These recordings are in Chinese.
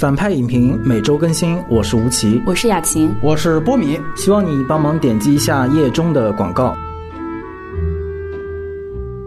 反派影评每周更新，我是吴奇，我是雅琴，我是波米，希望你帮忙点击一下页中的广告。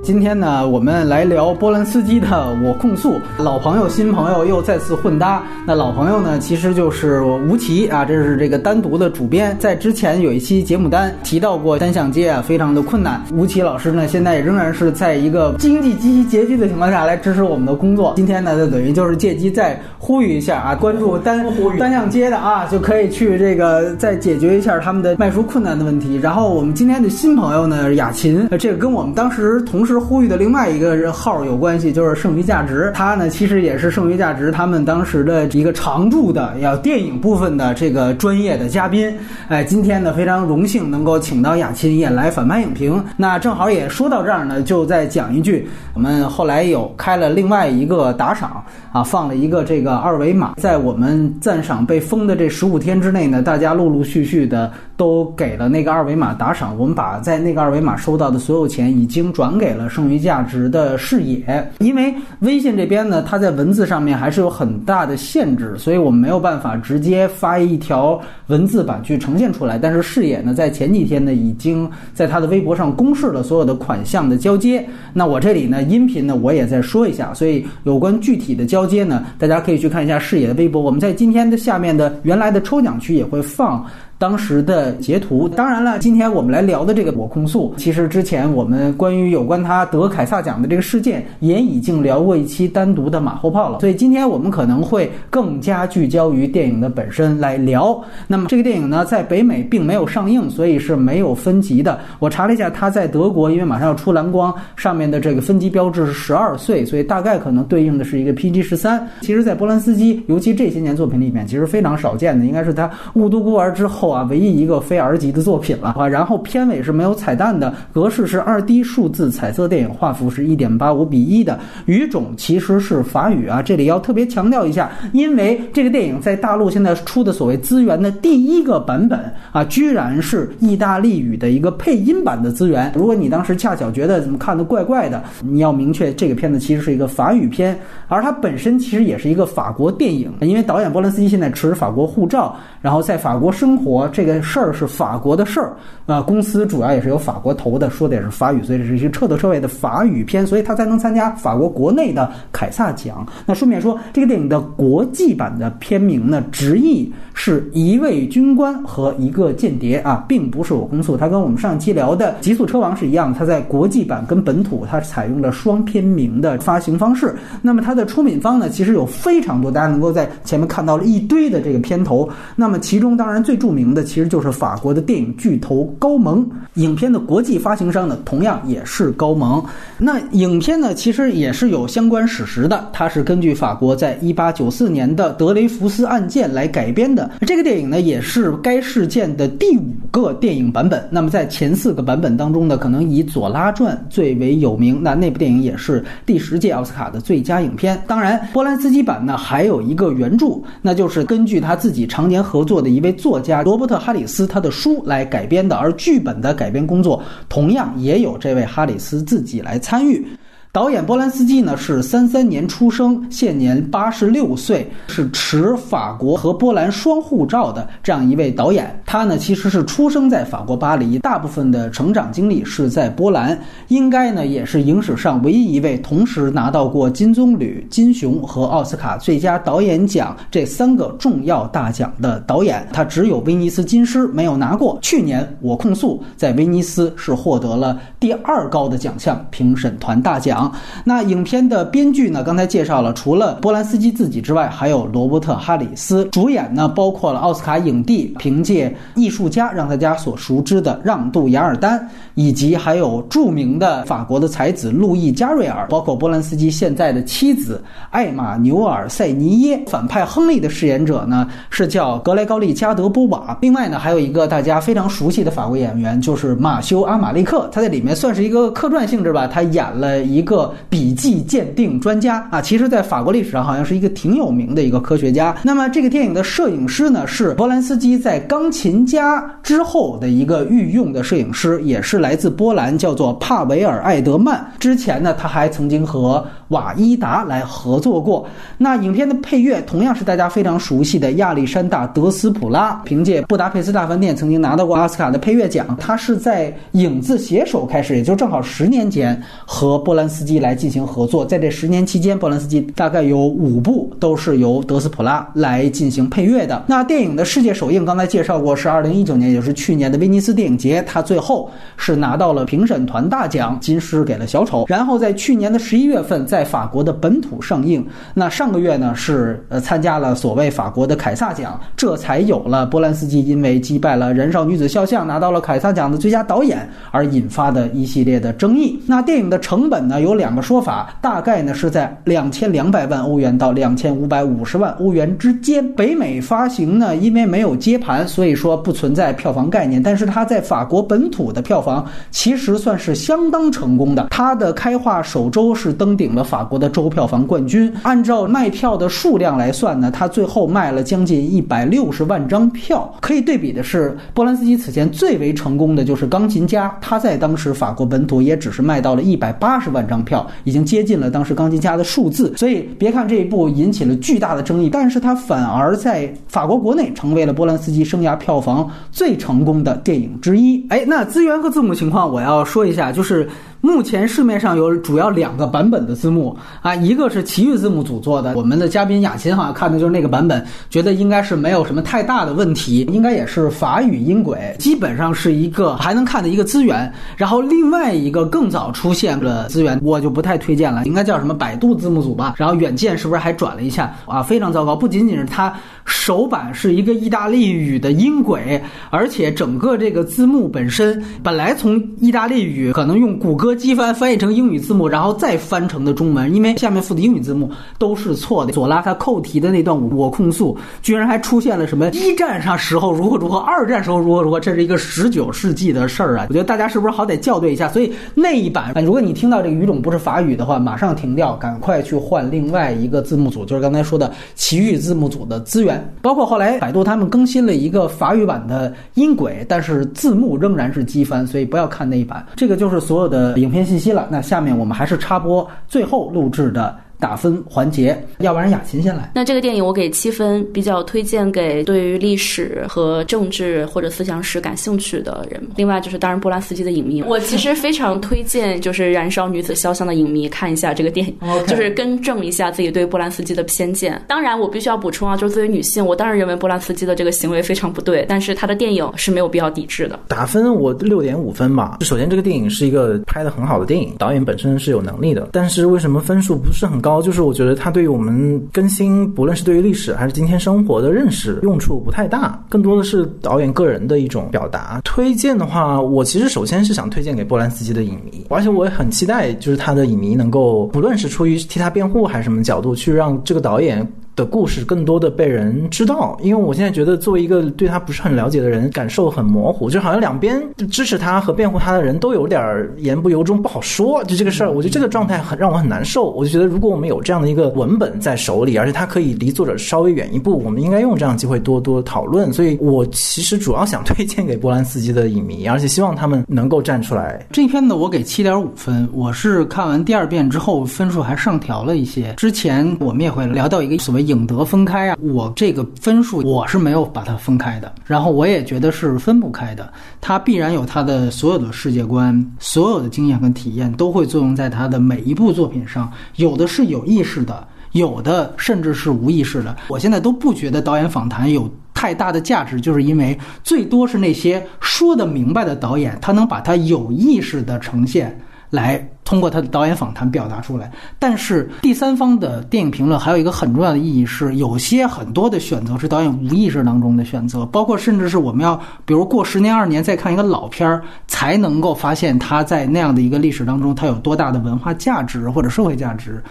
今天呢，我们来聊波兰斯基的《我控诉》，老朋友、新朋友又再次混搭。那老朋友呢，其实就是吴奇啊，这是这个单独的主编。在之前有一期节目单提到过单向街啊，非常的困难。吴奇老师呢，现在仍然是在一个经济极其拮据的情况下来支持我们的工作。今天呢，就等于就是借机再呼吁一下啊，关注单单向街的啊，就可以去这个再解决一下他们的卖书困难的问题。然后我们今天的新朋友呢，雅琴，这个跟我们当时同时。呼吁的另外一个号有关系，就是剩余价值。他呢，其实也是剩余价值他们当时的一个常驻的要电影部分的这个专业的嘉宾。哎，今天呢非常荣幸能够请到雅琴也来反派影评。那正好也说到这儿呢，就再讲一句，我们后来有开了另外一个打赏啊，放了一个这个二维码，在我们赞赏被封的这十五天之内呢，大家陆陆续续的都给了那个二维码打赏。我们把在那个二维码收到的所有钱已经转给了。剩余价值的视野，因为微信这边呢，它在文字上面还是有很大的限制，所以我们没有办法直接发一条文字版去呈现出来。但是视野呢，在前几天呢，已经在他的微博上公示了所有的款项的交接。那我这里呢，音频呢，我也再说一下。所以有关具体的交接呢，大家可以去看一下视野的微博。我们在今天的下面的原来的抽奖区也会放。当时的截图，当然了，今天我们来聊的这个我控诉，其实之前我们关于有关他得凯撒奖的这个事件，也已经聊过一期单独的马后炮了。所以今天我们可能会更加聚焦于电影的本身来聊。那么这个电影呢，在北美并没有上映，所以是没有分级的。我查了一下，它在德国，因为马上要出蓝光，上面的这个分级标志是十二岁，所以大概可能对应的是一个 PG 十三。其实，在波兰斯基，尤其这些年作品里面，其实非常少见的，应该是他《雾都孤儿》之后。啊，唯一一个非 R 级的作品了啊！然后片尾是没有彩蛋的，格式是二 D 数字彩色电影，画幅是一点八五比一的，语种其实是法语啊。这里要特别强调一下，因为这个电影在大陆现在出的所谓资源的第一个版本啊，居然是意大利语的一个配音版的资源。如果你当时恰巧觉得怎么看的怪怪的，你要明确这个片子其实是一个法语片，而它本身其实也是一个法国电影，因为导演波兰斯基现在持法国护照，然后在法国生活。这个事儿是法国的事儿啊，公司主要也是由法国投的，说的也是法语，所以这是一个彻头彻尾的法语片，所以他才能参加法国国内的凯撒奖。那顺便说，这个电影的国际版的片名呢，直译是一位军官和一个间谍啊，并不是我公诉，它跟我们上期聊的《极速车王》是一样，它在国际版跟本土它采用了双片名的发行方式。那么它的出品方呢，其实有非常多，大家能够在前面看到了一堆的这个片头。那么其中当然最著名。的其实就是法国的电影巨头高蒙，影片的国际发行商呢，同样也是高蒙。那影片呢，其实也是有相关史实的，它是根据法国在一八九四年的德雷福斯案件来改编的。这个电影呢，也是该事件的第五个电影版本。那么在前四个版本当中呢，可能以《左拉传》最为有名。那那部电影也是第十届奥斯卡的最佳影片。当然，波兰斯基版呢，还有一个原著，那就是根据他自己常年合作的一位作家罗。伯特·哈里斯他的书来改编的，而剧本的改编工作同样也有这位哈里斯自己来参与。导演波兰斯基呢是三三年出生，现年八十六岁，是持法国和波兰双护照的这样一位导演。他呢其实是出生在法国巴黎，大部分的成长经历是在波兰，应该呢也是影史上唯一一位同时拿到过金棕榈、金熊和奥斯卡最佳导演奖这三个重要大奖的导演。他只有威尼斯金狮没有拿过。去年我控诉在威尼斯是获得了第二高的奖项——评审团大奖。那影片的编剧呢？刚才介绍了，除了波兰斯基自己之外，还有罗伯特·哈里斯。主演呢，包括了奥斯卡影帝，凭借《艺术家》让大家所熟知的让渡·雅尔丹，以及还有著名的法国的才子路易·加瑞尔，包括波兰斯基现在的妻子艾玛纽尔·塞尼耶。反派亨利的饰演者呢，是叫格莱高利·加德波瓦。另外呢，还有一个大家非常熟悉的法国演员，就是马修·阿马利克。他在里面算是一个客串性质吧，他演了一个。个笔记鉴定专家啊，其实，在法国历史上好像是一个挺有名的一个科学家。那么，这个电影的摄影师呢，是波兰斯基在钢琴琴家之后的一个御用的摄影师，也是来自波兰，叫做帕维尔·艾德曼。之前呢，他还曾经和瓦伊达来合作过。那影片的配乐同样是大家非常熟悉的亚历山大·德斯普拉，凭借《布达佩斯大饭店》曾经拿到过奥斯卡的配乐奖。他是在《影子携手》开始，也就正好十年前和波兰斯基来进行合作。在这十年期间，波兰斯基大概有五部都是由德斯普拉来进行配乐的。那电影的世界首映刚才介绍过，是二零一九年，也就是去年的威尼斯电影节，他最后是拿到了评审团大奖，金狮给了小丑。然后在去年的十一月份，在法国的本土上映。那上个月呢，是呃参加了所谓法国的凯撒奖，这才有了波兰斯基因为击败了《燃烧女子肖像》拿到了凯撒奖的最佳导演而引发的一系列的争议。那电影的成本呢，有两个说法，大概呢是在两千两百万欧元到两千五百五十万欧元之间。北美发行呢，因为没有接盘，所以说不存在票房概念。但是它在法国本土的票房其实算是相当成功的，它的开画首周是登顶了法国的周票房冠军。按照卖票的数量来算呢，它最后卖了将近一百六十万张票。可以对比的是，波兰斯基此前最为成功的就是《钢琴家》，他在当时法国本土也只是卖到了一百八十万张票，已经接近了当时《钢琴家》的数字。所以别看这一部引起了巨大的争议，但是它反而在法国国内成为了波兰斯基生涯票房最成功的电影之一。哎，那资源和字幕情况我要说一下，就是目前市面上有主要两个版本的字幕啊，一个是奇遇字幕组做的，我们的嘉宾雅琴好像看的就是那个版本，觉得应该是没有什么太大的问题，应该也是法语音轨，基本上是一个还能看的一个资源。然后另外一个更早出现的资源，我就不太推荐了，应该叫什么百度字幕组吧。然后远见是不是还转了一下啊？非常糟糕，不仅仅是它首版是一个意大利语的音轨，而且整个这个字幕本身本来从意大利语可能用谷歌机翻翻译成英语字幕，然后再翻成的中文，因为下面附的英语字幕都是错的。左拉他扣题的那段我控诉，居然还出现了什么一战上时候如何如何，二战时候如何如何，这是一个十九世纪的事儿啊！我觉得大家是不是好歹校对一下？所以那一版，如果你听到这个语种不是法语的话，马上停掉，赶快去换另外一个字幕组，就是刚才说的奇遇字幕组的资源。包括后来百度他们更新了一个法语版的音轨，但是字幕仍然是机翻，所以不要看那一版。这个就是所有的影片信息了。那下面我们还是插播最后录制的。打分环节，要不然雅琴先来。那这个电影我给七分，比较推荐给对于历史和政治或者思想史感兴趣的人。另外就是当然波兰斯基的影迷，我其实非常推荐就是《燃烧女子肖像》的影迷看一下这个电影，就是更正一下自己对波兰斯基的偏见。当然我必须要补充啊，就是作为女性，我当然认为波兰斯基的这个行为非常不对，但是他的电影是没有必要抵制的。打分我六点五分吧。首先这个电影是一个拍的很好的电影，导演本身是有能力的，但是为什么分数不是很高？就是我觉得它对于我们更新，不论是对于历史还是今天生活的认识，用处不太大，更多的是导演个人的一种表达。推荐的话，我其实首先是想推荐给波兰斯基的影迷，而且我也很期待，就是他的影迷能够，不论是出于替他辩护还是什么角度，去让这个导演。的故事更多的被人知道，因为我现在觉得作为一个对他不是很了解的人，感受很模糊，就好像两边支持他和辩护他的人都有点言不由衷，不好说。就这个事儿，我觉得这个状态很让我很难受。我就觉得，如果我们有这样的一个文本在手里，而且他可以离作者稍微远一步，我们应该用这样的机会多多讨论。所以我其实主要想推荐给波兰斯基的影迷，而且希望他们能够站出来。这一篇呢，我给七点五分。我是看完第二遍之后，分数还上调了一些。之前我们也会聊到一个所谓影德分开啊，我这个分数我是没有把它分开的，然后我也觉得是分不开的，它必然有它的所有的世界观，所有的经验跟体验都会作用在它的每一部作品上，有的是有意识的，有的甚至是无意识的。我现在都不觉得导演访谈有太大的价值，就是因为最多是那些说得明白的导演，他能把他有意识的呈现来。通过他的导演访谈表达出来，但是第三方的电影评论还有一个很重要的意义是，有些很多的选择是导演无意识当中的选择，包括甚至是我们要比如过十年二年再看一个老片儿，才能够发现他在那样的一个历史当中，他有多大的文化价值或者社会价值，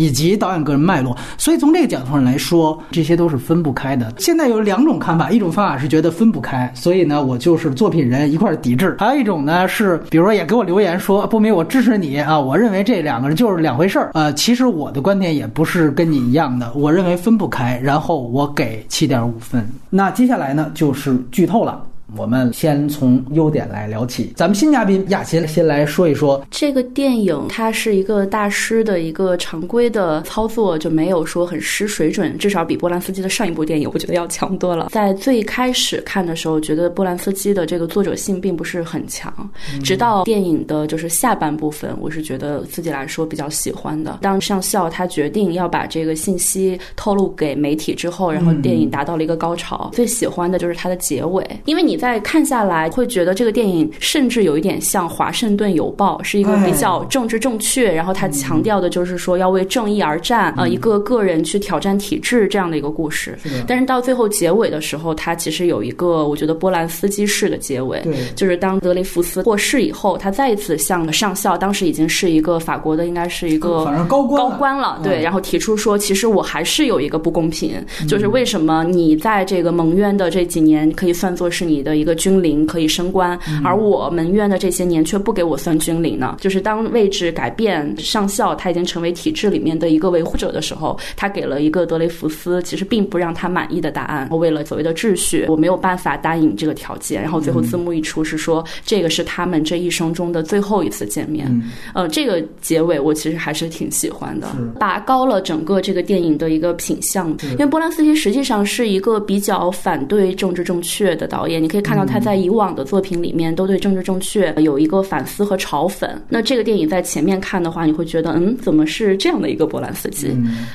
以及导演个人脉络。所以从这个角度上来说，这些都是分不开的。现在有两种看法，一种方法是觉得分不开，所以呢，我就是作品人一块抵制；还有一种呢是，比如说也给我留言说，不明我支持你。啊，我认为这两个人就是两回事儿。呃，其实我的观点也不是跟你一样的，我认为分不开。然后我给七点五分。那接下来呢，就是剧透了。我们先从优点来聊起。咱们新嘉宾亚琴先来说一说这个电影，它是一个大师的一个常规的操作，就没有说很失水准，至少比波兰斯基的上一部电影，我觉得要强多了。在最开始看的时候，觉得波兰斯基的这个作者性并不是很强，直到电影的就是下半部分，我是觉得自己来说比较喜欢的。当上校他决定要把这个信息透露给媒体之后，然后电影达到了一个高潮。最喜欢的就是它的结尾，因为你在看下来会觉得这个电影甚至有一点像《华盛顿邮报》，是一个比较政治正确，然后他强调的就是说要为正义而战，呃，一个个人去挑战体制这样的一个故事。但是到最后结尾的时候，他其实有一个我觉得波兰斯基式的结尾，就是当德雷福斯过世以后，他再一次向上校，当时已经是一个法国的，应该是一个反正高官高官了，对，然后提出说，其实我还是有一个不公平，就是为什么你在这个蒙冤的这几年可以算作是你的一个军龄可以升官，而我们院的这些年却不给我算军龄呢？就是当位置改变，上校他已经成为体制里面的一个维护者的时候，他给了一个德雷福斯其实并不让他满意的答案。为了所谓的秩序，我没有办法答应这个条件。然后最后字幕一出是说，这个是他们这一生中的最后一次见面。呃，这个结尾我其实还是挺喜欢的，拔高了整个这个电影的一个品相。因为波兰斯基实际上是一个比较反对政治正确的导演，你可以看到他在以往的作品里面都对政治正确有一个反思和嘲讽。那这个电影在前面看的话，你会觉得，嗯，怎么是这样的一个波兰斯基？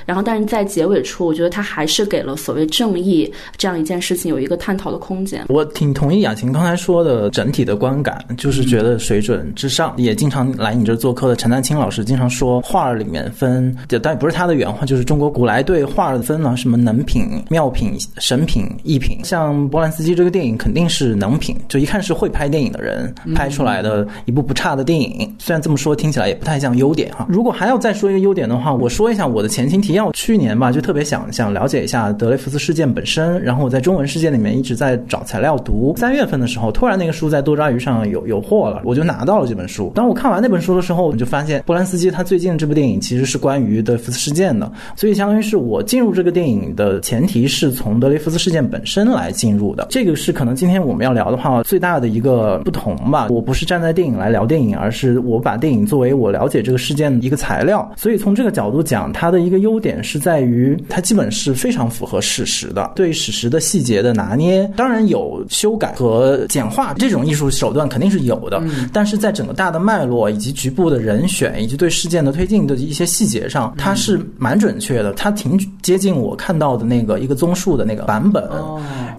然后，但是在结尾处，我觉得他还是给了所谓正义这样一件事情有一个探讨的空间。我挺同意雅琴刚才说的整体的观感，就是觉得水准之上。也经常来你这做客的陈丹青老师经常说，画儿里面分，但不是他的原话，就是中国古来对画儿的分呢，什么能品、妙品、神品、艺品。像波兰斯基这个电影肯定是能品，就一看是会拍电影的人拍出来的一部不差的电影。虽然这么说听起来也不太像优点哈。如果还要再说一个优点的话，我说一下我的前情提要。去年吧，就特别想想了解一下德雷福斯事件本身，然后我在中文世界里面一直在找材料读。三月份的时候，突然那个书在多抓鱼上有有货了，我就拿到了这本书。当我看完那本书的时候，我就发现波兰斯基他最近这部电影其实是关于德雷福斯事件的，所以相当于是我进入这个电影的前提是从德雷福斯事件本身来进入的。这个是可能今天我们要聊的话最大的一个不同吧。我不是站在电影来聊电影，而是我把电影作为我了解这个事件的一个材料。所以从这个角度讲，它的一个优点是在于它基本是非常符合史实的，对史实的细节的拿捏，当然有修改和简化这种艺术手段肯定是有的，但是在整个大的脉络以及局部的人选以及对事件的推进的一些细节上，它是蛮准确的，它挺接近我看到的那个一个综述的那个版本。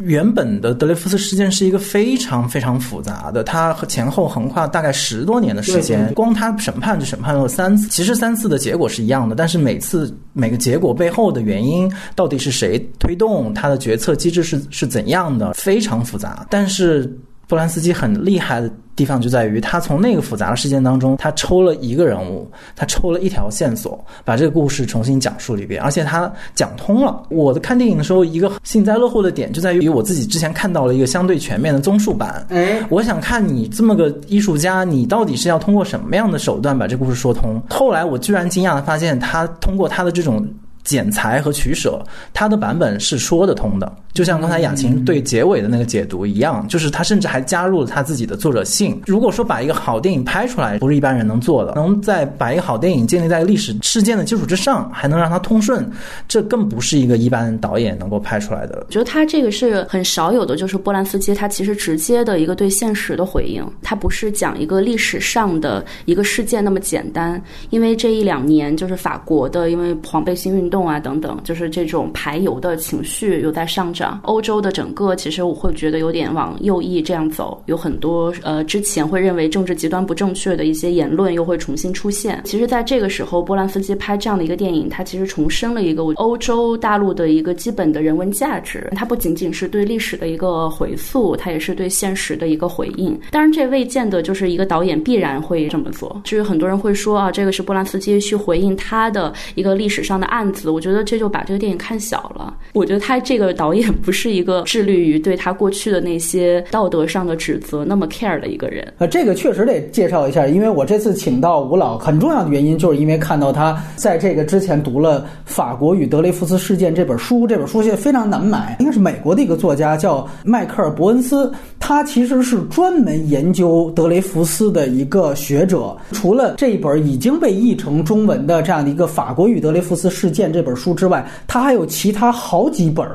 原本的德雷福斯事件是一个非常非常复杂的，它和前后横跨大概十多年的时间，光它审判就审判了三次，其实三次的结果是一样的，但是每次每个结果背后的原因到底是谁推动，它的决策机制是是怎样的，非常复杂。但是波兰斯基很厉害的地方就在于，他从那个复杂的事件当中，他抽了一个人物，他抽了一条线索，把这个故事重新讲述了一遍，而且他讲通了。我的看电影的时候，一个幸灾乐祸的点就在于，我自己之前看到了一个相对全面的综述版。哎，我想看你这么个艺术家，你到底是要通过什么样的手段把这故事说通？后来我居然惊讶的发现，他通过他的这种。剪裁和取舍，他的版本是说得通的，就像刚才雅琴对结尾的那个解读一样，就是他甚至还加入了他自己的作者性。如果说把一个好电影拍出来，不是一般人能做的，能在把一个好电影建立在历史事件的基础之上，还能让它通顺，这更不是一个一般导演能够拍出来的。我觉得他这个是很少有的，就是波兰斯基他其实直接的一个对现实的回应，他不是讲一个历史上的一个事件那么简单。因为这一两年就是法国的，因为黄背心运动。啊等等，就是这种排油的情绪又在上涨。欧洲的整个其实我会觉得有点往右翼这样走，有很多呃之前会认为政治极端不正确的一些言论又会重新出现。其实，在这个时候，波兰斯基拍这样的一个电影，它其实重申了一个欧洲大陆的一个基本的人文价值。它不仅仅是对历史的一个回溯，它也是对现实的一个回应。当然，这未见得就是一个导演必然会这么做。至于很多人会说啊，这个是波兰斯基去回应他的一个历史上的案子。我觉得这就把这个电影看小了。我觉得他这个导演不是一个致力于对他过去的那些道德上的指责那么 care 的一个人。呃，这个确实得介绍一下，因为我这次请到吴老，很重要的原因就是因为看到他在这个之前读了《法国与德雷福斯事件》这本书，这本书现在非常难买，应该是美国的一个作家叫迈克尔·伯恩斯。他其实是专门研究德雷福斯的一个学者。除了这一本已经被译成中文的这样的一个《法国与德雷福斯事件》这本书之外，他还有其他好几本。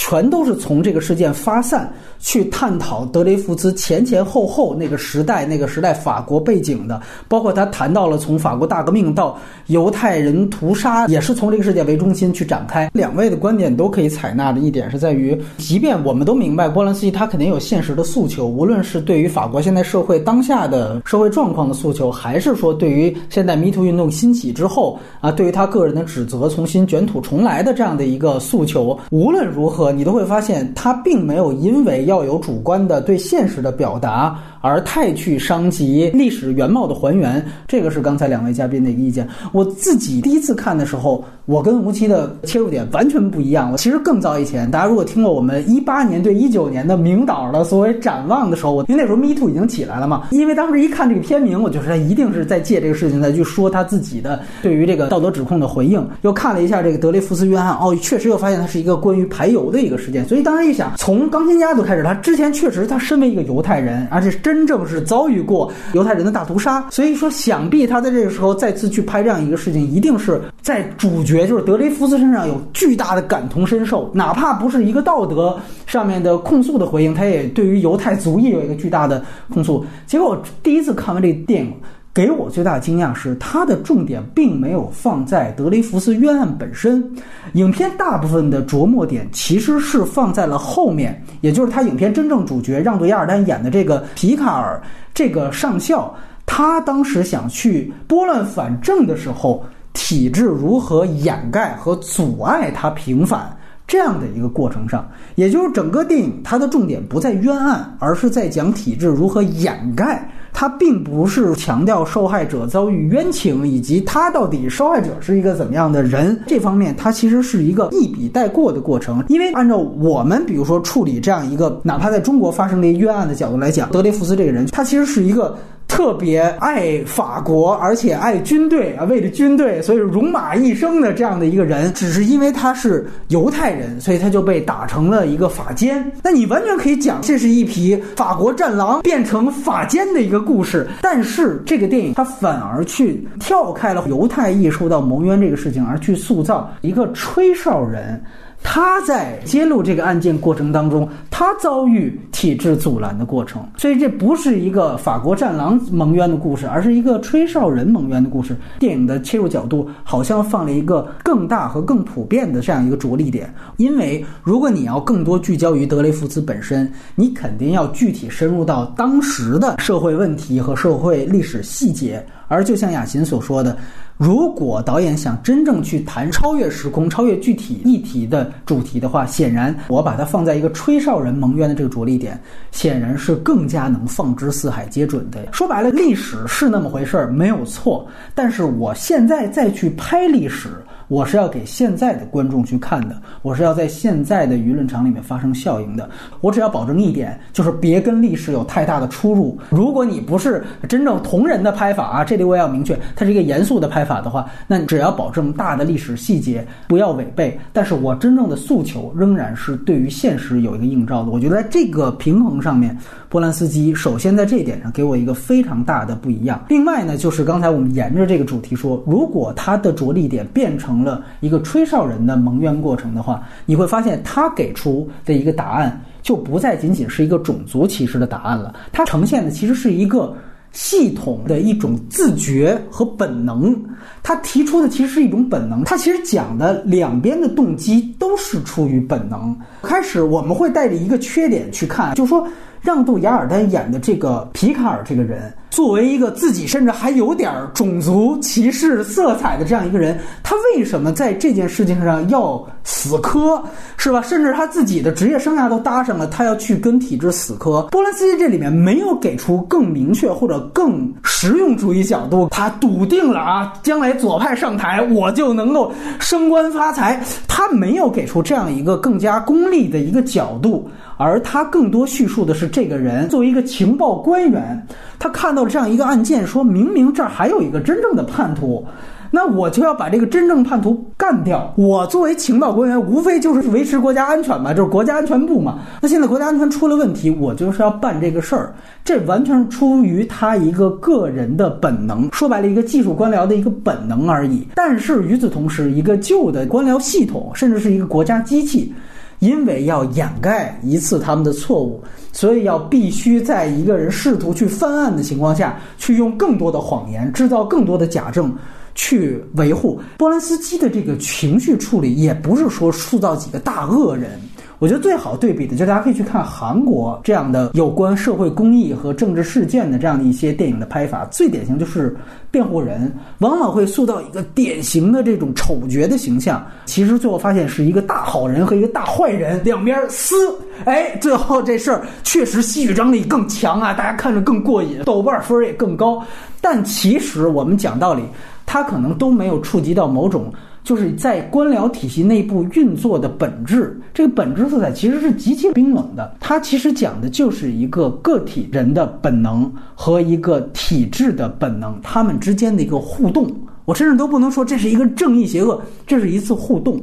全都是从这个事件发散去探讨德雷福斯前前后后那个时代、那个时代法国背景的，包括他谈到了从法国大革命到犹太人屠杀，也是从这个事件为中心去展开。两位的观点都可以采纳的一点是在于，即便我们都明白波兰斯基他肯定有现实的诉求，无论是对于法国现在社会当下的社会状况的诉求，还是说对于现在迷途运动兴起之后啊，对于他个人的指责、重新卷土重来的这样的一个诉求，无论如何。你都会发现，他并没有因为要有主观的对现实的表达。而太去伤及历史原貌的还原，这个是刚才两位嘉宾的一个意见。我自己第一次看的时候，我跟吴奇的切入点完全不一样。我其实更早以前，大家如果听过我们一八年对一九年的明导的所谓展望的时候，我因为那时候 Me Too 已经起来了嘛，因为当时一看这个片名，我就是他一定是在借这个事情再去说他自己的对于这个道德指控的回应。又看了一下这个德雷福斯约翰，哦，确实又发现他是一个关于排油的一个事件。所以当时一想，从钢琴家就开始，他之前确实他身为一个犹太人，而且。真正是遭遇过犹太人的大屠杀，所以说想必他在这个时候再次去拍这样一个事情，一定是在主角就是德雷福斯身上有巨大的感同身受，哪怕不是一个道德上面的控诉的回应，他也对于犹太族裔有一个巨大的控诉。结果我第一次看完这个电影。给我最大的惊讶是，它的重点并没有放在德雷福斯冤案本身，影片大部分的着墨点其实是放在了后面，也就是他影片真正主角让渡亚尔丹演的这个皮卡尔这个上校，他当时想去拨乱反正的时候，体制如何掩盖和阻碍他平反。这样的一个过程上，也就是整个电影它的重点不在冤案，而是在讲体制如何掩盖。它并不是强调受害者遭遇冤情，以及他到底受害者是一个怎么样的人。这方面，它其实是一个一笔带过的过程。因为按照我们比如说处理这样一个哪怕在中国发生的冤案的角度来讲，德雷福斯这个人，他其实是一个。特别爱法国，而且爱军队啊，为了军队，所以戎马一生的这样的一个人，只是因为他是犹太人，所以他就被打成了一个法监。那你完全可以讲，这是一匹法国战狼变成法监的一个故事。但是这个电影它反而去跳开了犹太裔受到蒙冤这个事情，而去塑造一个吹哨人。他在揭露这个案件过程当中，他遭遇体制阻拦的过程，所以这不是一个法国战狼蒙冤的故事，而是一个吹哨人蒙冤的故事。电影的切入角度好像放了一个更大和更普遍的这样一个着力点，因为如果你要更多聚焦于德雷福斯本身，你肯定要具体深入到当时的社会问题和社会历史细节，而就像雅琴所说的。如果导演想真正去谈超越时空、超越具体议题的主题的话，显然我把它放在一个吹哨人蒙冤的这个着力点，显然是更加能放之四海皆准的。说白了，历史是那么回事儿，没有错。但是我现在再去拍历史。我是要给现在的观众去看的，我是要在现在的舆论场里面发生效应的。我只要保证一点，就是别跟历史有太大的出入。如果你不是真正同人的拍法啊，这里我要明确，它是一个严肃的拍法的话，那只要保证大的历史细节不要违背。但是我真正的诉求仍然是对于现实有一个映照的。我觉得在这个平衡上面，波兰斯基首先在这一点上给我一个非常大的不一样。另外呢，就是刚才我们沿着这个主题说，如果他的着力点变成了一个吹哨人的蒙冤过程的话，你会发现他给出的一个答案就不再仅仅是一个种族歧视的答案了，它呈现的其实是一个系统的一种自觉和本能。他提出的其实是一种本能，他其实讲的两边的动机都是出于本能。开始我们会带着一个缺点去看，就是说。让渡雅尔丹演的这个皮卡尔这个人，作为一个自己甚至还有点种族歧视色彩的这样一个人，他为什么在这件事情上要死磕，是吧？甚至他自己的职业生涯都搭上了，他要去跟体制死磕。波兰斯基这里面没有给出更明确或者更实用主义角度，他笃定了啊，将来左派上台，我就能够升官发财。他没有给出这样一个更加功利的一个角度。而他更多叙述的是，这个人作为一个情报官员，他看到了这样一个案件，说明明这儿还有一个真正的叛徒。那我就要把这个真正叛徒干掉。我作为情报官员，无非就是维持国家安全嘛，就是国家安全部嘛。那现在国家安全出了问题，我就是要办这个事儿。这完全出于他一个个人的本能，说白了，一个技术官僚的一个本能而已。但是与此同时，一个旧的官僚系统，甚至是一个国家机器。因为要掩盖一次他们的错误，所以要必须在一个人试图去翻案的情况下去用更多的谎言，制造更多的假证，去维护波兰斯基的这个情绪处理，也不是说塑造几个大恶人。我觉得最好对比的，就是大家可以去看韩国这样的有关社会公益和政治事件的这样的一些电影的拍法。最典型就是辩护人，往往会塑造一个典型的这种丑角的形象，其实最后发现是一个大好人和一个大坏人两边撕。哎，最后这事儿确实戏剧张力更强啊，大家看着更过瘾，豆瓣分也更高。但其实我们讲道理，他可能都没有触及到某种。就是在官僚体系内部运作的本质，这个本质色彩其实是极其冰冷的。它其实讲的就是一个个体人的本能和一个体制的本能，他们之间的一个互动。我甚至都不能说这是一个正义邪恶，这是一次互动，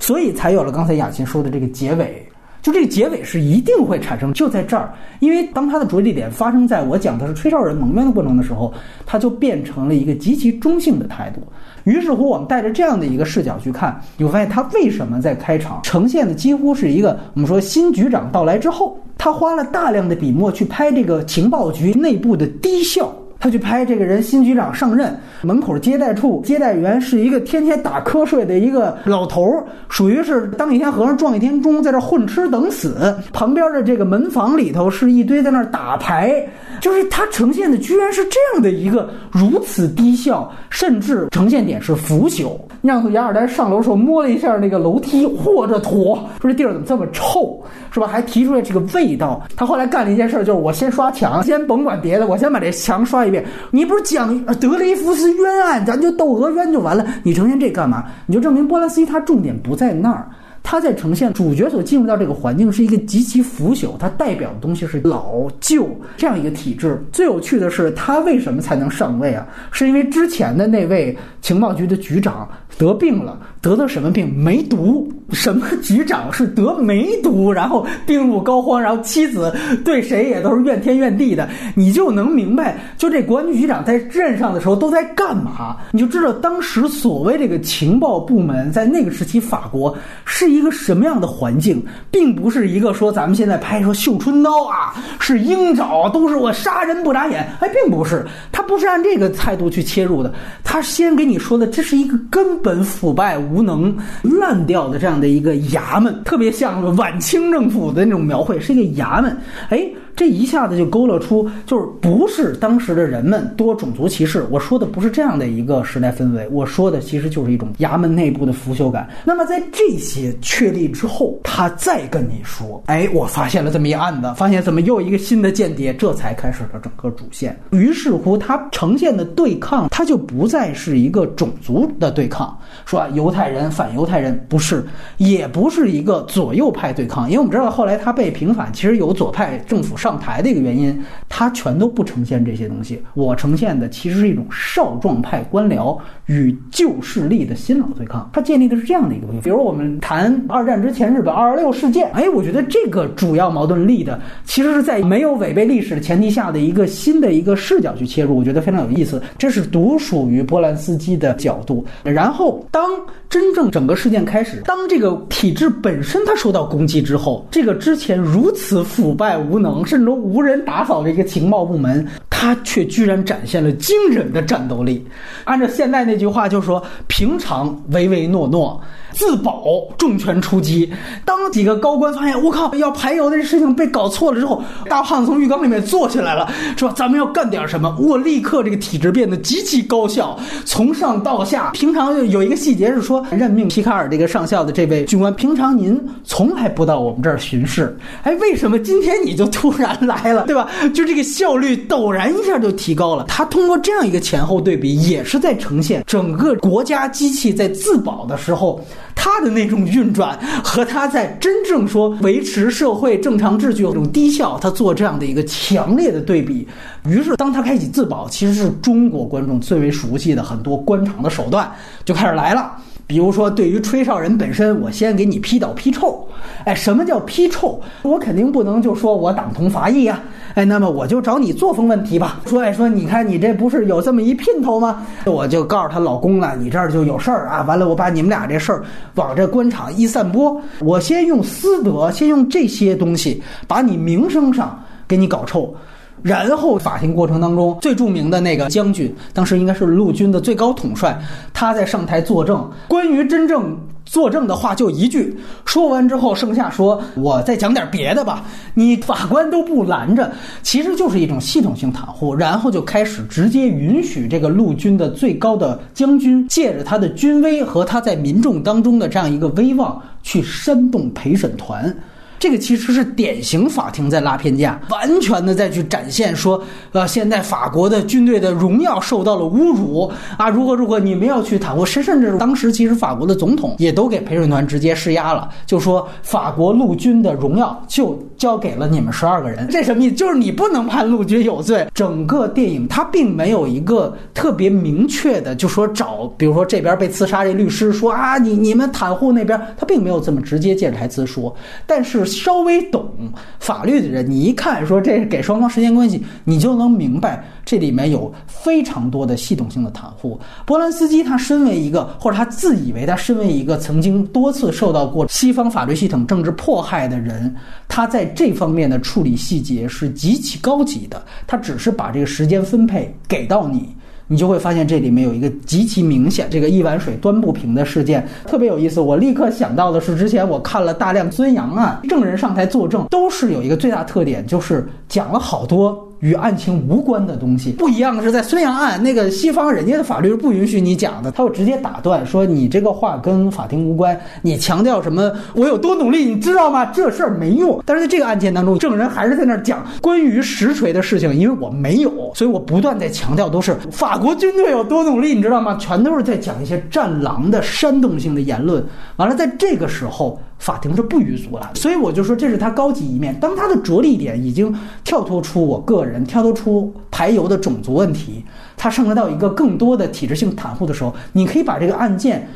所以才有了刚才雅琴说的这个结尾。就这个结尾是一定会产生，就在这儿，因为当他的着力点发生在我讲的是吹哨人蒙冤的过程的时候，他就变成了一个极其中性的态度。于是乎，我们带着这样的一个视角去看，你会发现他为什么在开场呈现的几乎是一个我们说新局长到来之后，他花了大量的笔墨去拍这个情报局内部的低效。他去拍这个人新局长上任，门口接待处接待员是一个天天打瞌睡的一个老头儿，属于是当一天和尚撞一天钟，在这混吃等死。旁边的这个门房里头是一堆在那儿打牌，就是他呈现的居然是这样的一个如此低效，甚至呈现点是腐朽。让雅尔丹上楼时候摸了一下那个楼梯，或者妥，说这地儿怎么这么臭，是吧？还提出来这个味道。他后来干了一件事，就是我先刷墙，先甭管别的，我先把这墙刷一遍。你不是讲德雷福斯冤案，咱就窦娥冤就完了？你呈现这干嘛？你就证明波兰斯基他重点不在那儿。他在呈现主角所进入到这个环境是一个极其腐朽，它代表的东西是老旧这样一个体制。最有趣的是，他为什么才能上位啊？是因为之前的那位情报局的局长得病了，得的什么病？梅毒。什么局长是得梅毒，然后病入膏肓，然后妻子对谁也都是怨天怨地的，你就能明白，就这国安局局长在任上的时候都在干嘛？你就知道当时所谓这个情报部门在那个时期法国是一个什么样的环境，并不是一个说咱们现在拍说绣春刀啊，是鹰爪，都是我杀人不眨眼，哎，并不是，他不是按这个态度去切入的，他先给你说的这是一个根本腐败无能、烂掉的这样。的一个衙门，特别像晚清政府的那种描绘，是一个衙门。哎。这一下子就勾勒出，就是不是当时的人们多种族歧视。我说的不是这样的一个时代氛围，我说的其实就是一种衙门内部的腐朽感。那么在这些确立之后，他再跟你说，哎，我发现了这么一案子，发现怎么又一个新的间谍，这才开始了整个主线。于是乎，他呈现的对抗，他就不再是一个种族的对抗，说犹太人反犹太人，不是，也不是一个左右派对抗，因为我们知道后来他被平反，其实有左派政府上。上台的一个原因，他全都不呈现这些东西。我呈现的其实是一种少壮派官僚与旧势力的新老对抗。他建立的是这样的一个东西。比如我们谈二战之前日本二十六事件，哎，我觉得这个主要矛盾立的其实是在没有违背历史的前提下的一个新的一个视角去切入，我觉得非常有意思。这是独属于波兰斯基的角度。然后当真正整个事件开始，当这个体制本身它受到攻击之后，这个之前如此腐败无能是是。都无人打扫的一个情报部门，他却居然展现了惊人的战斗力。按照现在那句话，就说平常唯唯诺诺。自保，重拳出击。当几个高官发现我靠要排油的事情被搞错了之后，大胖子从浴缸里面坐起来了，说：“咱们要干点什么。”我立刻这个体制变得极其高效，从上到下。平常有一个细节是说，任命皮卡尔这个上校的这位军官，平常您从来不到我们这儿巡视，哎，为什么今天你就突然然来了，对吧？就这个效率陡然一下就提高了。他通过这样一个前后对比，也是在呈现整个国家机器在自保的时候，他的那种运转和他在真正说维持社会正常秩序这种低效，他做这样的一个强烈的对比。于是，当他开启自保，其实是中国观众最为熟悉的很多官场的手段就开始来了。比如说，对于吹哨人本身，我先给你批倒批臭。哎，什么叫批臭？我肯定不能就说我党同伐异啊。哎，那么我就找你作风问题吧。说哎，说你看你这不是有这么一姘头吗？我就告诉她老公了，你这儿就有事儿啊。完了，我把你们俩这事儿往这官场一散播，我先用私德，先用这些东西把你名声上给你搞臭。然后法庭过程当中最著名的那个将军，当时应该是陆军的最高统帅，他在上台作证。关于真正作证的话就一句，说完之后剩下说我再讲点别的吧。你法官都不拦着，其实就是一种系统性袒护。然后就开始直接允许这个陆军的最高的将军借着他的军威和他在民众当中的这样一个威望去煽动陪审团。这个其实是典型法庭在拉偏架，完全的再去展现说，呃，现在法国的军队的荣耀受到了侮辱啊！如果如果你们要去袒护，甚甚至当时其实法国的总统也都给陪审团直接施压了，就说法国陆军的荣耀就交给了你们十二个人，这什么意思？就是你不能判陆军有罪。整个电影它并没有一个特别明确的，就说找，比如说这边被刺杀这律师说啊，你你们袒护那边，他并没有这么直接借着台词说，但是。稍微懂法律的人，你一看说这是给双方时间关系，你就能明白这里面有非常多的系统性的袒护。波兰斯基他身为一个，或者他自以为他身为一个曾经多次受到过西方法律系统政治迫害的人，他在这方面的处理细节是极其高级的。他只是把这个时间分配给到你。你就会发现这里面有一个极其明显，这个一碗水端不平的事件特别有意思。我立刻想到的是，之前我看了大量孙杨案，证人上台作证，都是有一个最大特点，就是讲了好多。与案情无关的东西不一样的是，在孙杨案那个西方人家的法律是不允许你讲的，他会直接打断说你这个话跟法庭无关，你强调什么我有多努力，你知道吗？这事儿没用。但是在这个案件当中，证人还是在那儿讲关于实锤的事情，因为我没有，所以我不断在强调都是法国军队有多努力，你知道吗？全都是在讲一些战狼的煽动性的言论。完了，在这个时候。法庭是不予阻拦，所以我就说这是他高级一面。当他的着力点已经跳脱出我个人，跳脱出排油的种族问题，他上升到一个更多的体制性袒护的时候，你可以把这个案件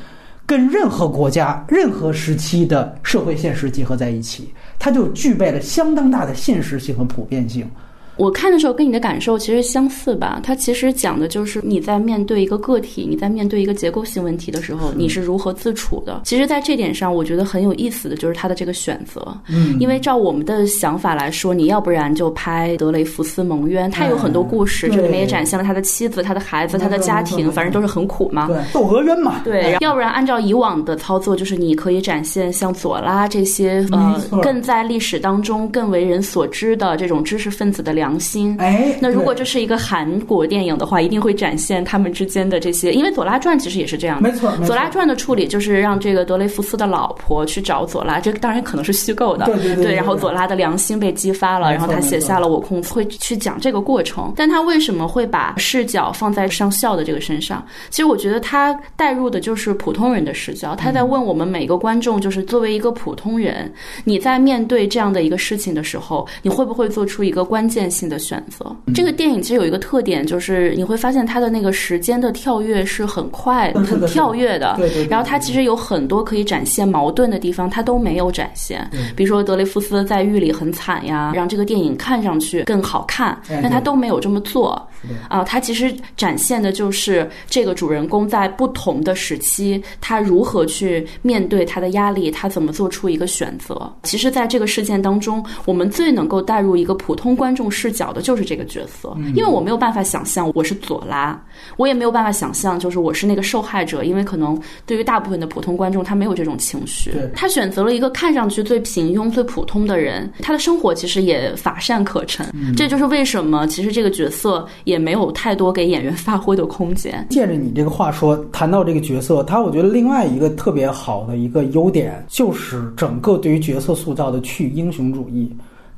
跟任何国家、任何时期的社会现实结合在一起，它就具备了相当大的现实性和普遍性。我看的时候跟你的感受其实相似吧，它其实讲的就是你在面对一个个体，你在面对一个结构性问题的时候，你是如何自处的。其实，在这点上，我觉得很有意思的就是他的这个选择。嗯，因为照我们的想法来说，你要不然就拍德雷福斯蒙冤，他有很多故事，这里面也展现了他的妻子、他的孩子、他的家庭，反正都是很苦嘛。对，窦娥冤嘛。对，要不然按照以往的操作，就是你可以展现像左拉这些呃更在历史当中更为人所知的这种知识分子的良心。哎。那如果这是一个韩国电影的话，一定会展现他们之间的这些，因为《左拉传》其实也是这样的。没错，《左拉传》的处理就是让这个德雷福斯的老婆去找左拉，这当然可能是虚构的。对对对。然后左拉的良心被激发了，然后他写下了《我控》，会去讲这个过程。但他为什么会把视角放在上校的这个身上？其实我觉得他带入的就是普通人的视角，他在问我们每个观众，就是作为一个普通人，你在面对这样的一个事情的时候，你会不会做出一个关键性的选择？这个电影。其实有一个特点，就是你会发现它的那个时间的跳跃是很快、很跳跃的。对对。然后它其实有很多可以展现矛盾的地方，它都没有展现。比如说德雷夫斯在狱里很惨呀，让这个电影看上去更好看，但他都没有这么做。啊，他其实展现的就是这个主人公在不同的时期，他如何去面对他的压力，他怎么做出一个选择。其实，在这个事件当中，我们最能够带入一个普通观众视角的就是这个角色。因为我没有办法想象我是左拉，我也没有办法想象就是我是那个受害者，因为可能对于大部分的普通观众，他没有这种情绪。他选择了一个看上去最平庸、最普通的人，他的生活其实也乏善可陈。这就是为什么其实这个角色也没有太多给演员发挥的空间。借着你这个话说，谈到这个角色，他我觉得另外一个特别好的一个优点，就是整个对于角色塑造的去英雄主义。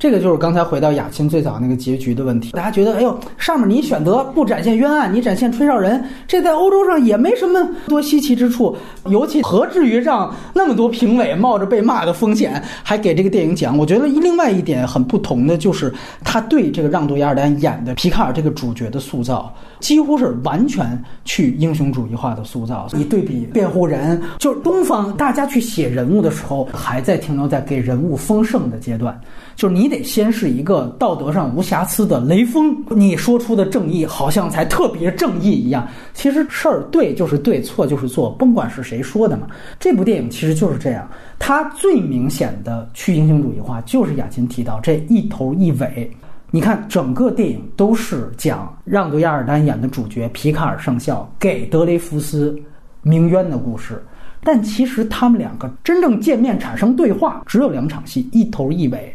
这个就是刚才回到雅亲最早那个结局的问题，大家觉得，哎呦，上面你选择不展现冤案，你展现吹哨人，这在欧洲上也没什么多稀奇之处，尤其何至于让那么多评委冒着被骂的风险还给这个电影奖？我觉得另外一点很不同的就是他对这个让渡亚尔丹演的皮卡尔这个主角的塑造，几乎是完全去英雄主义化的塑造。你对比辩护人，就是东方大家去写人物的时候，还在停留在给人物丰盛的阶段。就是你得先是一个道德上无瑕疵的雷锋，你说出的正义好像才特别正义一样。其实事儿对就是对，错就是错，甭管是谁说的嘛。这部电影其实就是这样，它最明显的去英雄主义化，就是雅琴提到这一头一尾。你看，整个电影都是讲让渡亚尔丹演的主角皮卡尔上校给德雷福斯鸣冤的故事，但其实他们两个真正见面产生对话只有两场戏，一头一尾。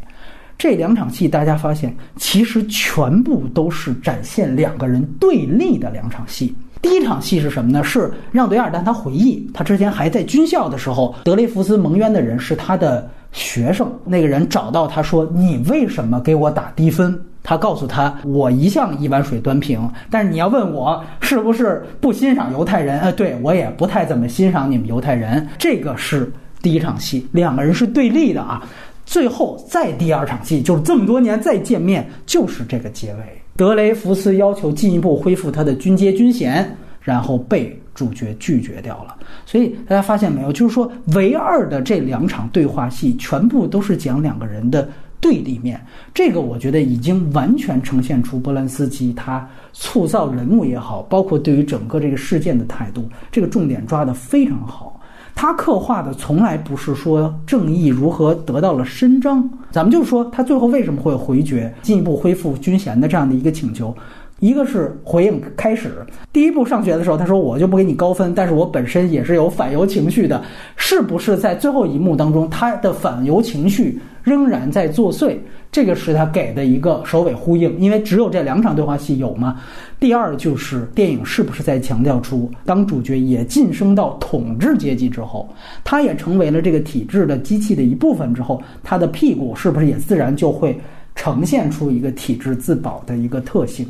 这两场戏，大家发现其实全部都是展现两个人对立的两场戏。第一场戏是什么呢？是让德亚尔丹他回忆，他之前还在军校的时候，德雷福斯蒙冤的人是他的学生。那个人找到他说：“你为什么给我打低分？”他告诉他：“我一向一碗水端平，但是你要问我是不是不欣赏犹太人？呃，对我也不太怎么欣赏你们犹太人。”这个是第一场戏，两个人是对立的啊。最后再第二场戏，就是这么多年再见面，就是这个结尾。德雷福斯要求进一步恢复他的军阶军衔，然后被主角拒绝掉了。所以大家发现没有，就是说唯二的这两场对话戏，全部都是讲两个人的对立面。这个我觉得已经完全呈现出波兰斯基他塑造人物也好，包括对于整个这个事件的态度，这个重点抓得非常好。他刻画的从来不是说正义如何得到了伸张，咱们就说他最后为什么会回绝进一步恢复军衔的这样的一个请求，一个是回应开始第一步上学的时候，他说我就不给你高分，但是我本身也是有反犹情绪的，是不是在最后一幕当中他的反犹情绪仍然在作祟？这个是他给的一个首尾呼应，因为只有这两场对话戏有嘛。第二就是电影是不是在强调出，当主角也晋升到统治阶级之后，他也成为了这个体制的机器的一部分之后，他的屁股是不是也自然就会呈现出一个体制自保的一个特性？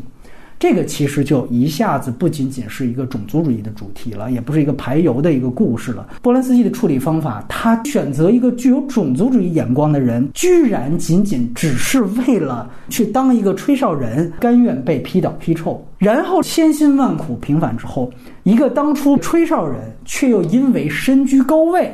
这个其实就一下子不仅仅是一个种族主义的主题了，也不是一个排油的一个故事了。波兰斯基的处理方法，他选择一个具有种族主义眼光的人，居然仅仅只是为了去当一个吹哨人，甘愿被批倒批臭，然后千辛万苦平反之后，一个当初吹哨人，却又因为身居高位，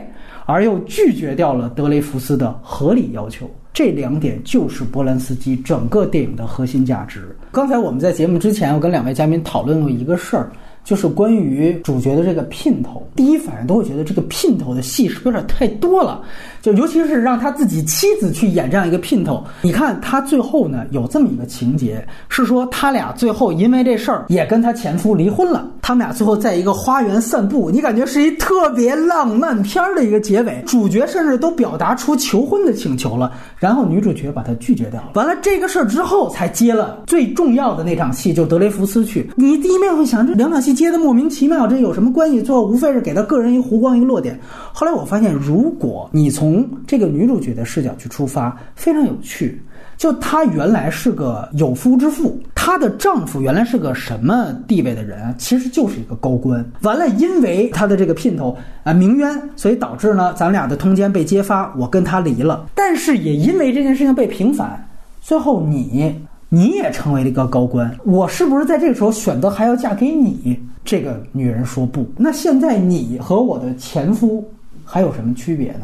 而又拒绝掉了德雷福斯的合理要求。这两点就是波兰斯基整个电影的核心价值。刚才我们在节目之前，我跟两位嘉宾讨论过一个事儿。就是关于主角的这个姘头，第一反应都会觉得这个姘头的戏是不是有点太多了？就尤其是让他自己妻子去演这样一个姘头。你看他最后呢有这么一个情节，是说他俩最后因为这事儿也跟他前夫离婚了。他们俩最后在一个花园散步，你感觉是一特别浪漫片儿的一个结尾。主角甚至都表达出求婚的请求了，然后女主角把他拒绝掉了。完了这个事儿之后，才接了最重要的那场戏，就德雷福斯去。你第一面会想这两场戏。接的莫名其妙，这有什么关系？最后无非是给他个人一弧光一个落点。后来我发现，如果你从这个女主角的视角去出发，非常有趣。就她原来是个有夫之妇，她的丈夫原来是个什么地位的人？其实就是一个高官。完了，因为她的这个姘头啊鸣冤，所以导致呢，咱俩的通奸被揭发，我跟他离了。但是也因为这件事情被平反，最后你。你也成为了一个高官，我是不是在这个时候选择还要嫁给你？这个女人说不。那现在你和我的前夫还有什么区别呢？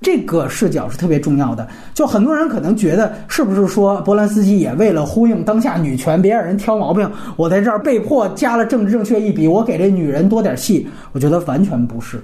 这个视角是特别重要的。就很多人可能觉得，是不是说波兰斯基也为了呼应当下女权，别让人挑毛病，我在这儿被迫加了政治正确一笔，我给这女人多点戏？我觉得完全不是。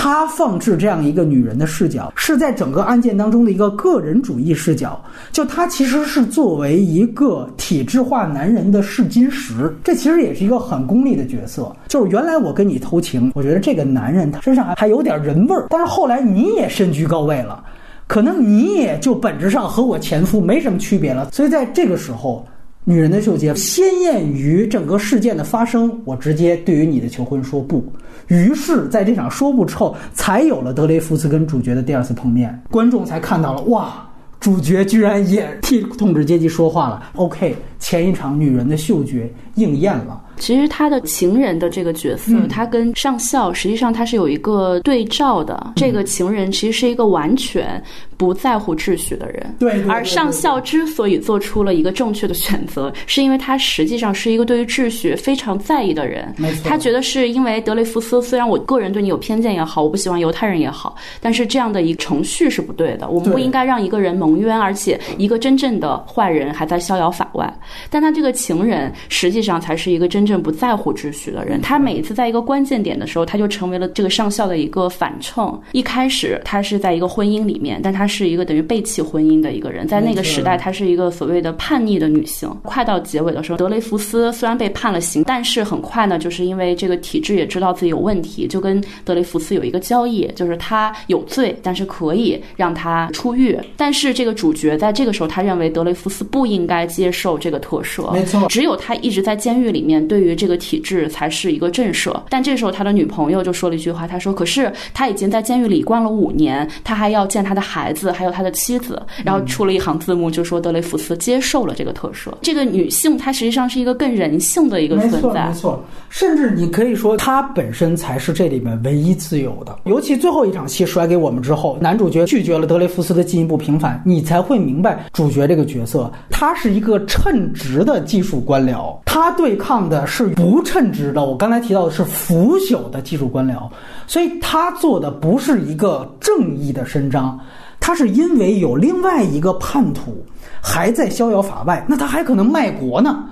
他放置这样一个女人的视角，是在整个案件当中的一个个人主义视角。就他其实是作为一个体制化男人的试金石，这其实也是一个很功利的角色。就是原来我跟你偷情，我觉得这个男人他身上还还有点人味儿，但是后来你也身居高位了，可能你也就本质上和我前夫没什么区别了。所以在这个时候。女人的嗅觉鲜艳于整个事件的发生，我直接对于你的求婚说不。于是，在这场说不之后，才有了德雷福斯跟主角的第二次碰面，观众才看到了哇，主角居然也替统治阶级说话了。OK，前一场女人的嗅觉应验了。其实他的情人的这个角色，他跟上校实际上他是有一个对照的。这个情人其实是一个完全不在乎秩序的人，对。而上校之所以做出了一个正确的选择，是因为他实际上是一个对于秩序非常在意的人。没错。他觉得是因为德雷福斯，虽然我个人对你有偏见也好，我不喜欢犹太人也好，但是这样的一个程序是不对的。我们不应该让一个人蒙冤，而且一个真正的坏人还在逍遥法外。但他这个情人实际上才是一个真正不在乎秩序的人。他每一次在一个关键点的时候，他就成为了这个上校的一个反衬。一开始他是在一个婚姻里面，但他是一个等于背弃婚姻的一个人。在那个时代，他是一个所谓的叛逆的女性。快到结尾的时候，德雷福斯虽然被判了刑，但是很快呢，就是因为这个体制也知道自己有问题，就跟德雷福斯有一个交易，就是他有罪，但是可以让他出狱。但是这个主角在这个时候，他认为德雷福斯不应该接受这个特赦，没错，只有他一直在监狱里面，对对于这个体制才是一个震慑。但这时候他的女朋友就说了一句话，他说：“可是他已经在监狱里关了五年，他还要见他的孩子，还有他的妻子。”然后出了一行字幕，就说德雷福斯接受了这个特赦。这个女性她实际上是一个更人性的一个存在，没错，甚至你可以说她本身才是这里面唯一自由的。尤其最后一场戏甩给我们之后，男主角拒绝了德雷福斯的进一步平反，你才会明白主角这个角色，他是一个称职的技术官僚，他对抗的是不称职的。我刚才提到的是腐朽的技术官僚，所以他做的不是一个正义的伸张。他是因为有另外一个叛徒还在逍遥法外，那他还可能卖国呢。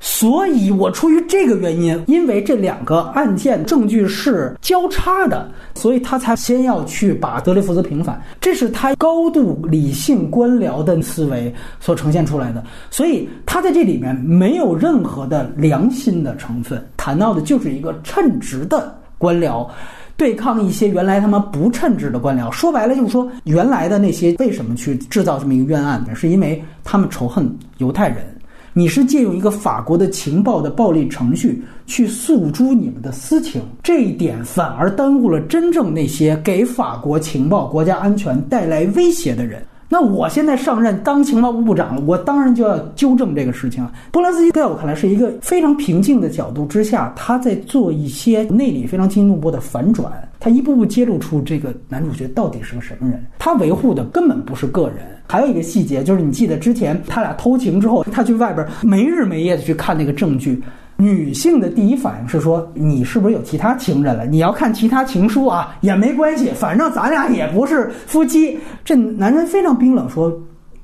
所以我出于这个原因，因为这两个案件证据是交叉的，所以他才先要去把德雷福斯平反。这是他高度理性官僚的思维所呈现出来的。所以他在这里面没有任何的良心的成分，谈到的就是一个称职的官僚。对抗一些原来他们不称职的官僚，说白了就是说，原来的那些为什么去制造这么一个冤案呢？是因为他们仇恨犹太人。你是借用一个法国的情报的暴力程序去诉诸你们的私情，这一点反而耽误了真正那些给法国情报、国家安全带来威胁的人。那我现在上任当情报部部长了，我当然就要纠正这个事情了。波兰斯基在我看来是一个非常平静的角度之下，他在做一些内里非常惊心动魄的反转，他一步步揭露出这个男主角到底是个什么人。他维护的根本不是个人。还有一个细节就是，你记得之前他俩偷情之后，他去外边没日没夜的去看那个证据。女性的第一反应是说：“你是不是有其他情人了？你要看其他情书啊，也没关系，反正咱俩也不是夫妻。”这男人非常冰冷说：“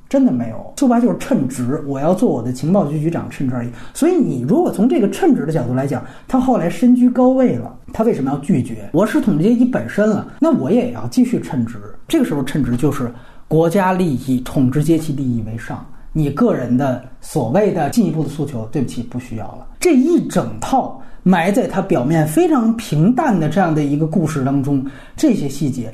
真的没有，说白就是称职，我要做我的情报局局长，称职而已。”所以你如果从这个称职的角度来讲，他后来身居高位了，他为什么要拒绝？我是统治阶级本身了，那我也要继续称职。这个时候称职就是国家利益、统治阶级利益为上。你个人的所谓的进一步的诉求，对不起，不需要了。这一整套埋在他表面非常平淡的这样的一个故事当中，这些细节，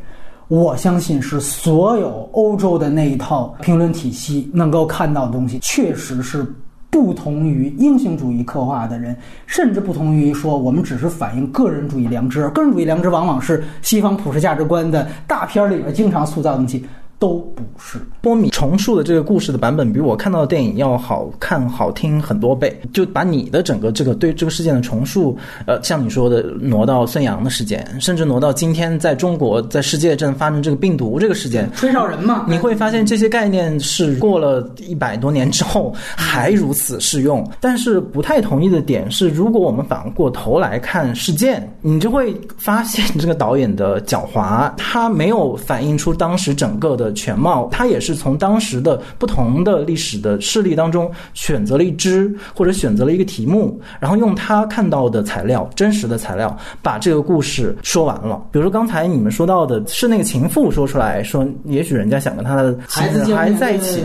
我相信是所有欧洲的那一套评论体系能够看到的东西，确实是不同于英雄主义刻画的人，甚至不同于说我们只是反映个人主义良知，个人主义良知往往是西方普世价值观的大片里边经常塑造的东西。都不是波米重述的这个故事的版本，比我看到的电影要好看、好听很多倍。就把你的整个这个对这个事件的重述，呃，像你说的挪到孙杨的事件，甚至挪到今天在中国在世界正发生这个病毒这个事件，吹哨人嘛，你会发现这些概念是过了一百多年之后还如此适用。但是不太同意的点是，如果我们反过头来看事件，你就会发现这个导演的狡猾，他没有反映出当时整个的。全貌，他也是从当时的不同的历史的事例当中选择了一支，或者选择了一个题目，然后用他看到的材料、真实的材料，把这个故事说完了。比如说刚才你们说到的是那个情妇说出来说，也许人家想跟他的孩子还在一起。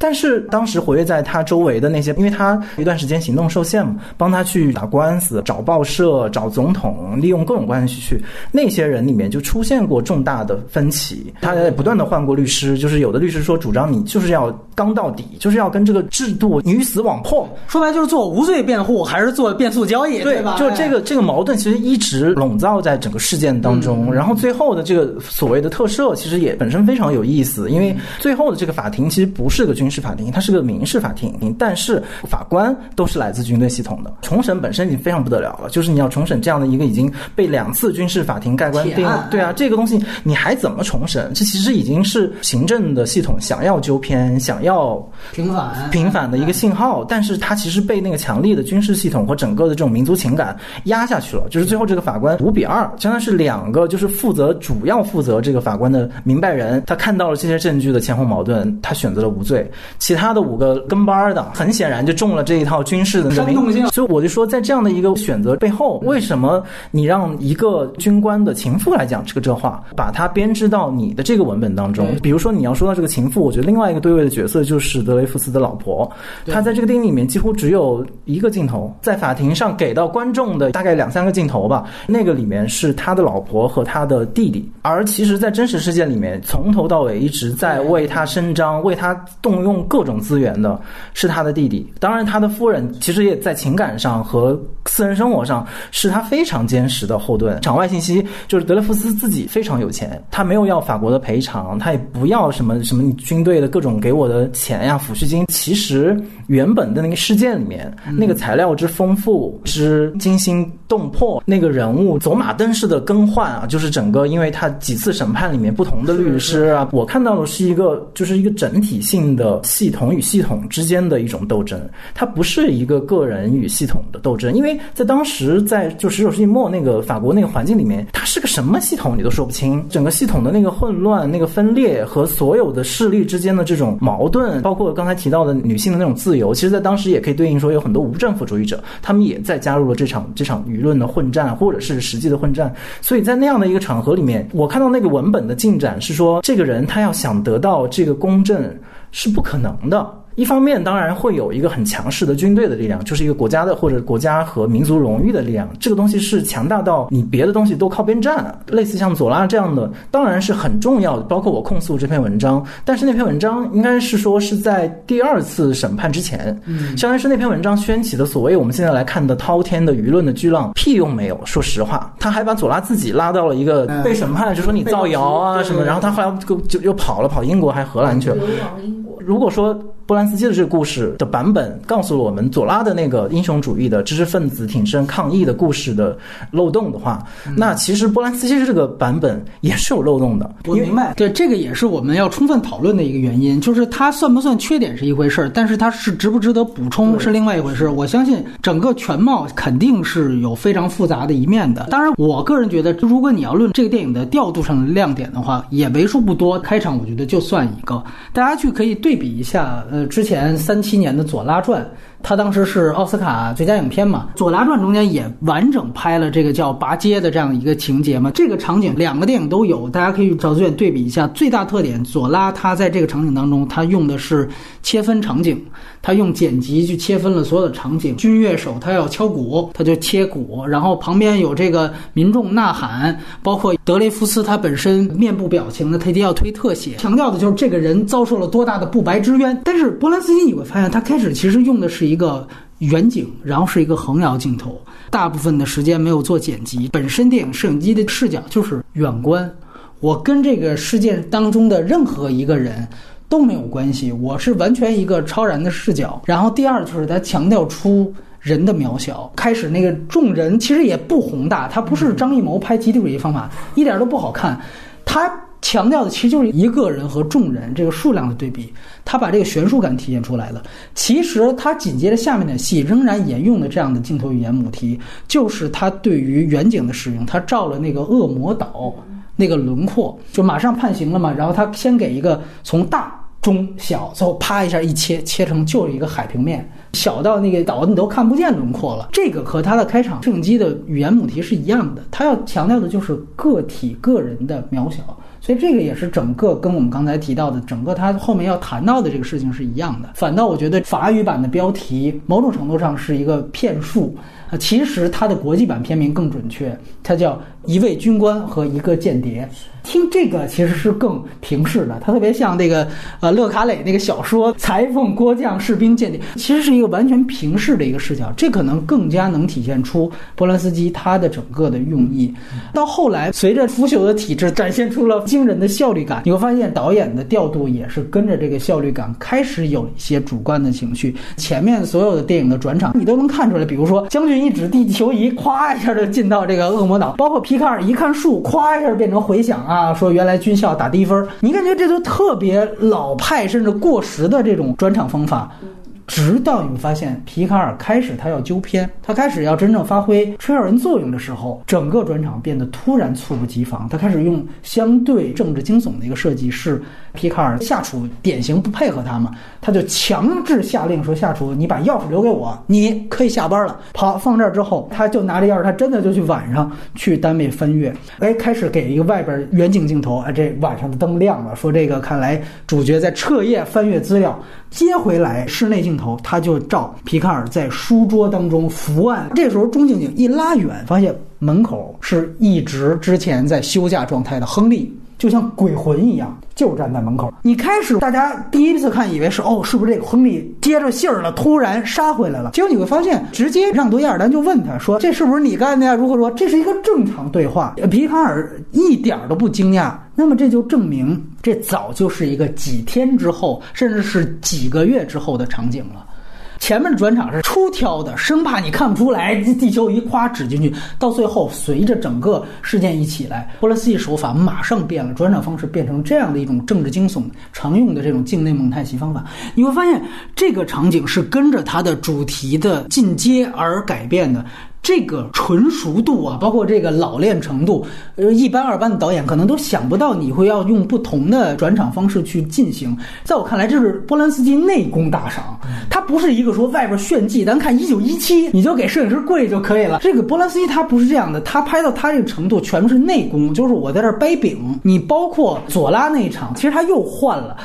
但是当时活跃在他周围的那些，因为他一段时间行动受限嘛，帮他去打官司、找报社、找总统，利用各种关系去，那些人里面就出现过重大的分歧。他在不断的换过律师，就是有的律师说主张你就是要刚到底，就是要跟这个制度鱼死网破。说白就是做无罪辩护，还是做变速交易，对吧？就这个这个矛盾其实一直笼罩在整个事件当中。然后最后的这个所谓的特赦，其实也本身非常有意思，因为最后的这个法庭其实不是个军事法庭，它是个民事法庭，但是法官都是来自军队系统的。重审本身已经非常不得了了，就是你要重审这样的一个已经被两次军事法庭盖棺定论，对啊，这个东西你还怎么重审？这其实已经是行政的系统想要纠偏、想要平反、平反的一个信号，但是它其实被那个强力的军事系统和整个的这种民族情感压下去了。就是最后这个法官五比二，相当于是两个就是负责主要负责这个法官的明白人，他看到了这些证据的前后矛盾，他选择了无罪。其他的五个跟班的，很显然就中了这一套军事的煽动性。所以我就说，在这样的一个选择背后，为什么你让一个军官的情妇来讲这个这话，把它编织到你的这个文本当中？比如说你要说到这个情妇，我觉得另外一个对位的角色就是德雷福斯的老婆，她在这个电影里面几乎只有一个镜头，在法庭上给到观众的大概两三个镜头吧。那个里面是他的老婆和他的弟弟，而其实，在真实世界里面，从头到尾一直在为他伸张、为他动用各种资源的是他的弟弟。当然，他的夫人其实也在情感上和私人生活上是他非常坚实的后盾。场外信息就是德雷福斯自己非常有钱，他没有要法国的赔偿，他也不要什么什么军队的各种给我的钱呀、抚恤金。其实原本的那个事件里面，那个材料之丰富、之惊心动魄，那个人物走马灯式的更换啊，就是整个，因为他几次审判里面不同的律师啊，我看到的是一个就是一个整体性的系统与系统之间的一种斗争，它不是一个个人与系统的斗争，因为在当时在就十九世纪末那个法国那个环境里面，它是个什么系统你都说不清，整个系统的那个混乱、那个分裂和所有的势力之间的这种矛盾，包括刚才提到的女性的那种自由，其实在当时也可以对应说有很多无政府主义者，他们也在加入了这场这场舆论的混战，或者是实际的混战，所以在那样的一个场合里面，我看到那个文本的进展是说，这个人他要想得到这个公正是不可能的。一方面当然会有一个很强势的军队的力量，就是一个国家的或者国家和民族荣誉的力量。这个东西是强大到你别的东西都靠边站，类似像左拉这样的，当然是很重要的。包括我控诉这篇文章，但是那篇文章应该是说是在第二次审判之前，嗯，相当于是那篇文章掀起的所谓我们现在来看的滔天的舆论的巨浪，屁用没有。说实话，他还把左拉自己拉到了一个被审判，就说你造谣啊什么，然后他后来就就又跑了，跑英国还荷兰去了。如果说波兰斯基的这个故事的版本告诉了我们左拉的那个英雄主义的知识分子挺身抗议的故事的漏洞的话，那其实波兰斯基这个版本也是有漏洞的。我明白，对这个也是我们要充分讨论的一个原因，就是它算不算缺点是一回事儿，但是它是值不值得补充是另外一回事。我相信整个全貌肯定是有非常复杂的一面的。当然，我个人觉得，如果你要论这个电影的调度上的亮点的话，也为数不多。开场我觉得就算一个，大家去可以对比一下，呃，之前三七年的《左拉传》。他当时是奥斯卡最佳影片嘛，《左拉传》中间也完整拍了这个叫拔街的这样一个情节嘛。这个场景两个电影都有，大家可以找资源对比一下。最大特点，左拉他在这个场景当中，他用的是切分场景，他用剪辑去切分了所有的场景。军乐手他要敲鼓，他就切鼓，然后旁边有这个民众呐喊，包括德雷福斯他本身面部表情呢，他一定要推特写，强调的就是这个人遭受了多大的不白之冤。但是波兰斯基你会发现，他开始其实用的是。一个远景，然后是一个横摇镜头，大部分的时间没有做剪辑。本身电影摄影机的视角就是远观，我跟这个事件当中的任何一个人都没有关系，我是完全一个超然的视角。然后第二就是他强调出人的渺小，开始那个众人其实也不宏大，他不是张艺谋拍集体主义方法，一点都不好看，他。强调的其实就是一个人和众人这个数量的对比，他把这个悬殊感体现出来了。其实他紧接着下面的戏仍然沿用了这样的镜头语言母题，就是他对于远景的使用，他照了那个恶魔岛那个轮廓，就马上判刑了嘛。然后他先给一个从大、中、小，最后啪一下一切，切成就是一个海平面，小到那个岛你都看不见轮廓了。这个和他的开场摄影机的语言母题是一样的，他要强调的就是个体个人的渺小。所以这个也是整个跟我们刚才提到的整个他后面要谈到的这个事情是一样的。反倒我觉得法语版的标题某种程度上是一个骗术。啊，其实它的国际版片名更准确，它叫《一位军官和一个间谍》。听这个其实是更平视的，它特别像那个呃勒卡雷那个小说《裁缝、郭将、士兵、间谍》，其实是一个完全平视的一个视角。这可能更加能体现出波兰斯基他的整个的用意。到后来，随着腐朽的体制展现出了惊人的效率感，你会发现导演的调度也是跟着这个效率感开始有一些主观的情绪。前面所有的电影的转场，你都能看出来，比如说将军。一指地球仪，咵一下就进到这个恶魔岛。包括皮卡尔一看树，咵一下变成回响啊，说原来军校打低分。你感觉这都特别老派，甚至过时的这种专场方法。直到你发现皮卡尔开始他要纠偏，他开始要真正发挥吹哨人作用的时候，整个转场变得突然猝不及防。他开始用相对政治惊悚的一个设计，是皮卡尔下厨典型不配合他嘛，他就强制下令说下厨你把钥匙留给我，你可以下班了。好，放这儿之后，他就拿着钥匙，他真的就去晚上去单位翻阅。哎，开始给一个外边远景镜头，哎，这晚上的灯亮了，说这个看来主角在彻夜翻阅资料。接回来室内镜头，他就照皮卡尔在书桌当中伏案。这时候中景景一拉远，发现门口是一直之前在休假状态的亨利，就像鬼魂一样，就站在门口。你开始大家第一次看以为是哦，是不是这个亨利接着信儿了，突然杀回来了？结果你会发现，直接让多亚尔丹就问他说：“这是不是你干的呀？”如何说？这是一个正常对话。皮卡尔一点都不惊讶。那么这就证明，这早就是一个几天之后，甚至是几个月之后的场景了。前面的转场是出挑的，生怕你看不出来，地球一夸指进去，到最后随着整个事件一起来，波兰斯基手法马上变了，转场方式变成这样的一种政治惊悚常用的这种境内蒙太奇方法。你会发现，这个场景是跟着它的主题的进阶而改变的。这个纯熟度啊，包括这个老练程度，呃，一般二班的导演可能都想不到你会要用不同的转场方式去进行。在我看来，这是波兰斯基内功大赏，他不是一个说外边炫技，咱看一九一七，你就给摄影师跪就可以了。这个波兰斯基他不是这样的，他拍到他这个程度全部是内功，就是我在这掰饼。你包括左拉那一场，其实他又换了。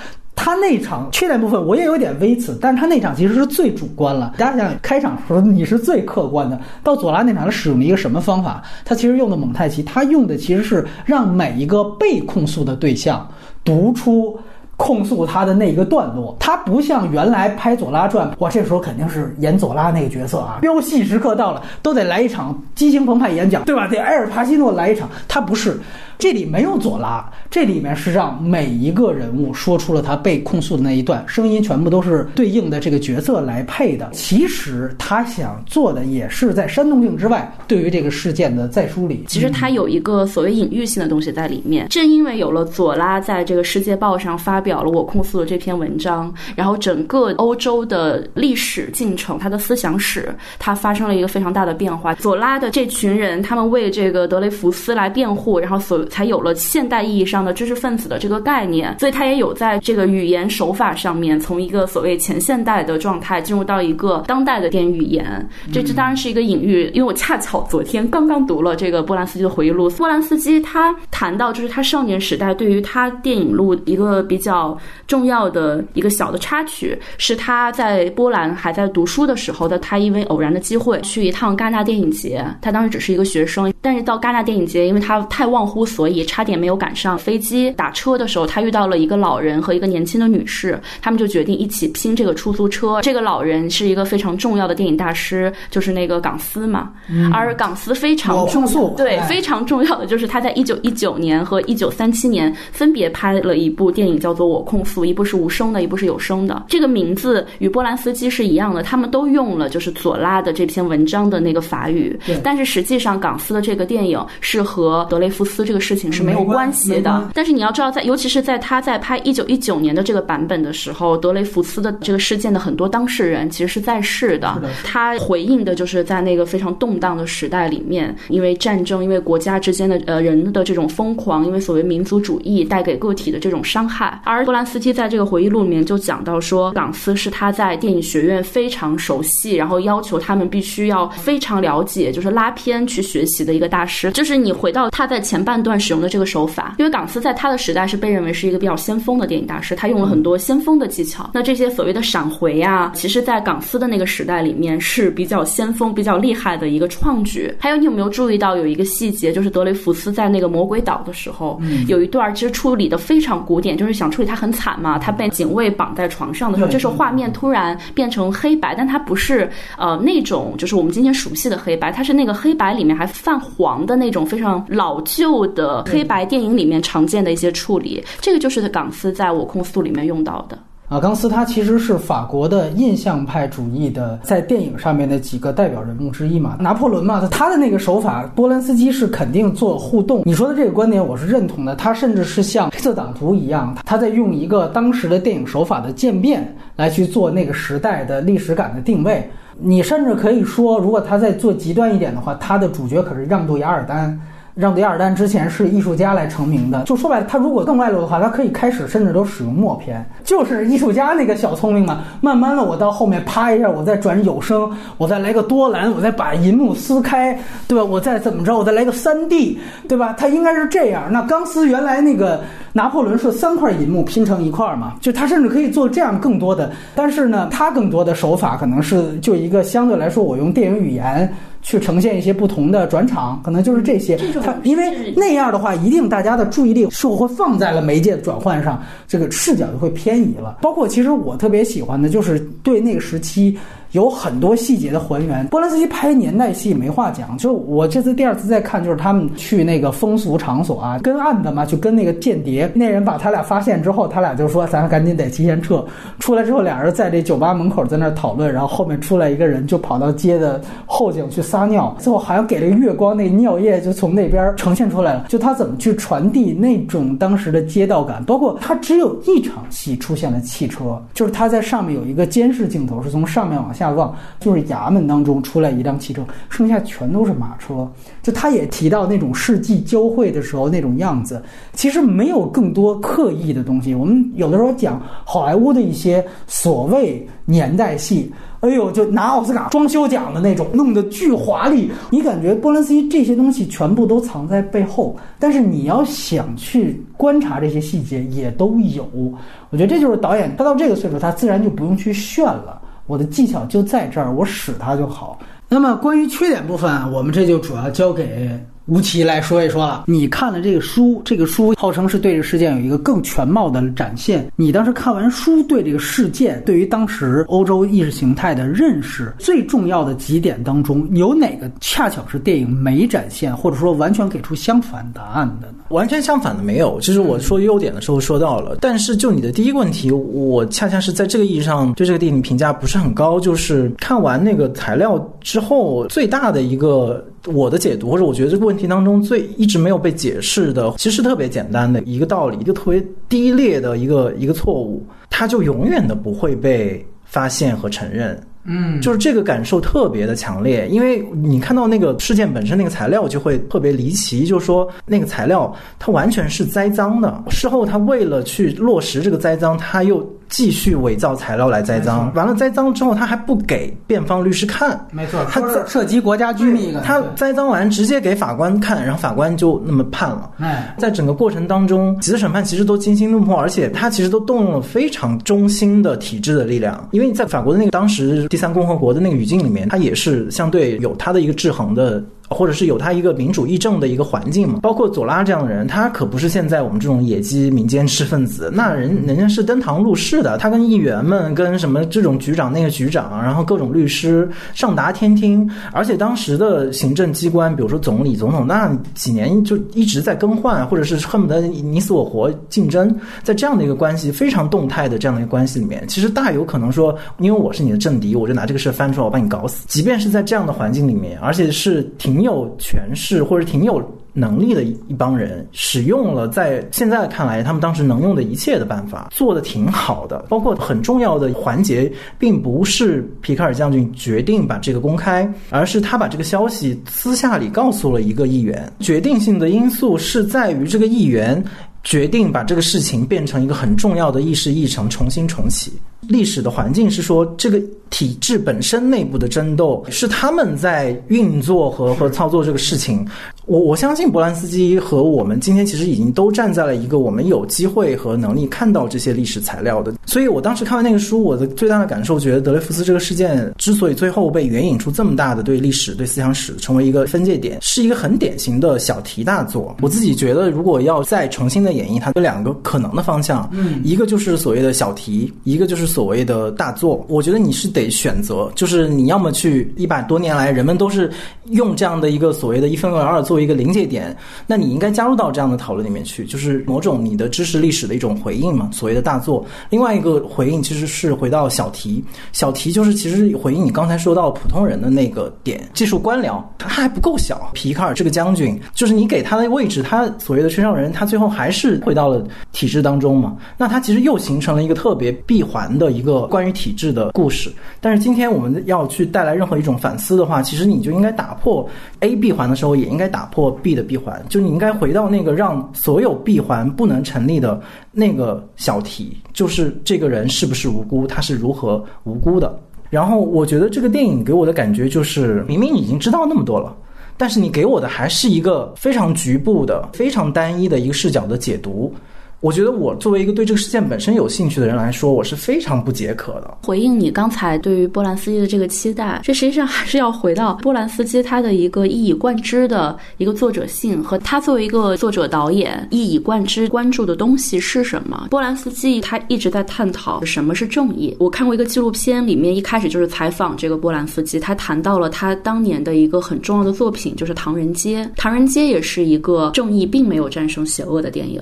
他那场缺点部分我也有点微词，但是他那场其实是最主观了。大家想想，开场时候你是最客观的，到左拉那场他使用了一个什么方法？他其实用的蒙太奇，他用的其实是让每一个被控诉的对象读出控诉他的那一个段落。他不像原来拍左拉传，我这时候肯定是演左拉那个角色啊，飙戏时刻到了，都得来一场激情澎湃演讲，对吧？得埃尔帕西诺来一场，他不是。这里没有左拉，这里面是让每一个人物说出了他被控诉的那一段，声音全部都是对应的这个角色来配的。其实他想做的也是在煽动性之外，对于这个事件的再梳理。其实他有一个所谓隐喻性的东西在里面。正因为有了左拉在这个《世界报》上发表了我控诉的这篇文章，然后整个欧洲的历史进程，他的思想史，它发生了一个非常大的变化。左拉的这群人，他们为这个德雷福斯来辩护，然后所。才有了现代意义上的知识分子的这个概念，所以他也有在这个语言手法上面，从一个所谓前现代的状态进入到一个当代的电影语言。这这当然是一个隐喻，因为我恰巧昨天刚刚读了这个波兰斯基的回忆录。波兰斯基他谈到，就是他少年时代对于他电影录一个比较重要的一个小的插曲，是他在波兰还在读书的时候的，他因为偶然的机会去一趟戛纳电影节，他当时只是一个学生，但是到戛纳电影节，因为他太忘乎。所以差点没有赶上飞机。打车的时候，他遇到了一个老人和一个年轻的女士，他们就决定一起拼这个出租车。这个老人是一个非常重要的电影大师，就是那个港斯嘛。而港斯非常控诉对非常重要的就是他在一九一九年和一九三七年分别拍了一部电影，叫做《我控诉》，一部是无声的，一部是有声的。这个名字与波兰斯基是一样的，他们都用了就是左拉的这篇文章的那个法语。但是实际上港斯的这个电影是和德雷福斯这个。事情是没有关系的，但是你要知道，在尤其是在他在拍一九一九年的这个版本的时候，德雷福斯的这个事件的很多当事人其实是在世的。他回应的就是在那个非常动荡的时代里面，因为战争，因为国家之间的呃人的这种疯狂，因为所谓民族主义带给个体的这种伤害。而波兰斯基在这个回忆录里面就讲到说，港斯是他在电影学院非常熟悉，然后要求他们必须要非常了解，就是拉片去学习的一个大师。就是你回到他在前半段。断使用的这个手法。因为港斯在他的时代是被认为是一个比较先锋的电影大师，他用了很多先锋的技巧。那这些所谓的闪回啊，其实在港斯的那个时代里面是比较先锋、比较厉害的一个创举。还有，你有没有注意到有一个细节，就是德雷福斯在那个魔鬼岛的时候，有一段其实处理的非常古典，就是想处理他很惨嘛，他被警卫绑在床上的时候，这时候画面突然变成黑白，但他不是呃那种就是我们今天熟悉的黑白，他是那个黑白里面还泛黄的那种非常老旧的黑白电影里面常见的一些处理，这个就是港斯在我控诉里面用到的。啊，钢丝他其实是法国的印象派主义的在电影上面的几个代表人物之一嘛。拿破仑嘛，他的那个手法，波兰斯基是肯定做互动。你说的这个观点我是认同的。他甚至是像黑色党徒一样，他在用一个当时的电影手法的渐变来去做那个时代的历史感的定位。你甚至可以说，如果他在做极端一点的话，他的主角可是让渡雅尔丹。让迪尔丹之前是艺术家来成名的，就说白了，他如果更外露的话，他可以开始甚至都使用默片，就是艺术家那个小聪明嘛。慢慢的，我到后面啪一下，我再转有声，我再来个多兰，我再把银幕撕开，对吧？我再怎么着，我再来个三 D，对吧？他应该是这样。那钢丝原来那个拿破仑是三块银幕拼成一块嘛，就他甚至可以做这样更多的，但是呢，他更多的手法可能是就一个相对来说，我用电影语言。去呈现一些不同的转场，可能就是这些。它因为那样的话，一定大家的注意力是会放在了媒介的转换上，这个视角就会偏移了。包括其实我特别喜欢的就是对那个时期。有很多细节的还原。波兰斯基拍年代戏没话讲，就我这次第二次再看，就是他们去那个风俗场所啊，跟案子嘛，就跟那个间谍那人把他俩发现之后，他俩就说咱赶紧得提前撤。出来之后，俩人在这酒吧门口在那讨论，然后后面出来一个人就跑到街的后景去撒尿，最后好像给了月光，那尿液就从那边呈现出来了。就他怎么去传递那种当时的街道感，包括他只有一场戏出现了汽车，就是他在上面有一个监视镜头，是从上面往下。下望就是衙门当中出来一辆汽车，剩下全都是马车。就他也提到那种世纪交汇的时候那种样子，其实没有更多刻意的东西。我们有的时候讲好莱坞的一些所谓年代戏，哎呦，就拿奥斯卡装修奖的那种，弄得巨华丽。你感觉波兰斯基这些东西全部都藏在背后，但是你要想去观察这些细节，也都有。我觉得这就是导演，他到这个岁数，他自然就不用去炫了。我的技巧就在这儿，我使它就好。那么关于缺点部分，我们这就主要交给。吴奇来说一说了，你看了这个书，这个书号称是对这个事件有一个更全貌的展现。你当时看完书，对这个事件，对于当时欧洲意识形态的认识，最重要的几点当中，有哪个恰巧是电影没展现，或者说完全给出相反答案的呢？完全相反的没有。其实我说优点的时候说到了，但是就你的第一个问题，我恰恰是在这个意义上对这个电影评价不是很高。就是看完那个材料之后，最大的一个。我的解读，或者我觉得这个问题当中最一直没有被解释的，其实特别简单的一个道理，一个特别低劣的一个一个错误，它就永远的不会被发现和承认。嗯，就是这个感受特别的强烈，因为你看到那个事件本身那个材料就会特别离奇，就是说那个材料它完全是栽赃的，事后他为了去落实这个栽赃，他又。继续伪造材料来栽赃，完了栽赃之后，他还不给辩方律师看。没错，他涉及国家机密。他栽赃完直接给法官看，然后法官就那么判了。哎，在整个过程当中，几次审判其实都惊心动魄，而且他其实都动用了非常中心的体制的力量。因为在法国的那个当时第三共和国的那个语境里面，它也是相对有它的一个制衡的。或者是有他一个民主议政的一个环境嘛，包括左拉这样的人，他可不是现在我们这种野鸡民间知识分子，那人人家是登堂入室的，他跟议员们、跟什么这种局长、那个局长，然后各种律师上达天听，而且当时的行政机关，比如说总理、总统，那几年就一直在更换，或者是恨不得你死我活竞争，在这样的一个关系非常动态的这样的一个关系里面，其实大有可能说，因为我是你的政敌，我就拿这个事翻出来，我把你搞死。即便是在这样的环境里面，而且是挺。挺有权势或者挺有能力的一帮人，使用了在现在看来他们当时能用的一切的办法，做的挺好的。包括很重要的环节，并不是皮卡尔将军决定把这个公开，而是他把这个消息私下里告诉了一个议员。决定性的因素是在于这个议员决定把这个事情变成一个很重要的议事议程，重新重启。历史的环境是说这个体制本身内部的争斗是他们在运作和和操作这个事情。我我相信波兰斯基和我们今天其实已经都站在了一个我们有机会和能力看到这些历史材料的。所以我当时看完那个书，我的最大的感受觉得德雷福斯这个事件之所以最后被援引出这么大的对历史、对思想史成为一个分界点，是一个很典型的小题大做。我自己觉得，如果要再重新的演绎它，有两个可能的方向，嗯，一个就是所谓的小题，一个就是所谓的大作。我觉得你是得选择，就是你要么去一百多年来人们都是用这样的一个所谓的一分为二。作为一个临界点，那你应该加入到这样的讨论里面去，就是某种你的知识历史的一种回应嘛。所谓的大作，另外一个回应其实是回到小题，小题就是其实回应你刚才说到普通人的那个点，技术官僚他还不够小。皮卡尔这个将军，就是你给他的位置，他所谓的缺少人，他最后还是回到了体制当中嘛。那他其实又形成了一个特别闭环的一个关于体制的故事。但是今天我们要去带来任何一种反思的话，其实你就应该打破 A 闭环的时候，也应该打。破 B 的闭环，就你应该回到那个让所有闭环不能成立的那个小题，就是这个人是不是无辜，他是如何无辜的。然后我觉得这个电影给我的感觉就是，明明已经知道那么多了，但是你给我的还是一个非常局部的、非常单一的一个视角的解读。我觉得我作为一个对这个事件本身有兴趣的人来说，我是非常不解渴的。回应你刚才对于波兰斯基的这个期待，这实际上还是要回到波兰斯基他的一个一以贯之的一个作者性和他作为一个作者导演一以贯之关注的东西是什么。波兰斯基他一直在探讨什么是正义。我看过一个纪录片，里面一开始就是采访这个波兰斯基，他谈到了他当年的一个很重要的作品，就是《唐人街》。《唐人街》也是一个正义并没有战胜邪恶的电影。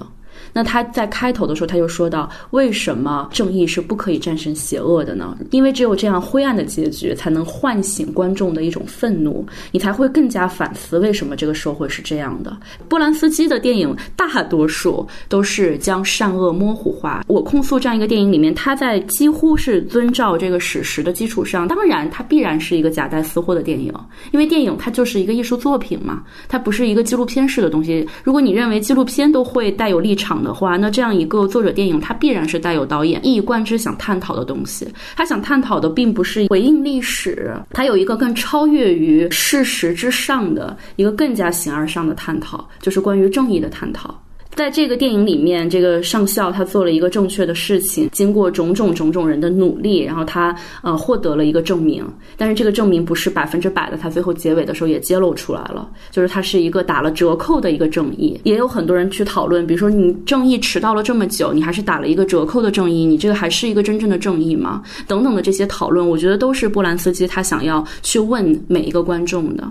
那他在开头的时候，他就说到，为什么正义是不可以战胜邪恶的呢？因为只有这样灰暗的结局，才能唤醒观众的一种愤怒，你才会更加反思为什么这个社会是这样的。波兰斯基的电影大多数都是将善恶模糊化。我控诉这样一个电影里面，他在几乎是遵照这个史实的基础上，当然它必然是一个夹带私货的电影，因为电影它就是一个艺术作品嘛，它不是一个纪录片式的东西。如果你认为纪录片都会带有立场，的话，那这样一个作者电影，它必然是带有导演一以贯之想探讨的东西。他想探讨的并不是回应历史，他有一个更超越于事实之上的一个更加形而上的探讨，就是关于正义的探讨。在这个电影里面，这个上校他做了一个正确的事情，经过种种种种人的努力，然后他呃获得了一个证明。但是这个证明不是百分之百的，他最后结尾的时候也揭露出来了，就是他是一个打了折扣的一个正义。也有很多人去讨论，比如说你正义迟到了这么久，你还是打了一个折扣的正义，你这个还是一个真正的正义吗？等等的这些讨论，我觉得都是波兰斯基他想要去问每一个观众的。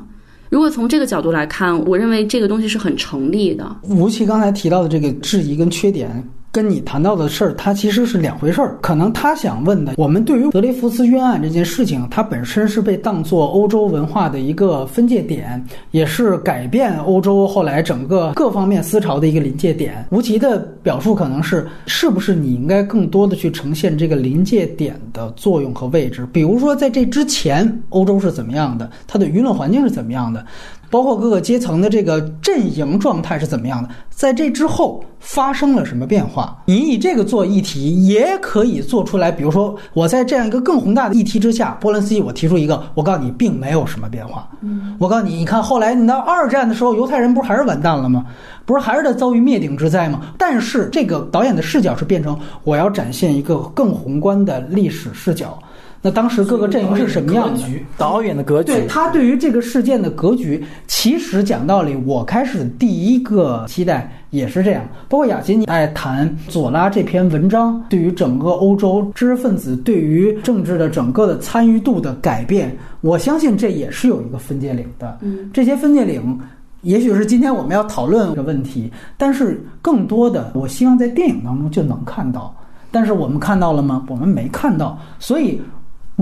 如果从这个角度来看，我认为这个东西是很成立的。吴奇刚才提到的这个质疑跟缺点。跟你谈到的事儿，它其实是两回事儿。可能他想问的，我们对于德雷福斯冤案这件事情，它本身是被当作欧洲文化的一个分界点，也是改变欧洲后来整个各方面思潮的一个临界点。吴奇的表述可能是，是不是你应该更多的去呈现这个临界点的作用和位置？比如说，在这之前，欧洲是怎么样的？它的舆论环境是怎么样的？包括各个阶层的这个阵营状态是怎么样的？在这之后发生了什么变化？你以这个做议题，也可以做出来。比如说，我在这样一个更宏大的议题之下，波兰斯基，我提出一个，我告诉你，并没有什么变化。嗯，我告诉你，你看后来你到二战的时候，犹太人不是还是完蛋了吗？不是还是在遭遇灭顶之灾吗？但是这个导演的视角是变成我要展现一个更宏观的历史视角。那当时各个阵营是什么样的？导演的格局，对他对于这个事件的格局，其实讲道理，我开始第一个期待也是这样。包括雅琴你爱谈左拉这篇文章对于整个欧洲知识分子对于政治的整个的参与度的改变，我相信这也是有一个分界岭的。嗯，这些分界岭，也许是今天我们要讨论的问题，但是更多的，我希望在电影当中就能看到。但是我们看到了吗？我们没看到，所以。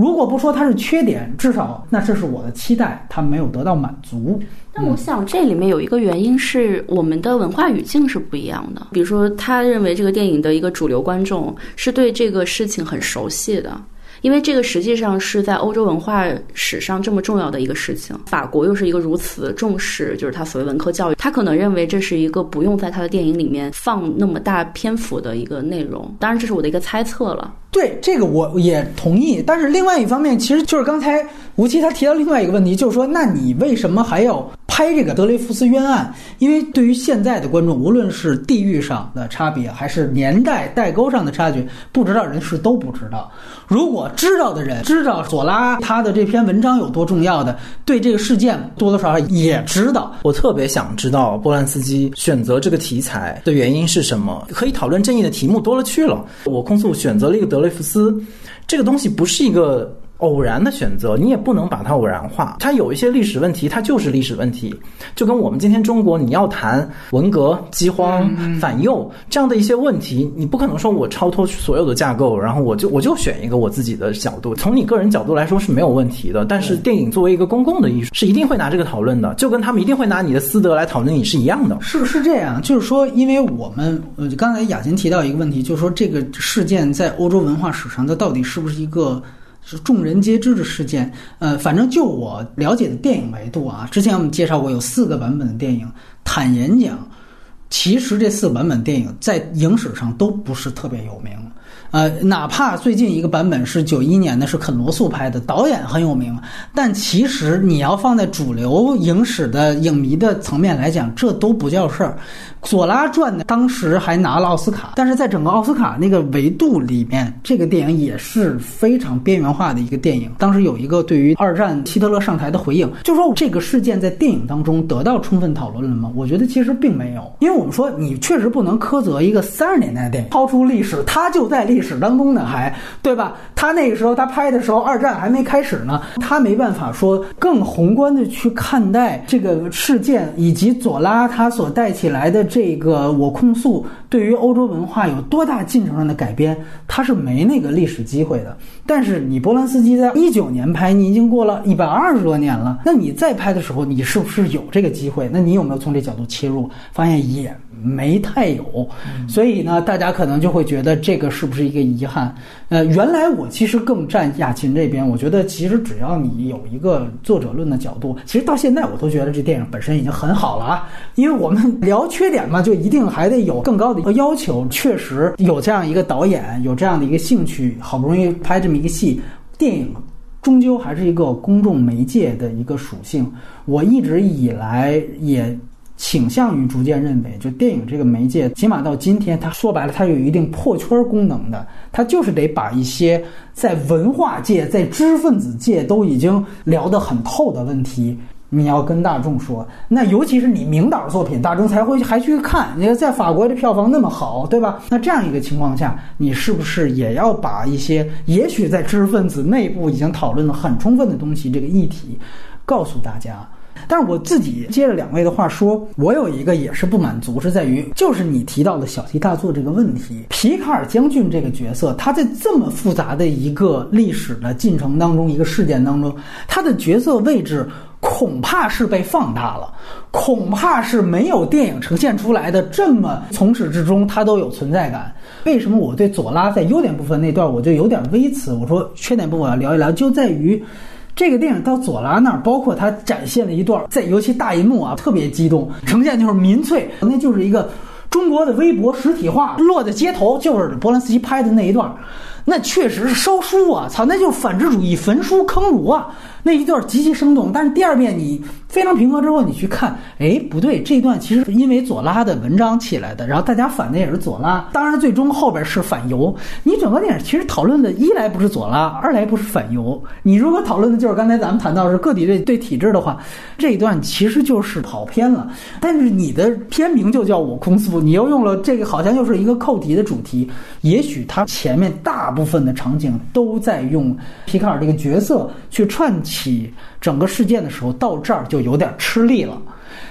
如果不说它是缺点，至少那这是我的期待，它没有得到满足。那我想这里面有一个原因是我们的文化语境是不一样的。比如说，他认为这个电影的一个主流观众是对这个事情很熟悉的。因为这个实际上是在欧洲文化史上这么重要的一个事情。法国又是一个如此重视，就是他所谓文科教育，他可能认为这是一个不用在他的电影里面放那么大篇幅的一个内容。当然，这是我的一个猜测了。对这个我也同意，但是另外一方面，其实就是刚才吴奇他提到另外一个问题，就是说，那你为什么还要拍这个德雷福斯冤案？因为对于现在的观众，无论是地域上的差别，还是年代代沟上的差距，不知道人是都不知道。如果知道的人知道左拉他的这篇文章有多重要的，对这个事件多多少少也知道。我特别想知道波兰斯基选择这个题材的原因是什么？可以讨论正义的题目多了去了。我控诉选择了一个德雷福斯，这个东西不是一个。偶然的选择，你也不能把它偶然化。它有一些历史问题，它就是历史问题。就跟我们今天中国，你要谈文革、饥荒、反右这样的一些问题，你不可能说我超脱所有的架构，然后我就我就选一个我自己的角度。从你个人角度来说是没有问题的，但是电影作为一个公共的艺术，是一定会拿这个讨论的，就跟他们一定会拿你的私德来讨论你是一样的。是是这样，就是说，因为我们呃刚才雅琴提到一个问题，就是说这个事件在欧洲文化史上，它到底是不是一个？是众人皆知的事件，呃，反正就我了解的电影维度啊，之前我们介绍过有四个版本的电影，坦言讲，其实这四个版本电影在影史上都不是特别有名。呃，哪怕最近一个版本是九一年的，是肯罗素拍的，导演很有名，但其实你要放在主流影史的影迷的层面来讲，这都不叫事儿。左拉传呢，当时还拿了奥斯卡，但是在整个奥斯卡那个维度里面，这个电影也是非常边缘化的一个电影。当时有一个对于二战希特勒上台的回应，就说这个事件在电影当中得到充分讨论了吗？我觉得其实并没有，因为我们说你确实不能苛责一个三十年代的电影，超出历史，它就在历史当中呢，还对吧？他那个时候他拍的时候，二战还没开始呢，他没办法说更宏观的去看待这个事件以及左拉他所带起来的。这个我控诉对于欧洲文化有多大进程上的改编，他是没那个历史机会的。但是你波兰斯基在一九年拍，你已经过了一百二十多年了，那你再拍的时候，你是不是有这个机会？那你有没有从这角度切入？发现也。没太有，所以呢，大家可能就会觉得这个是不是一个遗憾？呃，原来我其实更站亚琴这边，我觉得其实只要你有一个作者论的角度，其实到现在我都觉得这电影本身已经很好了啊。因为我们聊缺点嘛，就一定还得有更高的一个要求。确实有这样一个导演，有这样的一个兴趣，好不容易拍这么一个戏，电影终究还是一个公众媒介的一个属性。我一直以来也。倾向于逐渐认为，就电影这个媒介，起码到今天，它说白了，它有一定破圈功能的，它就是得把一些在文化界、在知识分子界都已经聊得很透的问题，你要跟大众说。那尤其是你名导作品，大众才会还去看。你看，在法国的票房那么好，对吧？那这样一个情况下，你是不是也要把一些也许在知识分子内部已经讨论的很充分的东西，这个议题告诉大家？但是我自己接着两位的话说，我有一个也是不满足，是在于就是你提到的小题大做这个问题。皮卡尔将军这个角色，他在这么复杂的一个历史的进程当中，一个事件当中，他的角色位置恐怕是被放大了，恐怕是没有电影呈现出来的这么从始至终他都有存在感。为什么我对左拉在优点部分那段我就有点微词？我说缺点部分要聊一聊，就在于。这个电影到左拉那儿，包括他展现了一段，在尤其大银幕啊，特别激动，呈现就是民粹，那就是一个中国的微博实体化，落在街头，就是波兰斯基拍的那一段，那确实是烧书啊，操，那就是反智主义焚书坑儒啊，那一段极其生动。但是第二遍你。非常平和之后，你去看，哎，不对，这段其实是因为左拉的文章起来的，然后大家反的也是左拉，当然最终后边是反犹。你整个电影其实讨论的一来不是左拉，二来不是反犹。你如果讨论的就是刚才咱们谈到是个体对对体制的话，这一段其实就是跑偏了。但是你的片名就叫我空诉，你又用了这个好像又是一个扣题的主题。也许他前面大部分的场景都在用皮卡尔这个角色去串起。整个事件的时候到这儿就有点吃力了。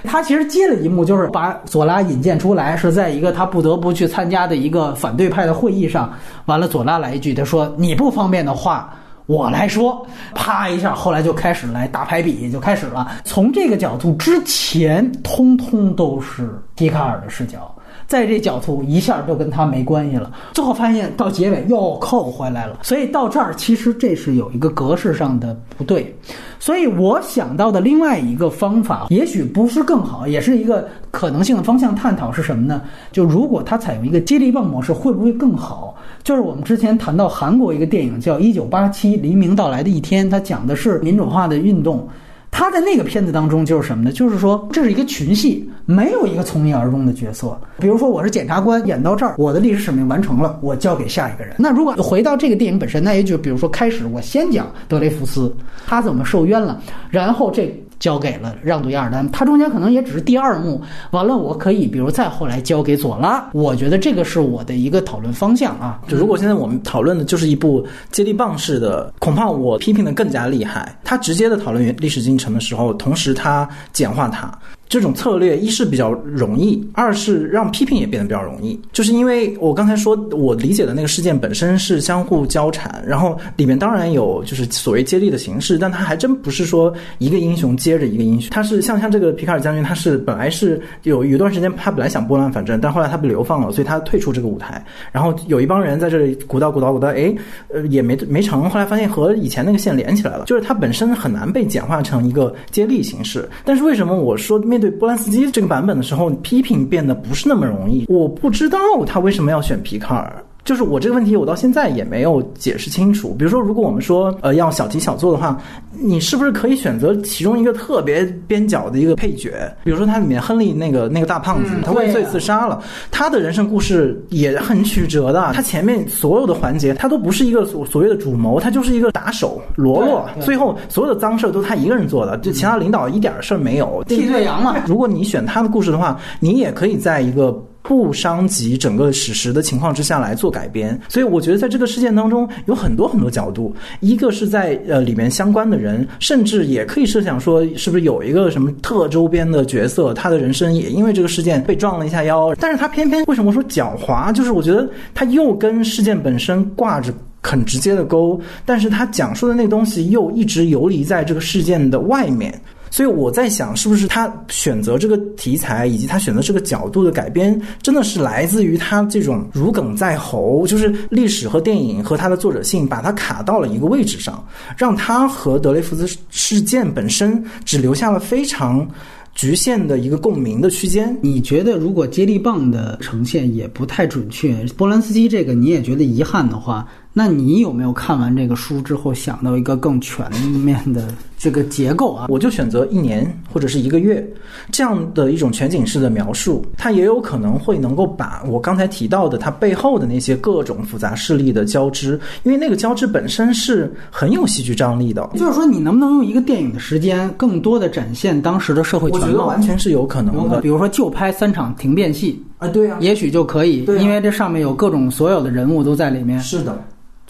他其实接了一幕，就是把左拉引荐出来，是在一个他不得不去参加的一个反对派的会议上。完了，左拉来一句，他说：“你不方便的话，我来说。”啪一下，后来就开始来打排比，就开始了。从这个角度之前，通通都是笛卡尔的视角。在这角度一下就跟他没关系了。最后发现到结尾又扣回来了，所以到这儿其实这是有一个格式上的不对。所以我想到的另外一个方法，也许不是更好，也是一个可能性的方向探讨是什么呢？就如果它采用一个接力棒模式，会不会更好？就是我们之前谈到韩国一个电影叫《一九八七黎明到来的一天》，它讲的是民主化的运动。他在那个片子当中就是什么呢？就是说这是一个群戏，没有一个从一而终的角色。比如说我是检察官，演到这儿，我的历史使命完成了，我交给下一个人。那如果回到这个电影本身，那也就比如说开始我先讲德雷福斯，他怎么受冤了，然后这。交给了让渡亚尔丹，他中间可能也只是第二幕。完了，我可以比如再后来交给佐拉。我觉得这个是我的一个讨论方向啊。就如果现在我们讨论的就是一部接力棒式的，恐怕我批评的更加厉害。他直接的讨论历史进程的时候，同时他简化它。这种策略一是比较容易，二是让批评也变得比较容易。就是因为我刚才说，我理解的那个事件本身是相互交缠，然后里面当然有就是所谓接力的形式，但他还真不是说一个英雄接着一个英雄，他是像像这个皮卡尔将军，他是本来是有有一段时间他本来想拨乱反正，但后来他被流放了，所以他退出这个舞台，然后有一帮人在这里鼓捣鼓捣鼓捣，哎，呃也没没成，后来发现和以前那个线连起来了，就是它本身很难被简化成一个接力形式。但是为什么我说面对波兰斯基这个版本的时候，批评变得不是那么容易。我不知道他为什么要选皮卡尔。就是我这个问题，我到现在也没有解释清楚。比如说，如果我们说呃要小题小做的话，你是不是可以选择其中一个特别边角的一个配角？比如说，它里面亨利那个那个大胖子，他畏罪自杀了，他的人生故事也很曲折的。他前面所有的环节，他都不是一个所所谓的主谋，他就是一个打手罗罗。最后所有的脏事都他一个人做的，就其他领导一点事儿没有。替罪羊嘛。如果你选他的故事的话，你也可以在一个。不伤及整个史实的情况之下来做改编，所以我觉得在这个事件当中有很多很多角度。一个是在呃里面相关的人，甚至也可以设想说，是不是有一个什么特周边的角色，他的人生也因为这个事件被撞了一下腰。但是他偏偏为什么说狡猾？就是我觉得他又跟事件本身挂着很直接的钩，但是他讲述的那个东西又一直游离在这个事件的外面。所以我在想，是不是他选择这个题材，以及他选择这个角度的改编，真的是来自于他这种如鲠在喉，就是历史和电影和他的作者性，把它卡到了一个位置上，让他和德雷福斯事件本身只留下了非常局限的一个共鸣的区间。你觉得，如果接力棒的呈现也不太准确，波兰斯基这个你也觉得遗憾的话？那你有没有看完这个书之后想到一个更全面的这个结构啊？我就选择一年或者是一个月这样的一种全景式的描述，它也有可能会能够把我刚才提到的它背后的那些各种复杂势力的交织，因为那个交织本身是很有戏剧张力的。就是说，你能不能用一个电影的时间，更多的展现当时的社会全貌？我觉得完全是有可能的。比如说，就拍三场停电戏啊，对呀，也许就可以，因为这上面有各种所有的人物都在里面。是的。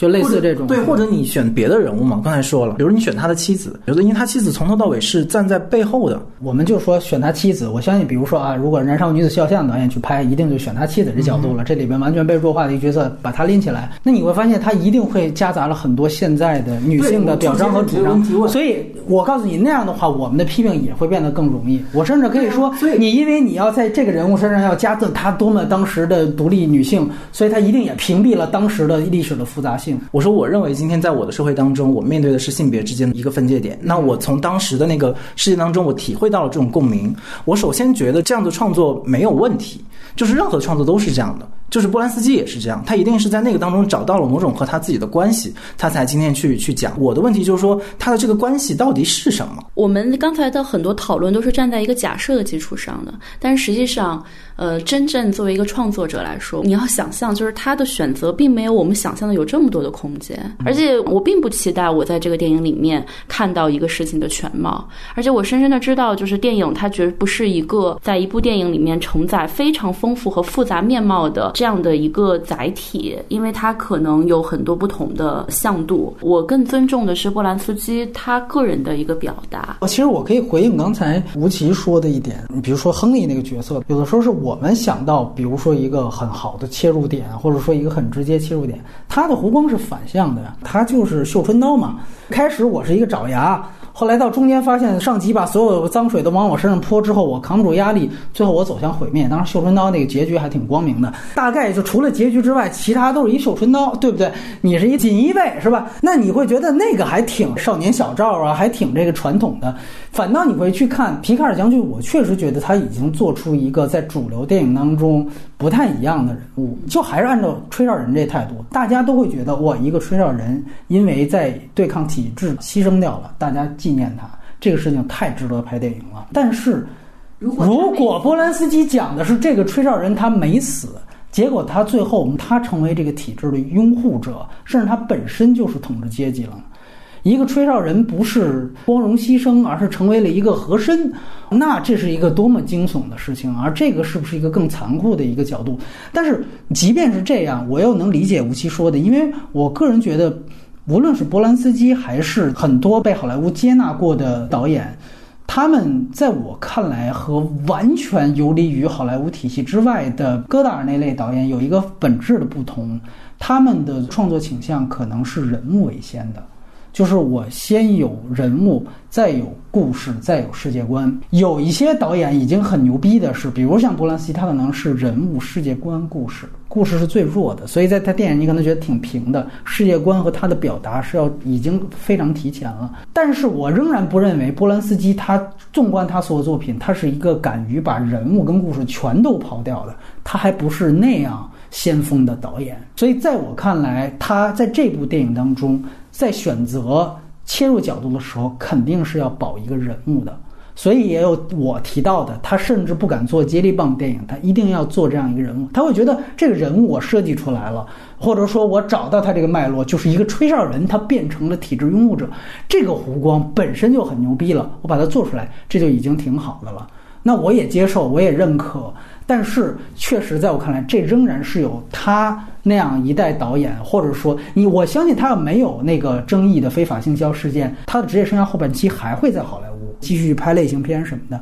就类似这种，对，或者你选别的人物嘛？刚才说了，比如你选他的妻子，有的因为他妻子从头到尾是站在背后的，我们就说选他妻子。我相信，比如说啊，如果《燃烧女子肖像》导演去拍，一定就选他妻子这角度了。这里边完全被弱化的一个角色，把他拎起来，那你会发现他一定会夹杂了很多现在的女性的表彰和主张。所以我告诉你，那样的话，我们的批评也会变得更容易。我甚至可以说，你因为你要在这个人物身上要加赠他多么当时的独立女性，所以他一定也屏蔽了当时的历史的复杂性。我说，我认为。今天在我的社会当中，我面对的是性别之间的一个分界点。那我从当时的那个事件当中，我体会到了这种共鸣。我首先觉得这样的创作没有问题，就是任何创作都是这样的。就是波兰斯基也是这样，他一定是在那个当中找到了某种和他自己的关系，他才今天去去讲。我的问题就是说，他的这个关系到底是什么？我们刚才的很多讨论都是站在一个假设的基础上的，但是实际上，呃，真正作为一个创作者来说，你要想象，就是他的选择并没有我们想象的有这么多的空间。而且我并不期待我在这个电影里面看到一个事情的全貌，而且我深深的知道，就是电影它绝不是一个在一部电影里面承载非常丰富和复杂面貌的。这样的一个载体，因为它可能有很多不同的向度。我更尊重的是波兰斯基他个人的一个表达。其实我可以回应刚才吴奇说的一点，你比如说亨利那个角色，有的时候是我们想到，比如说一个很好的切入点，或者说一个很直接切入点，它的弧光是反向的呀，它就是绣春刀嘛。开始我是一个爪牙。后来到中间发现上级把所有脏水都往我身上泼之后，我扛不住压力，最后我走向毁灭。当然，绣春刀那个结局还挺光明的，大概就除了结局之外，其他都是一绣春刀，对不对？你是一锦衣卫是吧？那你会觉得那个还挺少年小赵啊，还挺这个传统的。反倒你会去看皮卡尔将军，我确实觉得他已经做出一个在主流电影当中不太一样的人物，就还是按照吹哨人这态度，大家都会觉得哇，一个吹哨人因为在对抗体制牺牲掉了，大家纪念他，这个事情太值得拍电影了。但是，如果波兰斯基讲的是这个吹哨人他没死，结果他最后他成为这个体制的拥护者，甚至他本身就是统治阶级了。一个吹哨人不是光荣牺牲，而是成为了一个和珅，那这是一个多么惊悚的事情！而这个是不是一个更残酷的一个角度？但是即便是这样，我又能理解吴奇说的，因为我个人觉得，无论是波兰斯基还是很多被好莱坞接纳过的导演，他们在我看来和完全游离于好莱坞体系之外的戈达尔那类导演有一个本质的不同，他们的创作倾向可能是人物为先的。就是我先有人物，再有故事，再有世界观。有一些导演已经很牛逼的是，比如像波兰斯基，他可能是人物、世界观、故事，故事是最弱的，所以在他电影你可能觉得挺平的，世界观和他的表达是要已经非常提前了。但是我仍然不认为波兰斯基他纵观他所有作品，他是一个敢于把人物跟故事全都抛掉的，他还不是那样先锋的导演。所以在我看来，他在这部电影当中。在选择切入角度的时候，肯定是要保一个人物的，所以也有我提到的，他甚至不敢做接力棒电影，他一定要做这样一个人物，他会觉得这个人物我设计出来了，或者说我找到他这个脉络，就是一个吹哨人，他变成了体制拥护者，这个弧光本身就很牛逼了，我把它做出来，这就已经挺好的了。那我也接受，我也认可。但是，确实在我看来，这仍然是有他那样一代导演，或者说你，我相信他要没有那个争议的非法性交事件，他的职业生涯后半期还会在好莱坞继续拍类型片什么的。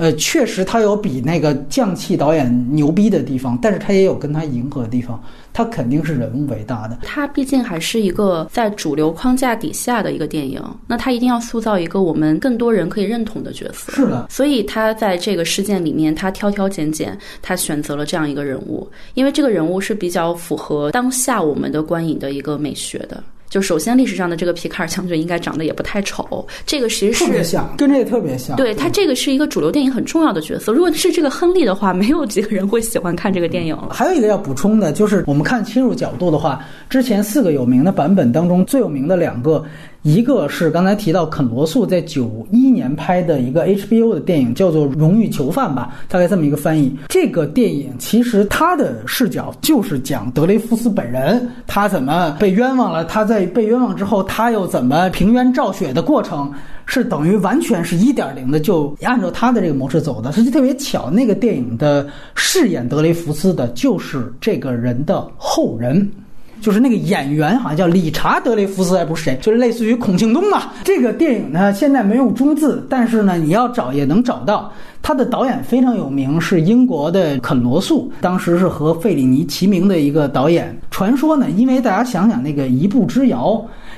呃，确实他有比那个匠气导演牛逼的地方，但是他也有跟他迎合的地方。他肯定是人物伟大的。他毕竟还是一个在主流框架底下的一个电影，那他一定要塑造一个我们更多人可以认同的角色。是的，所以他在这个事件里面，他挑挑拣拣，他选择了这样一个人物，因为这个人物是比较符合当下我们的观影的一个美学的。就首先历史上的这个皮卡尔将军应该长得也不太丑，这个其实是特别像，跟这个特别像。对他这个是一个主流电影很重要的角色。如果是这个亨利的话，没有几个人会喜欢看这个电影了。还有一个要补充的就是，我们看切入角度的话，之前四个有名的版本当中最有名的两个。一个是刚才提到肯罗素在九一年拍的一个 HBO 的电影，叫做《荣誉囚犯》吧，大概这么一个翻译。这个电影其实他的视角就是讲德雷福斯本人，他怎么被冤枉了，他在被冤枉之后，他又怎么平冤昭雪的过程，是等于完全是一点零的，就按照他的这个模式走的。实际特别巧，那个电影的饰演德雷福斯的就是这个人的后人。就是那个演员，好像叫理查德雷夫斯，还不是谁，就是类似于孔庆东啊。这个电影呢，现在没有中字，但是呢，你要找也能找到。他的导演非常有名，是英国的肯罗素，当时是和费里尼齐名的一个导演。传说呢，因为大家想想那个《一步之遥》。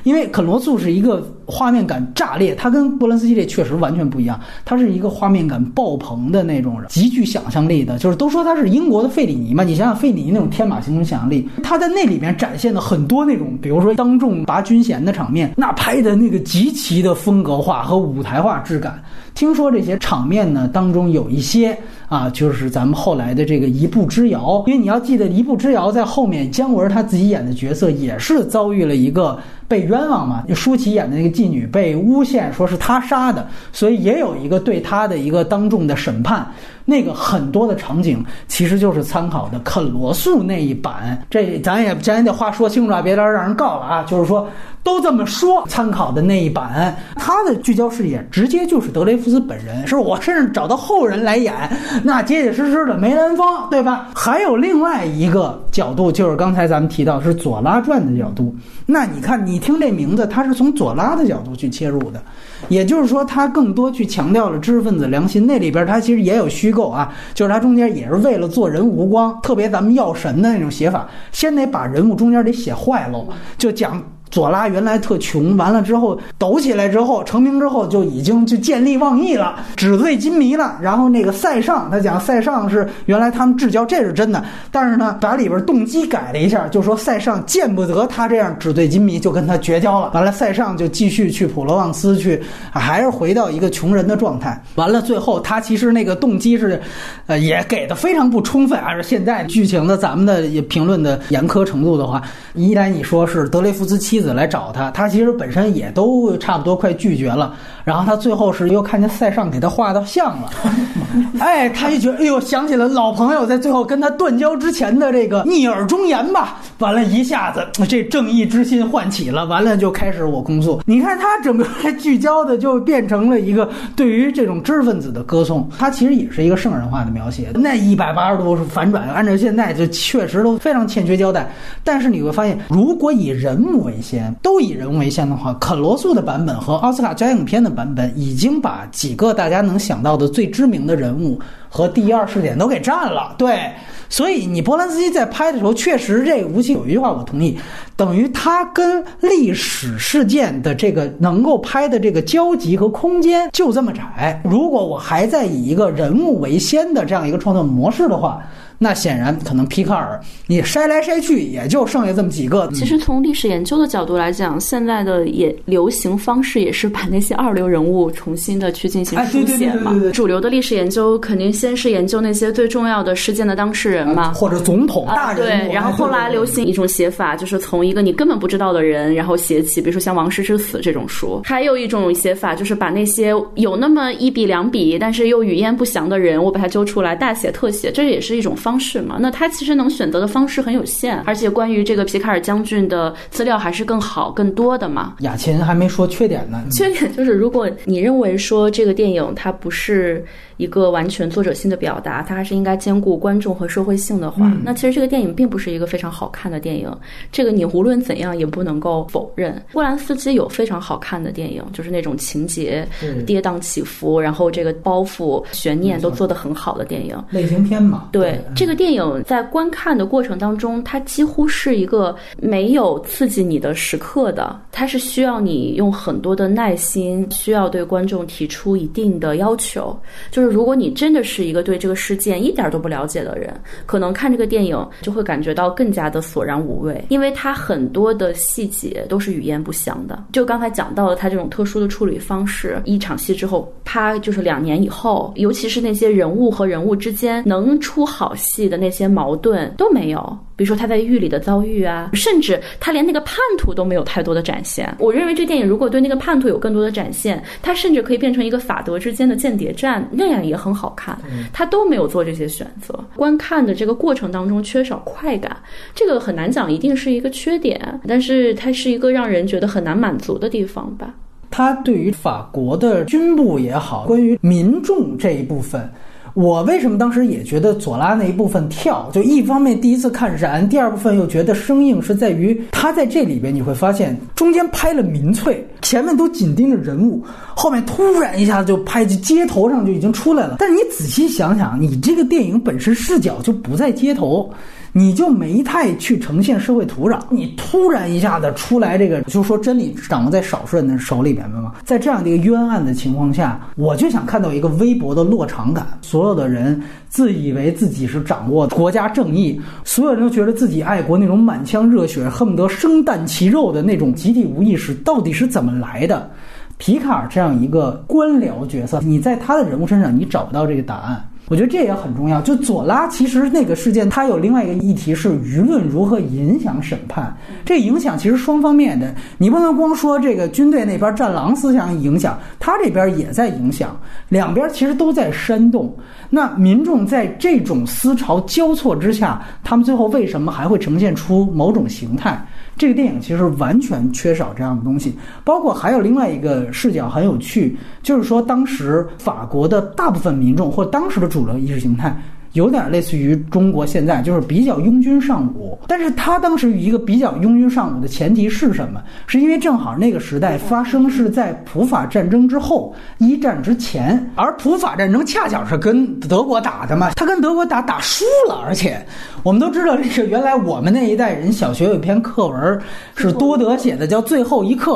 因为肯罗素是一个画面感炸裂，它跟波兰斯基这确实完全不一样，它是一个画面感爆棚的那种，极具想象力的。就是都说他是英国的费里尼嘛，你想想费里尼那种天马行空想象力，他在那里面展现的很多那种，比如说当众拔军衔的场面，那拍的那个极其的风格化和舞台化质感。听说这些场面呢当中有一些啊，就是咱们后来的这个一步之遥，因为你要记得一步之遥在后面，姜文他自己演的角色也是遭遇了一个。被冤枉嘛？舒淇演的那个妓女被诬陷，说是他杀的，所以也有一个对他的一个当众的审判。那个很多的场景其实就是参考的肯罗素那一版。这咱也咱也得话说清楚啊，别到时候让人告了啊。就是说。都这么说，参考的那一版，他的聚焦视野直接就是德雷福斯本人，是我甚至找到后人来演，那结结实实的梅兰芳，对吧？还有另外一个角度，就是刚才咱们提到是左拉传的角度。那你看，你听这名字，他是从左拉的角度去切入的，也就是说，他更多去强调了知识分子良心。那里边他其实也有虚构啊，就是他中间也是为了做人物光，特别咱们药神的那种写法，先得把人物中间得写坏喽，就讲。左拉原来特穷，完了之后抖起来之后成名之后就已经就见利忘义了，纸醉金迷了。然后那个塞尚，他讲塞尚是原来他们至交，这是真的。但是呢，把里边动机改了一下，就说塞尚见不得他这样纸醉金迷，就跟他绝交了。完了，塞尚就继续去普罗旺斯去，还是回到一个穷人的状态。完了，最后他其实那个动机是，呃，也给的非常不充分。按照现在剧情的咱们的评论的严苛程度的话，依然你说是德雷福斯妻子来找他，他其实本身也都差不多快拒绝了。然后他最后是又看见塞尚给他画到像了，哎，他就觉得哎呦，想起了老朋友在最后跟他断交之前的这个逆耳忠言吧。完了，一下子这正义之心唤起了，完了就开始我控诉。你看他整个聚焦的就变成了一个对于这种知识分子的歌颂，他其实也是一个圣人化的描写。那一百八十度反转，按照现在就确实都非常欠缺交代。但是你会发现，如果以人物为先，都以人为先的话，肯罗素的版本和奥斯卡交影片的。版本已经把几个大家能想到的最知名的人物和第一二视点都给占了，对，所以你波兰斯基在拍的时候，确实这吴奇有一句话我同意，等于他跟历史事件的这个能够拍的这个交集和空间就这么窄。如果我还在以一个人物为先的这样一个创作模式的话。那显然可能皮卡尔，你筛来筛去也就剩下这么几个。其实从历史研究的角度来讲，现在的也流行方式也是把那些二流人物重新的去进行书写嘛。主流的历史研究肯定先是研究那些最重要的事件的当事人嘛，或者总统大人物。对，然后后来流行一种写法，就是从一个你根本不知道的人，然后写起，比如说像《王室之死》这种书。还有一种写法，就是把那些有那么一笔两笔，但是又语焉不详的人，我把它揪出来大写特写，这也是一种方。方式嘛，那他其实能选择的方式很有限，而且关于这个皮卡尔将军的资料还是更好、更多的嘛。雅琴还没说缺点呢，缺点就是如果你认为说这个电影它不是。一个完全作者性的表达，它还是应该兼顾观众和社会性的话，那其实这个电影并不是一个非常好看的电影。这个你无论怎样也不能够否认。波兰斯基有非常好看的电影，就是那种情节跌宕起伏，然后这个包袱悬念都做得很好的电影。类型片嘛。对，这个电影在观看的过程当中，它几乎是一个没有刺激你的时刻的，它是需要你用很多的耐心，需要对观众提出一定的要求，就是。如果你真的是一个对这个事件一点都不了解的人，可能看这个电影就会感觉到更加的索然无味，因为它很多的细节都是语焉不详的。就刚才讲到了他这种特殊的处理方式，一场戏之后，啪，就是两年以后，尤其是那些人物和人物之间能出好戏的那些矛盾都没有。比如说他在狱里的遭遇啊，甚至他连那个叛徒都没有太多的展现。我认为这电影如果对那个叛徒有更多的展现，它甚至可以变成一个法德之间的间谍战，那样也很好看。他都没有做这些选择，观看的这个过程当中缺少快感，这个很难讲一定是一个缺点，但是它是一个让人觉得很难满足的地方吧。他对于法国的军部也好，关于民众这一部分。我为什么当时也觉得左拉那一部分跳？就一方面第一次看燃，第二部分又觉得生硬，是在于他在这里边你会发现，中间拍了民粹，前面都紧盯着人物，后面突然一下子就拍去街头上就已经出来了。但是你仔细想想，你这个电影本身视角就不在街头。你就没太去呈现社会土壤，你突然一下子出来这个，就说真理掌握在少数人的手里边了吗？在这样的一个冤案的情况下，我就想看到一个微薄的落场感。所有的人自以为自己是掌握国家正义，所有人都觉得自己爱国，那种满腔热血，恨不得生啖其肉的那种集体无意识，到底是怎么来的？皮卡尔这样一个官僚角色，你在他的人物身上你找不到这个答案。我觉得这也很重要。就左拉，其实那个事件，它有另外一个议题是舆论如何影响审判。这影响其实双方面的，你不能光说这个军队那边战狼思想影响，他这边也在影响，两边其实都在煽动。那民众在这种思潮交错之下，他们最后为什么还会呈现出某种形态？这个电影其实完全缺少这样的东西，包括还有另外一个视角很有趣，就是说当时法国的大部分民众或当时的主流意识形态有点类似于中国现在，就是比较拥军尚武。但是他当时一个比较拥军尚武的前提是什么？是因为正好那个时代发生是在普法战争之后，一战之前，而普法战争恰巧是跟德国打的嘛，他跟德国打打输了，而且我们都知道这个原来我们那一代人小学有一篇课文是多德写的，叫《最后一课》，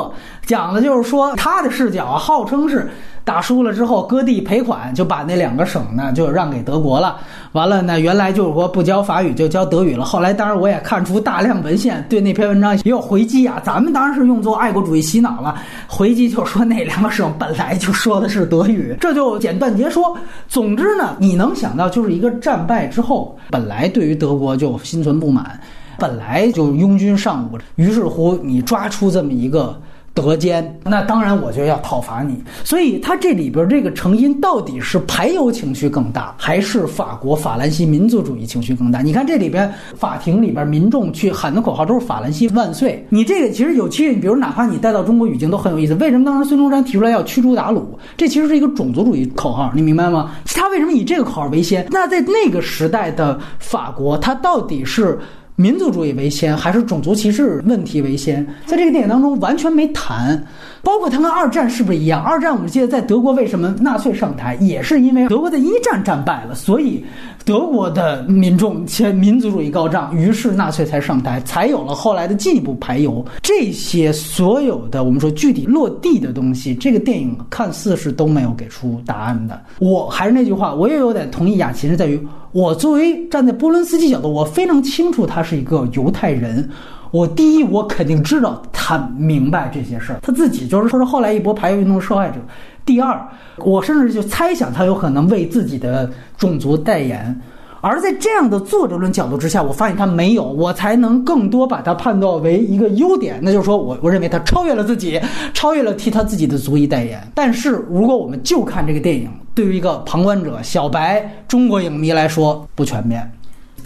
讲的就是说他的视角啊，号称是。打输了之后，割地赔款，就把那两个省呢就让给德国了。完了呢，原来就是说不教法语就教德语了。后来当然我也看出大量文献对那篇文章也有回击啊。咱们当然是用作爱国主义洗脑了。回击就说那两个省本来就说的是德语，这就简短截说。总之呢，你能想到就是一个战败之后，本来对于德国就心存不满，本来就拥军尚武，于是乎你抓出这么一个。德奸，那当然我就要讨伐你。所以他这里边这个成因到底是排犹情绪更大，还是法国法兰西民族主义情绪更大？你看这里边法庭里边民众去喊的口号都是法兰西万岁。你这个其实有趣，比如哪怕你带到中国语境都很有意思。为什么当时孙中山提出来要驱逐鞑虏？这其实是一个种族主义口号，你明白吗？他为什么以这个口号为先？那在那个时代的法国，他到底是？民族主义为先还是种族歧视问题为先？在这个电影当中完全没谈，包括他跟二战是不是一样？二战我们记得在德国为什么纳粹上台，也是因为德国在一战战败了，所以。德国的民众且民族主义高涨，于是纳粹才上台，才有了后来的进一步排犹。这些所有的我们说具体落地的东西，这个电影看似是都没有给出答案的。我还是那句话，我也有点同意雅琴，是在于我作为站在波伦斯基角度，我非常清楚他是一个犹太人。我第一，我肯定知道他明白这些事儿，他自己就是说是后来一波排犹运动受害者。第二，我甚至就猜想他有可能为自己的种族代言，而在这样的作者论角度之下，我发现他没有，我才能更多把他判断为一个优点，那就是说我我认为他超越了自己，超越了替他自己的族裔代言。但是如果我们就看这个电影，对于一个旁观者、小白中国影迷来说，不全面。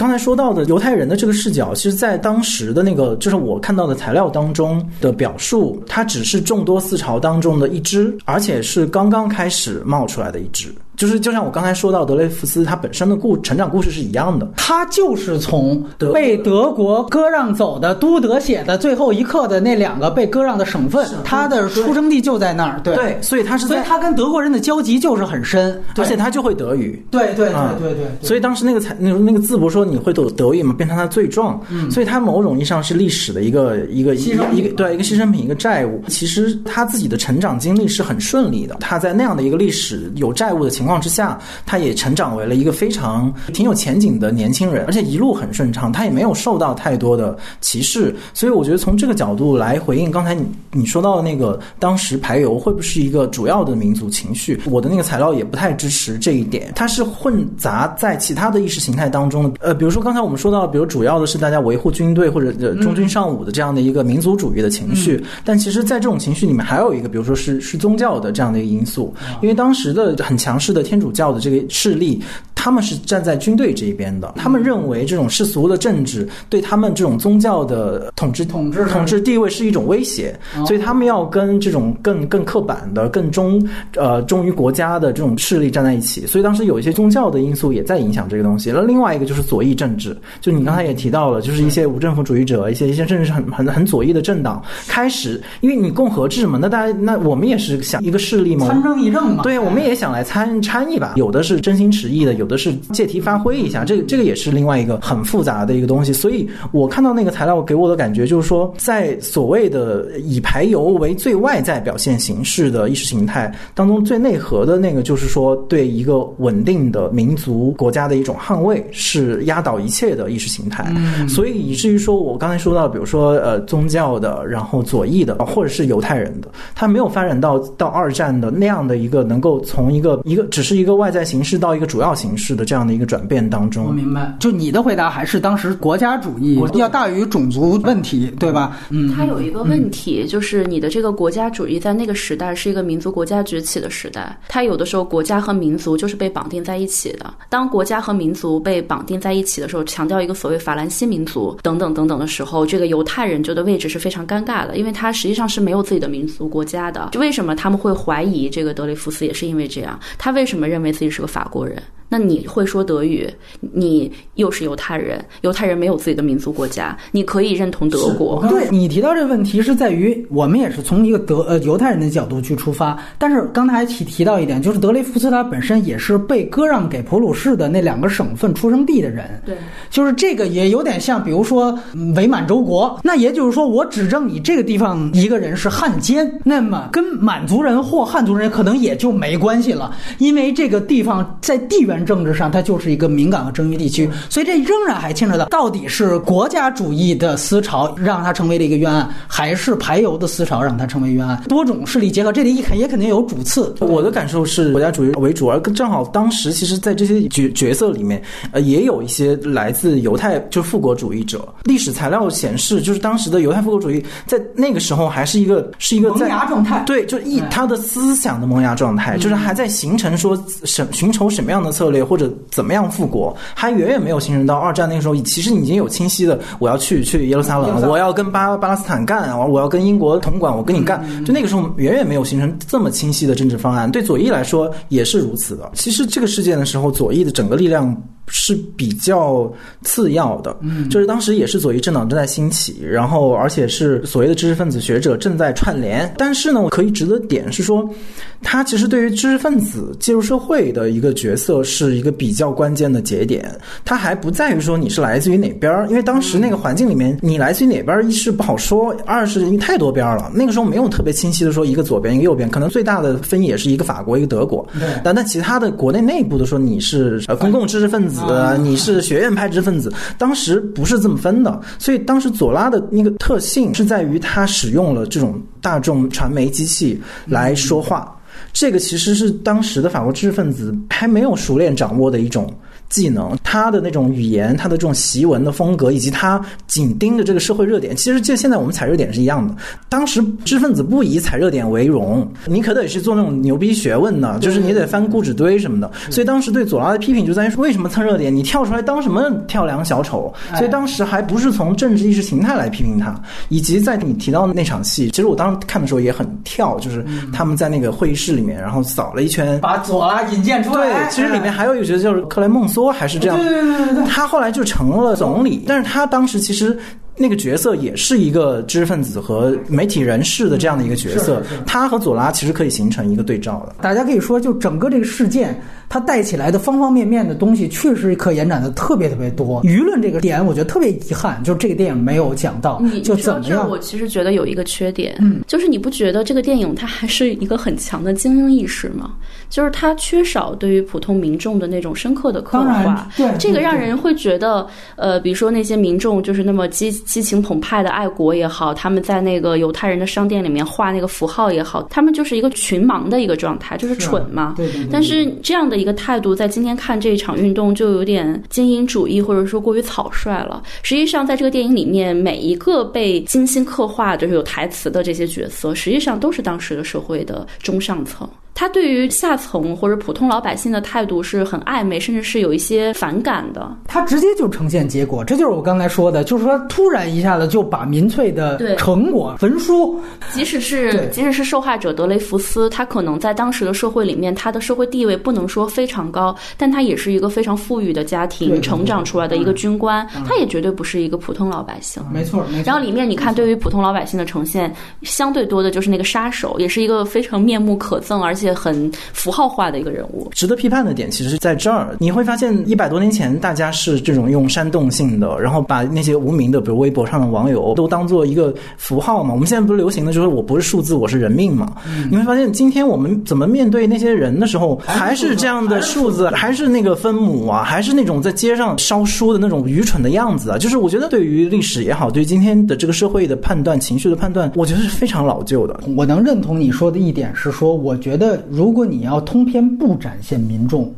刚才说到的犹太人的这个视角，其实，在当时的那个，就是我看到的材料当中的表述，它只是众多思潮当中的一支，而且是刚刚开始冒出来的一支。就是就像我刚才说到德雷福斯他本身的故成长故事是一样的，他就是从被德国割让走的都德写的最后一刻的那两个被割让的省份，他的出生地就在那儿。对，所以他是所以他跟德国人的交集就是很深，而且他就会德语。对对对对对。所以当时那个才那那个字不是说你会德德语嘛，变成他的罪状。嗯。所以他某种意义上是历史的一个一个牺牲一个对一个牺牲品一个债务。其实他自己的成长经历是很顺利的，他在那样的一个历史有债务的情况。况之下，他也成长为了一个非常挺有前景的年轻人，而且一路很顺畅，他也没有受到太多的歧视。所以我觉得从这个角度来回应刚才你你说到的那个当时排油会不会是一个主要的民族情绪，我的那个材料也不太支持这一点。它是混杂在其他的意识形态当中的，呃，比如说刚才我们说到，比如主要的是大家维护军队或者忠君尚武的这样的一个民族主义的情绪，但其实，在这种情绪里面还有一个，比如说是是宗教的这样的一个因素，因为当时的很强势的。天主教的这个势力，他们是站在军队这一边的。他们认为这种世俗的政治对他们这种宗教的统治、统治、统治地位是一种威胁，所以他们要跟这种更更刻板的、更忠呃忠于国家的这种势力站在一起。所以当时有一些宗教的因素也在影响这个东西。那另外一个就是左翼政治，就你刚才也提到了，就是一些无政府主义者、一些一些甚至是很很很左翼的政党开始，因为你共和制嘛，那大家那我们也是想一个势力嘛，参政议政嘛，对，我们也想来参参议吧。有的是真心实意的，有的是借题发挥一下，这个这个也是另外一个很复杂的一个东西。所以我看到那个材料给我的感觉就是说，在所谓的以排犹为最外在表现形式的意识形态当中，最内核的那个就是说，对一个稳定的民族国家的一种捍卫，是压倒一切的意识形态。所以以至于说我刚才说到，比如说呃宗教的，然后左翼的，或者是犹太人的，他没有发展到到二战的那样的一个能够从一个一个只是一个外。在形式到一个主要形式的这样的一个转变当中，我明白。就你的回答还是当时国家主义要大于种族问题，对吧？嗯，它有一个问题，就是你的这个国家主义在那个时代是一个民族国家崛起的时代，它有的时候国家和民族就是被绑定在一起的。当国家和民族被绑定在一起的时候，强调一个所谓法兰西民族等等等等的时候，这个犹太人就的位置是非常尴尬的，因为他实际上是没有自己的民族国家的。就为什么他们会怀疑这个德雷福斯，也是因为这样。他为什么认为？自己是个法国人。那你会说德语，你又是犹太人，犹太人没有自己的民族国家，你可以认同德国。对你提到这个问题是在于，我们也是从一个德呃犹太人的角度去出发。但是刚才还提提到一点，就是德雷福斯他本身也是被割让给普鲁士的那两个省份出生地的人。对，就是这个也有点像，比如说嗯伪满洲国。那也就是说，我指证你这个地方一个人是汉奸，那么跟满族人或汉族人可能也就没关系了，因为这个地方在地缘政治上它就是一个敏感和争议地区，所以这仍然还牵扯到到底是国家主义的思潮让它成为了一个冤案，还是排犹的思潮让它成为冤案？多种势力结合，这里也肯也肯定有主次。我的感受是国家主义为主，而正好当时其实，在这些角角色里面，呃，也有一些来自犹太就是复国主义者。历史材料显示，就是当时的犹太复国主义在那个时候还是一个是一个在萌芽状态对，就是一他的思想的萌芽状态，就是还在形成说什寻求什么样的策略或者怎么样复国，还远远没有形成到二战那个时候，其实已经有清晰的我要去去耶路撒冷，我要跟巴巴勒斯坦干，我要跟英国统管，我跟你干，就那个时候远远没有形成这么清晰的政治方案。对左翼来说也是如此的。其实这个事件的时候，左翼的整个力量。是比较次要的，嗯，就是当时也是左翼政党正在兴起，然后而且是所谓的知识分子学者正在串联。但是呢，我可以值得点是说，他其实对于知识分子介入社会的一个角色是一个比较关键的节点。他还不在于说你是来自于哪边儿，因为当时那个环境里面，你来自于哪边儿一是不好说，二是因为太多边儿了。那个时候没有特别清晰的说一个左边一个右边，可能最大的分野是一个法国一个德国。对，但但其他的国内内部的说你是呃公共知识分子。你是学院派知识分子，当时不是这么分的，所以当时左拉的那个特性是在于他使用了这种大众传媒机器来说话，这个其实是当时的法国知识分子还没有熟练掌握的一种。技能，他的那种语言，他的这种习文的风格，以及他紧盯着这个社会热点，其实就现在我们踩热点是一样的。当时知识分子不以踩热点为荣，你可得是做那种牛逼学问呢，就是你得翻故纸堆什么的。所以当时对左拉的批评就在于说，为什么蹭热点？你跳出来当什么跳梁小丑？所以当时还不是从政治意识形态来批评他，以及在你提到的那场戏，其实我当时看的时候也很跳，就是他们在那个会议室里面，然后扫了一圈，把左拉引荐出来。对，其实里面还有一个角色就是克莱孟梭。还是这样，对对对对，他后来就成了总理，但是他当时其实那个角色也是一个知识分子和媒体人士的这样的一个角色，他和左拉其实可以形成一个对照的。大家可以说，就整个这个事件。它带起来的方方面面的东西，确实可延展的特别特别多。舆论这个点，我觉得特别遗憾，就是这个电影没有讲到。就怎么样？我其实觉得有一个缺点，嗯，就是你不觉得这个电影它还是一个很强的精英意识吗？就是它缺少对于普通民众的那种深刻的刻画。对，这个让人会觉得，呃，比如说那些民众就是那么激激情澎湃的爱国也好，他们在那个犹太人的商店里面画那个符号也好，他们就是一个群盲的一个状态，就是蠢嘛。对对。但是这样的。一个态度，在今天看这一场运动就有点精英主义，或者说过于草率了。实际上，在这个电影里面，每一个被精心刻画，就是有台词的这些角色，实际上都是当时的社会的中上层。他对于下层或者普通老百姓的态度是很暧昧，甚至是有一些反感的。他直接就呈现结果，这就是我刚才说的，就是说突然一下子就把民粹的成果焚书。即使是即使是受害者德雷福斯，他可能在当时的社会里面，他的社会地位不能说非常高，但他也是一个非常富裕的家庭成长出来的一个军官，他也绝对不是一个普通老百姓。没错，没错。然后里面你看，对于普通老百姓的呈现，相对多的就是那个杀手，也是一个非常面目可憎，而且。且很符号化的一个人物，值得批判的点其实是在这儿。你会发现，一百多年前大家是这种用煽动性的，然后把那些无名的，比如微博上的网友，都当做一个符号嘛。我们现在不是流行的就是我不是数字，我是人命嘛。你会发现，今天我们怎么面对那些人的时候，还是这样的数字，还是那个分母啊，还是那种在街上烧书的那种愚蠢的样子啊。就是我觉得，对于历史也好，对今天的这个社会的判断、情绪的判断，我觉得是非常老旧的。我能认同你说的一点是说，我觉得。如果你要通篇不展现民众。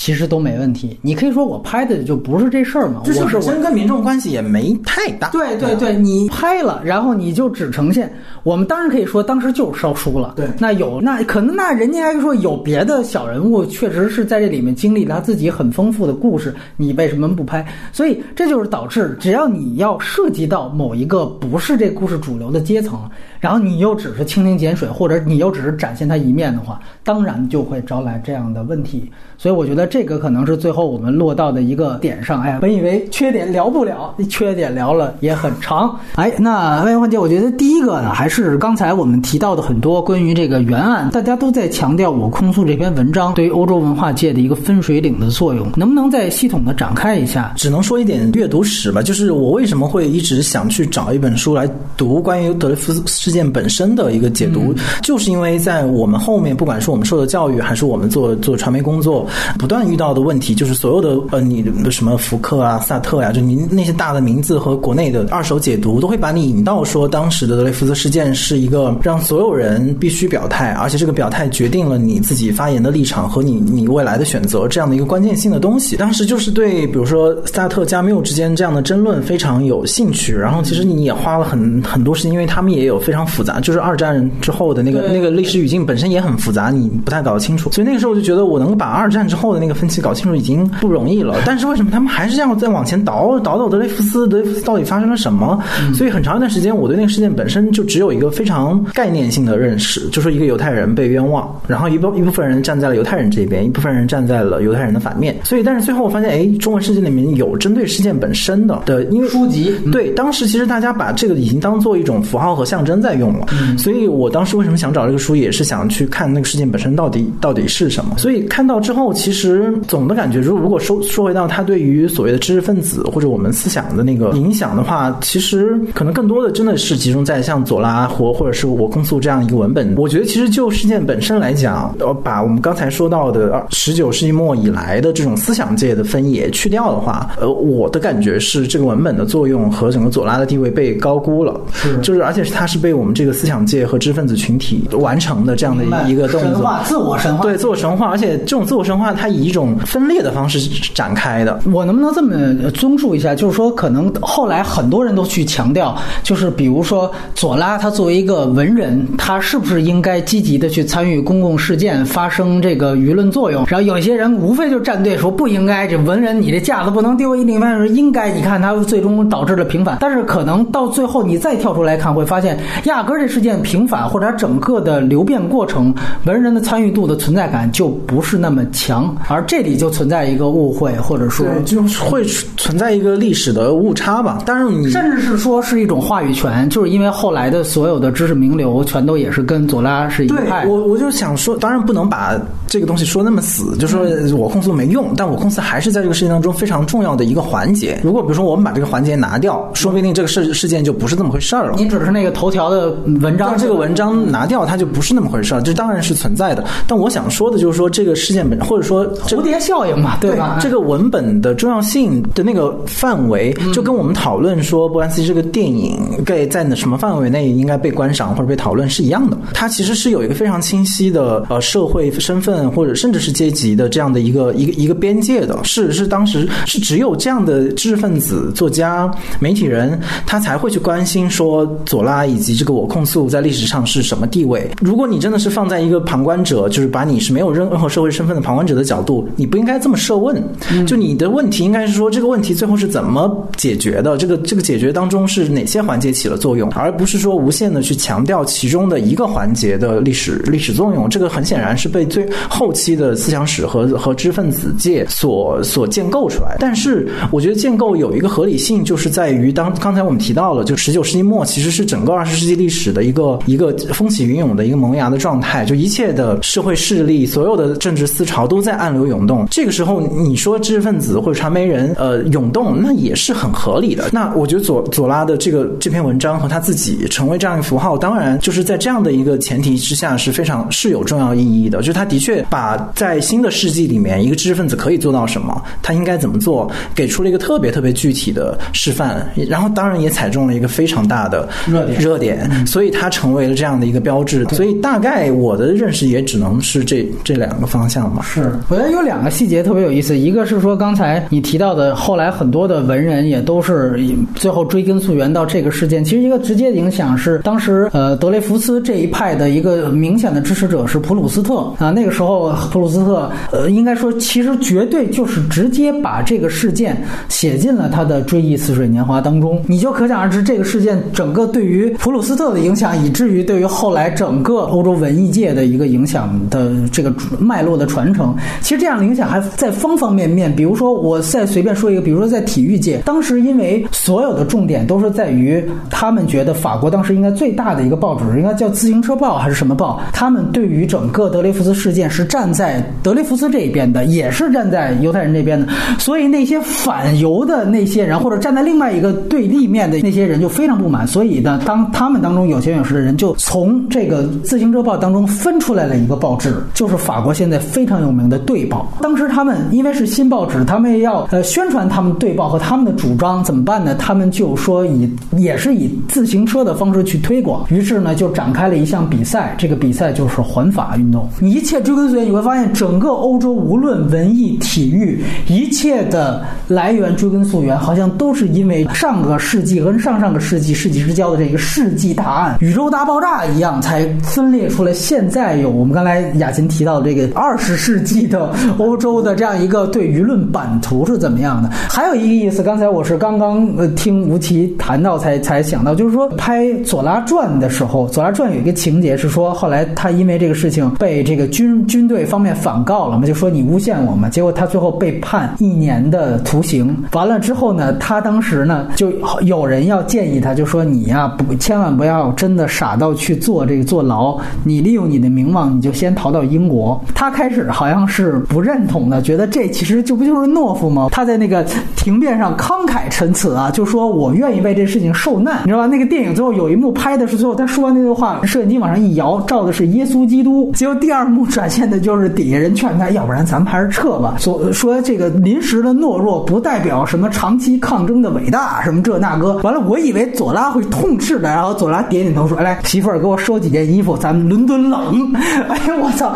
其实都没问题，你可以说我拍的就不是这事儿嘛，就是本身跟民众关系也没太大。对对对，你拍了，然后你就只呈现，我们当然可以说当时就是烧书了。对，那有那可能那人家还说有别的小人物，确实是在这里面经历了他自己很丰富的故事，你为什么不拍？所以这就是导致，只要你要涉及到某一个不是这故事主流的阶层，然后你又只是蜻蜓点水，或者你又只是展现他一面的话，当然就会招来这样的问题。所以我觉得。这个可能是最后我们落到的一个点上。哎，本以为缺点聊不了，缺点聊了也很长。哎，那外延环节，我觉得第一个呢，还是刚才我们提到的很多关于这个原案，大家都在强调我控诉这篇文章对于欧洲文化界的一个分水岭的作用，能不能再系统的展开一下？只能说一点阅读史吧，就是我为什么会一直想去找一本书来读关于德雷福斯事件本身的一个解读，就是因为在我们后面，不管是我们受的教育，还是我们做做传媒工作，不断遇到的问题，就是所有的呃，你的什么福克啊、萨特呀、就您那些大的名字和国内的二手解读，都会把你引到说当时的德雷福斯事件是一个让所有人必须表态，而且这个表态决定了你自己发言的立场和你你未来的选择这样的一个关键性的东西。当时就是对，比如说萨特加缪之间这样的争论非常有兴趣，然后其实你也花了很很多时间，因为他们也有非常复杂，就是二战之后的那个那个历史语境本身也很复杂，你不太搞得清楚。所以那个时候我就觉得，我能把二战之后的那个分歧搞清楚已经不容易了。但是为什么他们还是这样再往前倒倒倒德雷福斯？德雷福斯到底发生了什么？所以很长一段时间，我对那个事件本身就只有一个非常概念性的认识，就说一个犹太人被冤枉，然后一部一部分人站在了犹太人这边，一部分人站在了犹太人的反面。所以，但是最后我发现，哎，中文世界里面有针对事件本身的的，因为书籍对当时其实大家把这个已经当做一种符号和象征在用了。所以我当时为什么想找这个书，也是想去看那个事件本身到底到底是什么。所以看到之后，其实总的感觉，如如果说说回到它对于所谓的知识分子或者我们思想的那个影响的话，其实可能更多的真的是集中在像左拉或或者是我控诉这样一个文本。我觉得其实就事件本身来讲，呃，把我们刚才说到的十九世纪末以来的这种思想界的分野去掉的话，呃，我的感觉是这个文本的作用和整个左拉的地位被高估了。是就是而且是它是被我们这个思想界和知识分子群体完成的这样的一个动作。自我神话，对自我神话，而且这种自我神话，它以一种分裂的方式展开的。我能不能这么综述一下？就是说，可能后来很多人都去强调，就是比如说左拉，他作为一个文人，他是不是应该积极的去参与公共事件，发生这个舆论作用？然后有些人无非就站队说不应该，这文人你这架子不能丢。另一方面说应该，你看他最终导致了平反，但是可能到最后你再跳出来看，会发现压根儿这事件平反或者整个的流变过程，文人的参与度的存在感就不是那么强，而这里就存在一个误会，或者说对，就会存在一个历史的误差吧。但是你，甚至是说是一种话语权，就是因为后来的所有的知识名流全都也是跟左拉是一对派。我，我就想说，当然不能把这个东西说那么死，就说我控诉没用，但我控诉还是在这个事件当中非常重要的一个环节。如果比如说我们把这个环节拿掉，说不定这个事事件就不是这么回事儿了。你指的是那个头条的文章，让这个文章拿掉，它就不是那么回事儿，这当然是存在的。但我想说的就是说，这个事件本，或者说蝴蝶效应嘛，对吧？这个文本的重要性的那个范围，就跟我们讨论说波兰斯基这个电影该在什么范围内应该被观赏或者被讨论是一样的。它其实是有一个非常清晰的呃社会身份或者甚至是阶级的这样的一个一个一个边界的，是是当时是只有这样的知识分子、作家、媒体人，他才会去关心说左拉以及这个我控诉在历史上是什么地位。如果你真的是放在一个旁观者，就是把你是没有任任何社会身份的旁观者的角度，你不应该这么设问。就你的问题应该是说这个问题最后是怎么解决的？这个这个解决当中是哪些环节起了作用，而不是说无限的去强调其中的一个环节的历史历史作用。这个很显然是被最后期的思想史和和知识分子界所所建构出来。但是我觉得建构有一个合理性，就是在于当刚才我们提到了，就十九世纪末其实是整个二十世纪历史的一个一个风起云涌的一个萌芽的状态，就一切的社会势力、所有的政治思潮都在暗流涌动。这个时候，你说知识分子或者传媒人呃涌动，那也是很合理的。那我觉得左左拉的这个这篇文章和他自己成为这样一个符号，当然就是在这样的一个前提之下是非常是有重要意义的。就是他的确把在新的世纪里面一个知识分子可以做到什么，他应该怎么做，给出了一个特别特别具体的示范。然后当然也踩中了一个非常大的热点热点，所以它成为了这样的一个标志。所以大概我的认识也只能是这这两个方向吧。是，我觉得有两个细节特别有意思，一个是说刚才你提到的，后来很多的文人也都是最后追根溯源到这个事件。其实一个直接的影响是，当时呃德雷福斯这一派的一个明显的支持者是普鲁斯特啊。那个时候普鲁斯特呃应该说其实绝对就是直接把这个事件写进了他的《追忆似水年华》当中。你就可想而知，这个事件整个对于普鲁斯斯特的影响，以至于对于后来整个欧洲文艺界的一个影响的这个脉络的传承。其实这样的影响还在方方面面。比如说，我再随便说一个，比如说在体育界，当时因为所有的重点都是在于他们觉得法国当时应该最大的一个报纸应该叫《自行车报》还是什么报，他们对于整个德雷福斯事件是站在德雷福斯这一边的，也是站在犹太人这边的。所以那些反犹的那些人，或者站在另外一个对立面的那些人就非常不满。所以呢，当他们当中有钱有势的人就从这个《自行车报》当中分出来了一个报纸，就是法国现在非常有名的《队报》。当时他们因为是新报纸，他们要呃宣传他们《队报》和他们的主张，怎么办呢？他们就说以也是以自行车的方式去推广，于是呢就展开了一项比赛，这个比赛就是环法运动。你一切追根溯源，你会发现整个欧洲无论文艺、体育，一切的来源追根溯源，好像都是因为上个世纪跟上上个世纪世纪之交的这个世纪大案——宇宙大爆炸一样，才分裂出来。现在有我们刚才雅琴提到的这个二十世纪的欧洲的这样一个对舆论版图是怎么样的？还有一个意思，刚才我是刚刚呃听吴奇谈到才才想到，就是说拍《左拉传》的时候，《左拉传》有一个情节是说，后来他因为这个事情被这个军军队方面反告了嘛，就说你诬陷我们，结果他最后被判一年的徒刑。完了之后呢，他当时呢就有人要建议他，就说你呀不千万不要真的傻到去坐这个坐牢，你利用你的名望，你就先逃到英国。他开始好像是不认同的，觉得这其实这不就是懦夫吗？他在那个庭辩上慷慨陈词啊，就说我愿意为这事情受难，你知道吧？那个电影最后有一幕拍的是最后他说完那句话，摄影机往上一摇，照的是耶稣基督。结果第二幕展现的就是底下人劝他，要不然咱们还是撤吧。说说这个临时的懦弱不代表什么长期抗争的伟大，什么这那个。完了，我以为左拉会痛斥的，然后左拉点点头说：“来，媳妇儿，给我收几件衣服，咱们伦敦冷。” 哎呀，我操！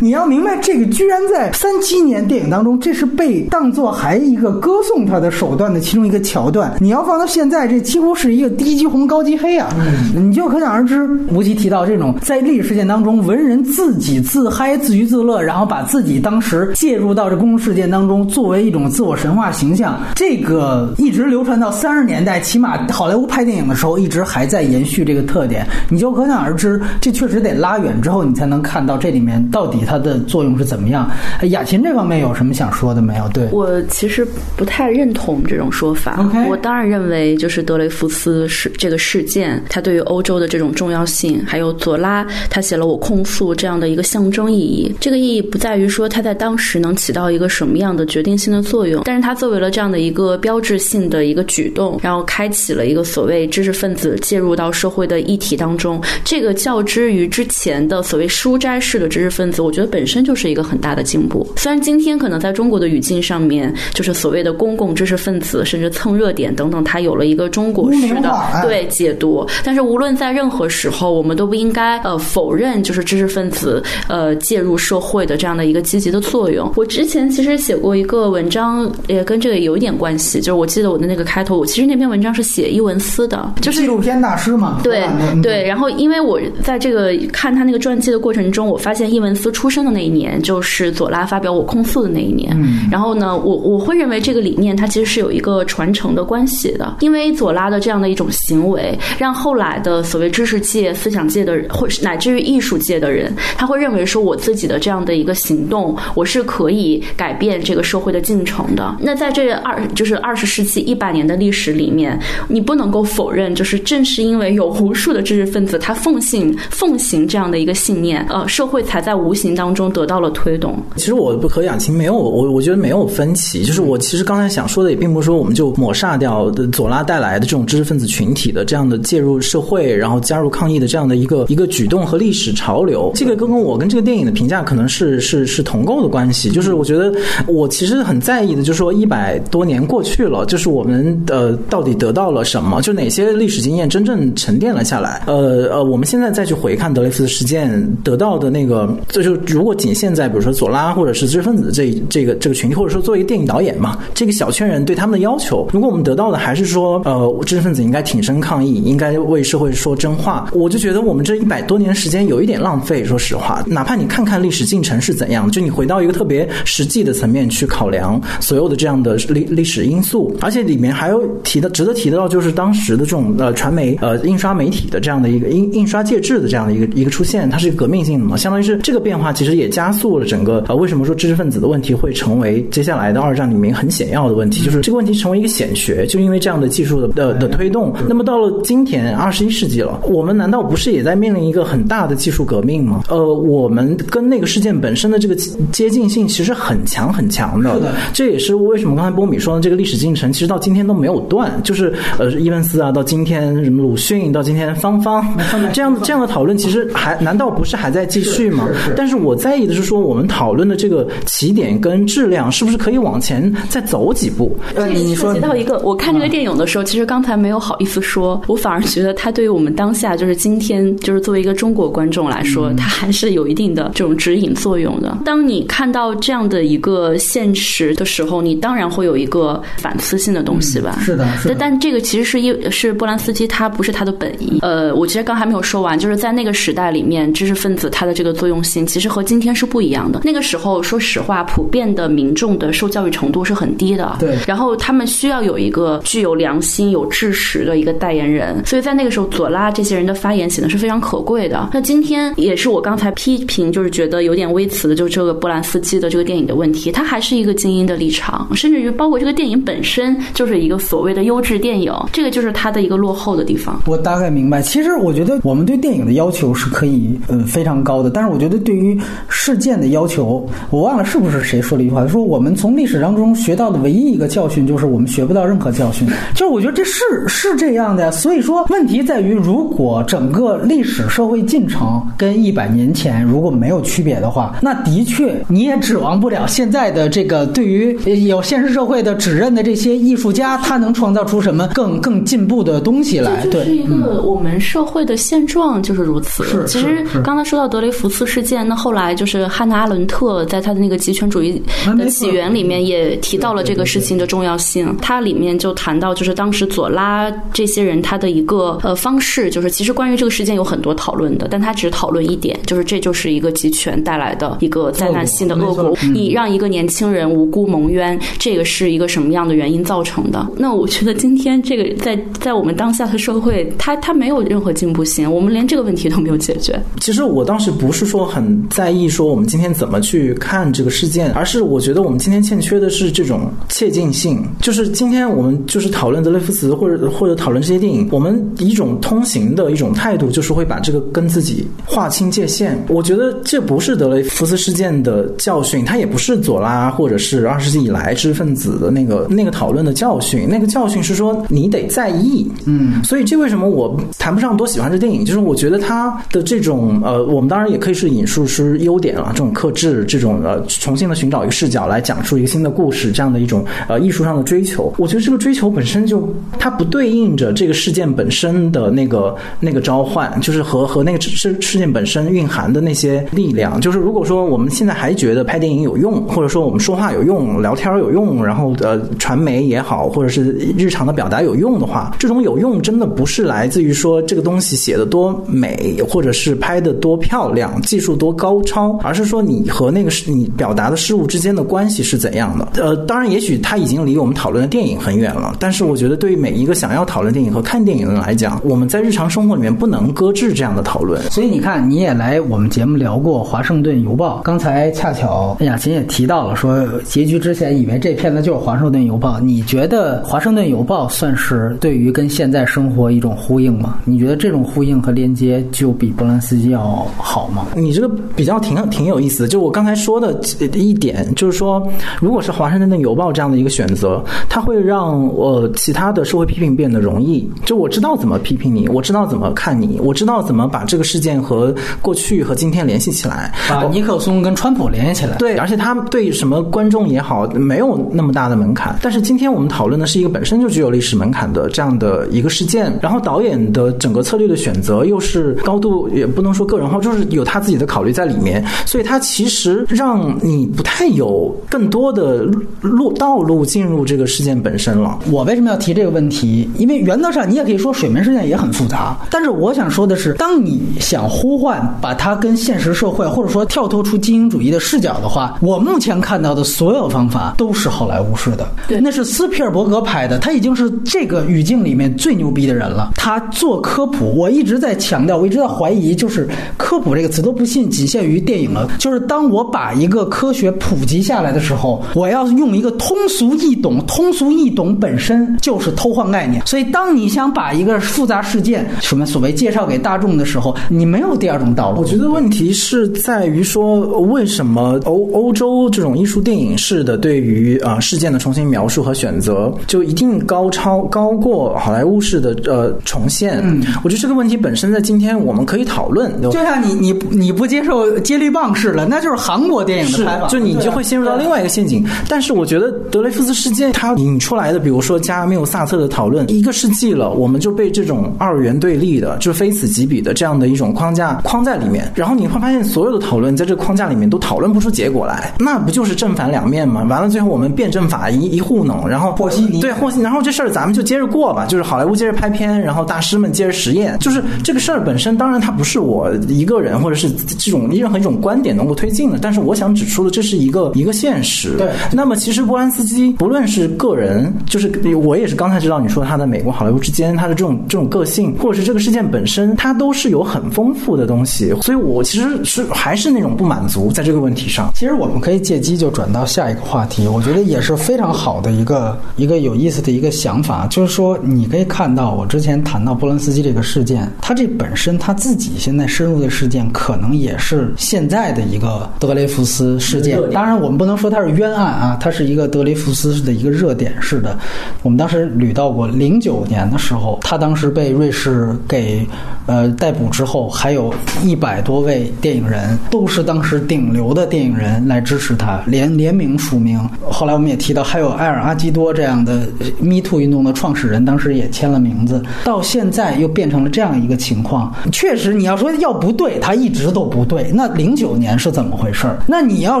你要明白，这个居然在三七年电影当中，这是被当做还一个歌颂他的手段的其中一个桥段。你要放到现在，这几乎是一个低级红高级黑啊！你就可想而知，吴奇提到这种在历史事件当中，文人自己自嗨、自娱自乐，然后把自己当时介入到这公共事件当中，作为一种自我神话形象，这个一直流传到三十年代，起码好莱坞拍电影的时候，一直还在延续这个特点。你就可想而知，这确实得拉远之后，你才能看到这里面到底它的作用是怎么样。哎雅琴这方面有什么想说的没有？对，我其实不太认同这种说法。我当然认为，就是德雷福斯是这个事件，它对于欧洲的这种重要性，还有左拉他写了《我控诉》这样的一个象征意义。这个意义不在于说他在当时能起到一个什么样的决定性的作用，但是他作为了这样的一个标志性的一个举动，然后开启了一个所谓知识分子介入到社会的议题当中。这个较之于之前的所谓书斋式的知识分子，我觉得本身就是一个很大的进步。虽然今天可能在中国的语境上面，就是所谓的公共知识分子，甚至蹭热点等等，它有了一个中国式的对解读。但是无论在任何时候，我们都不应该呃否认就是知识分子呃介入社会的这样的一个积极的作用。我之前其实写过一个文章，也跟这个有一点关系，就是我记得我的那个开头，我其实那篇文章是写伊文斯的，就是纪录片大师嘛，对对，然后因为我在这个看他那个传记的过程中，我发现伊文斯出生的那一年就是左拉发表我控诉的那一年。嗯然后呢，我我会认为这个理念它其实是有一个传承的关系的，因为左拉的这样的一种行为，让后来的所谓知识界、思想界的人，或是乃至于艺术界的人，他会认为说我自己的这样的一个行动，我是可以改变这个社会的进程的。那在这二就是二十世纪一百年的历史里面，你不能够否认，就是正是因为有无数的知识分子他奉行奉行这样的一个信念，呃，社会才在无形当中得到了推动。其实我和雅琴没有，我我觉得没有分歧。就是我其实刚才想说的，也并不是说我们就抹杀掉的左拉带来的这种知识分子群体的这样的介入社会，然后加入抗议的这样的一个一个举动和历史潮流。这个跟跟我跟这个电影的评价可能是是是同构的关系。就是我觉得我其实很在意的，就是说一百多年过去了，就是我们呃到底得到了什么？就哪些历史经验真正沉淀了下来？呃呃，我们现在再去回看德雷福斯事件得到的那个，这就如果仅限在比如说左拉或者是知识分子这这个这个群体，或者说作为电影导演嘛，这个小圈人对他们的要求，如果我们得到的还是说，呃，知识分子应该挺身抗议，应该为社会说真话，我就觉得我们这一百多年时间有一点浪费。说实话，哪怕你看看历史进程是怎样，就你回到一个特别实际的层面去考量所有的这样的历历史因素，而且里面还有提的值得提到，就是当时的这种呃传媒呃印刷媒体的这样的一个印印刷介质的这样的一个一个出现，它是一个革命性的嘛，相当于是这个变化其实也加速了整个呃，为什么说知识分子的问题会成为接下来的二战里面很显要的问题？就是这个问题成为一个显学，就因为这样的技术的的的推动。那么到了今天二十一世纪了，我们难道不是也在面临一个很大的技术革命吗？呃，我们跟那个事件本身的这个接近性其实很强很强的这也是为什么刚才波米说的这个历史进程，其实到今天都没有断。就是呃，伊文斯啊，到今天什么鲁迅，到今天芳芳，这样这样的讨论，其实还难道不是还在继续吗？但是我在意的是说，我们讨论的这个起点跟质量是不是可以往前再走几步？呃，你你说涉及到一个，我看这个电影的时候，其实刚才没有好意思说，我反而觉得它对于我们当下，就是今天，就是作为一个中国观众来说，它还是有一定的这种指引作用的。当你看到这样的一个现实的时候，你当然会有一个反思性的东西吧？是的是的但但这个其实是一是波兰斯基，他不是他的本意。呃，我其实刚还没有说完，就是在那个时代里面，知识分子他的这个作用性其实和今天是不一样的。那个时候，说实话，普遍的民众的受教育程度是很低的。对然后他们需要有一个具有良心、有知识的一个代言人，所以在那个时候，左拉这些人的发言显得是非常可贵的。那今天也是我刚才批评，就是觉得有点微词的，就是这个波兰斯基的这个电影的问题，他还是一个精英的立场，甚至于包括这个电影本身就是一个所谓的优质电影，这个就是他的一个落后的地方。我大概明白。其实我觉得我们对电影的要求是可以呃非常高的，但是我觉得对于事件的要求，我忘了是不是谁说了一句话，说我们从历史当中学到的唯一一个教训就是我们学不到任何教训。就是我觉得这是是这样的呀。所以说问题在于，如果整个历史社会进程跟一百年前如果没有区别的话，那的确你也指望不了现在的这个对于有现实社会的指认的这些艺术家，他能创造出什么更更进步的东西来。对，个我们社会的现状就是如此。是其实刚才说到德雷福斯事件，那后来就是汉娜·阿伦特在他的那个极权主义的起源里面也提到了这个事情的重要性。它里面就谈到，就是当时左拉这些人他的一个呃方式，就是其实关于这个事件有很多讨论的，但他只讨论一点，就是这就是一个集权带来的一个灾难性的恶果。你让一个年轻人无辜蒙冤，这个是一个什么样的原因造成的？那我觉得今天这个在在我们当下的社会，它它没有任何进步性，我们连这个问题都没有解决。其实我当时不是说很在意说我们今天怎么去看这个事件，而是我觉得我们今天欠缺的是这种切近性。就是今天我们就是讨论德雷福斯或者或者讨论这些电影，我们以一种通行的一种态度，就是会把这个跟自己划清界限。我觉得这不是德雷福斯事件的教训，它也不是左拉或者是二十世纪以来知识分子的那个那个讨论的教训。那个教训是说你得在意，嗯，所以这为什么我谈不上多喜欢这电影，就是我觉得它的这种呃，我们当然也可以是引述是优点了，这种克制，这种呃重新的寻找一个视角来讲述一个新的故事，这样的一种呃艺术上的追求。我觉得这个追求本身就它不对应着这个事件本身的那个那个召唤，就是和和那个事事件本身蕴含的那些力量。就是如果说我们现在还觉得拍电影有用，或者说我们说话有用、聊天有用，然后呃传媒也好，或者是日常的表达有用的话，这种有用真的不是来自于说这个东西写的多美，或者是拍的多漂亮、技术多高超，而是说你和那个事你表达的事物之间的关系是怎样的。呃，当然，也许它已经离我们讨论的电影很远了，但是我觉得对于每一个想要讨论电影和看电影的人来讲，我们在日常生活里面不能搁置这样的讨论。所以你看，你也来我们节目聊过《华盛顿邮报》，刚才恰巧雅琴也提到了，说结局之前以为这片子就是《华盛顿邮报》，你觉得《华盛顿邮报》算是对于跟现在生活一种呼应吗？你觉得这种呼应和连接就比波兰斯基要好吗？你这个比较挺挺有意思的，就我刚才说的一点，就是说，如果是华盛顿的邮报这样的一个选择，它会让呃其他的社会批评变得容易。就我知道怎么批评你，我知道怎么看你，我知道怎么把这个事件和过去和今天联系起来。把尼克松跟川普联系起来。对，而且他对什么观众也好，没有那么大的门槛。但是今天我们讨论的是一个本身就具有历史门槛的这样的一个事件，然后导导演的整个策略的选择又是高度也不能说个人化，就是有他自己的考虑在里面，所以他其实让你不太有更多的路道路进入这个事件本身了。我为什么要提这个问题？因为原则上你也可以说水门事件也很复杂，但是我想说的是，当你想呼唤把它跟现实社会或者说跳脱出精英主义的视角的话，我目前看到的所有方法都是好莱坞式的，对那是斯皮尔伯格拍的，他已经是这个语境里面最牛逼的人了。他做科普，我一直在强调，我一直在怀疑，就是科普这个词都不信仅限于电影了，就是当我我把一个科学普及下来的时候，我要用一个通俗易懂，通俗易懂本身就是偷换概念。所以，当你想把一个复杂事件什么所谓介绍给大众的时候，你没有第二种道路。我觉得问题是在于说，为什么欧欧洲这种艺术电影式的对于啊、事件的重新描述和选择，就一定高超高过好莱坞式的呃重现？嗯，我觉得这个问题本身在今天我们可以讨论。就像你你你不接受接力棒式了，那就是韩国电影的是拍法，，就你就会陷入到另外一个陷阱。但是我觉得德雷福斯事件它引出来的，比如说加缪、萨特的讨论，一个世纪了，我们就被这种二元对立的，就是非此即彼的这样的一种框架框在里面。然后你会发现，所有的讨论在这个框架里面都讨论不出结果来，那不就是正反两面吗？完了，最后我们辩证法一一糊弄，然后和稀泥对和稀，然后这事儿咱们就接着过吧，就是好莱坞接着拍片，然后大师们接着实验，就是这个事儿本身，当然它不是我一个人或者是这种任何一种观点能够推进的，但是我想指出的，这是一个一个现实。对那么其实波兰斯基不论是个人，就是我也是刚才知道你说他在美国好莱坞之间他的这种这种个性，或者是这个事件本身，它都是有很丰富的东西，所以我其实是还是那种不满足在这个问题上。其实我们可以借机就转到下一个话题，我觉得也是非常好的一个一个有意思的一个想法，就是说你可以看到我之前谈到波兰斯基这个事件，他这本身他自己现在深入的事件，可能也是现在的一个德雷福斯事件当然，我们不能说它是冤案啊，它是一个德雷福斯的一个热点式的。我们当时捋到过，零九年的时候，他当时被瑞士给呃逮捕之后，还有一百多位电影人，都是当时顶流的电影人来支持他，联联名署名。后来我们也提到，还有埃尔阿基多这样的 Me Too 运动的创始人，当时也签了名字。到到现在又变成了这样一个情况，确实你要说要不对，他一直都不对。那零九年是怎么回事儿？那你要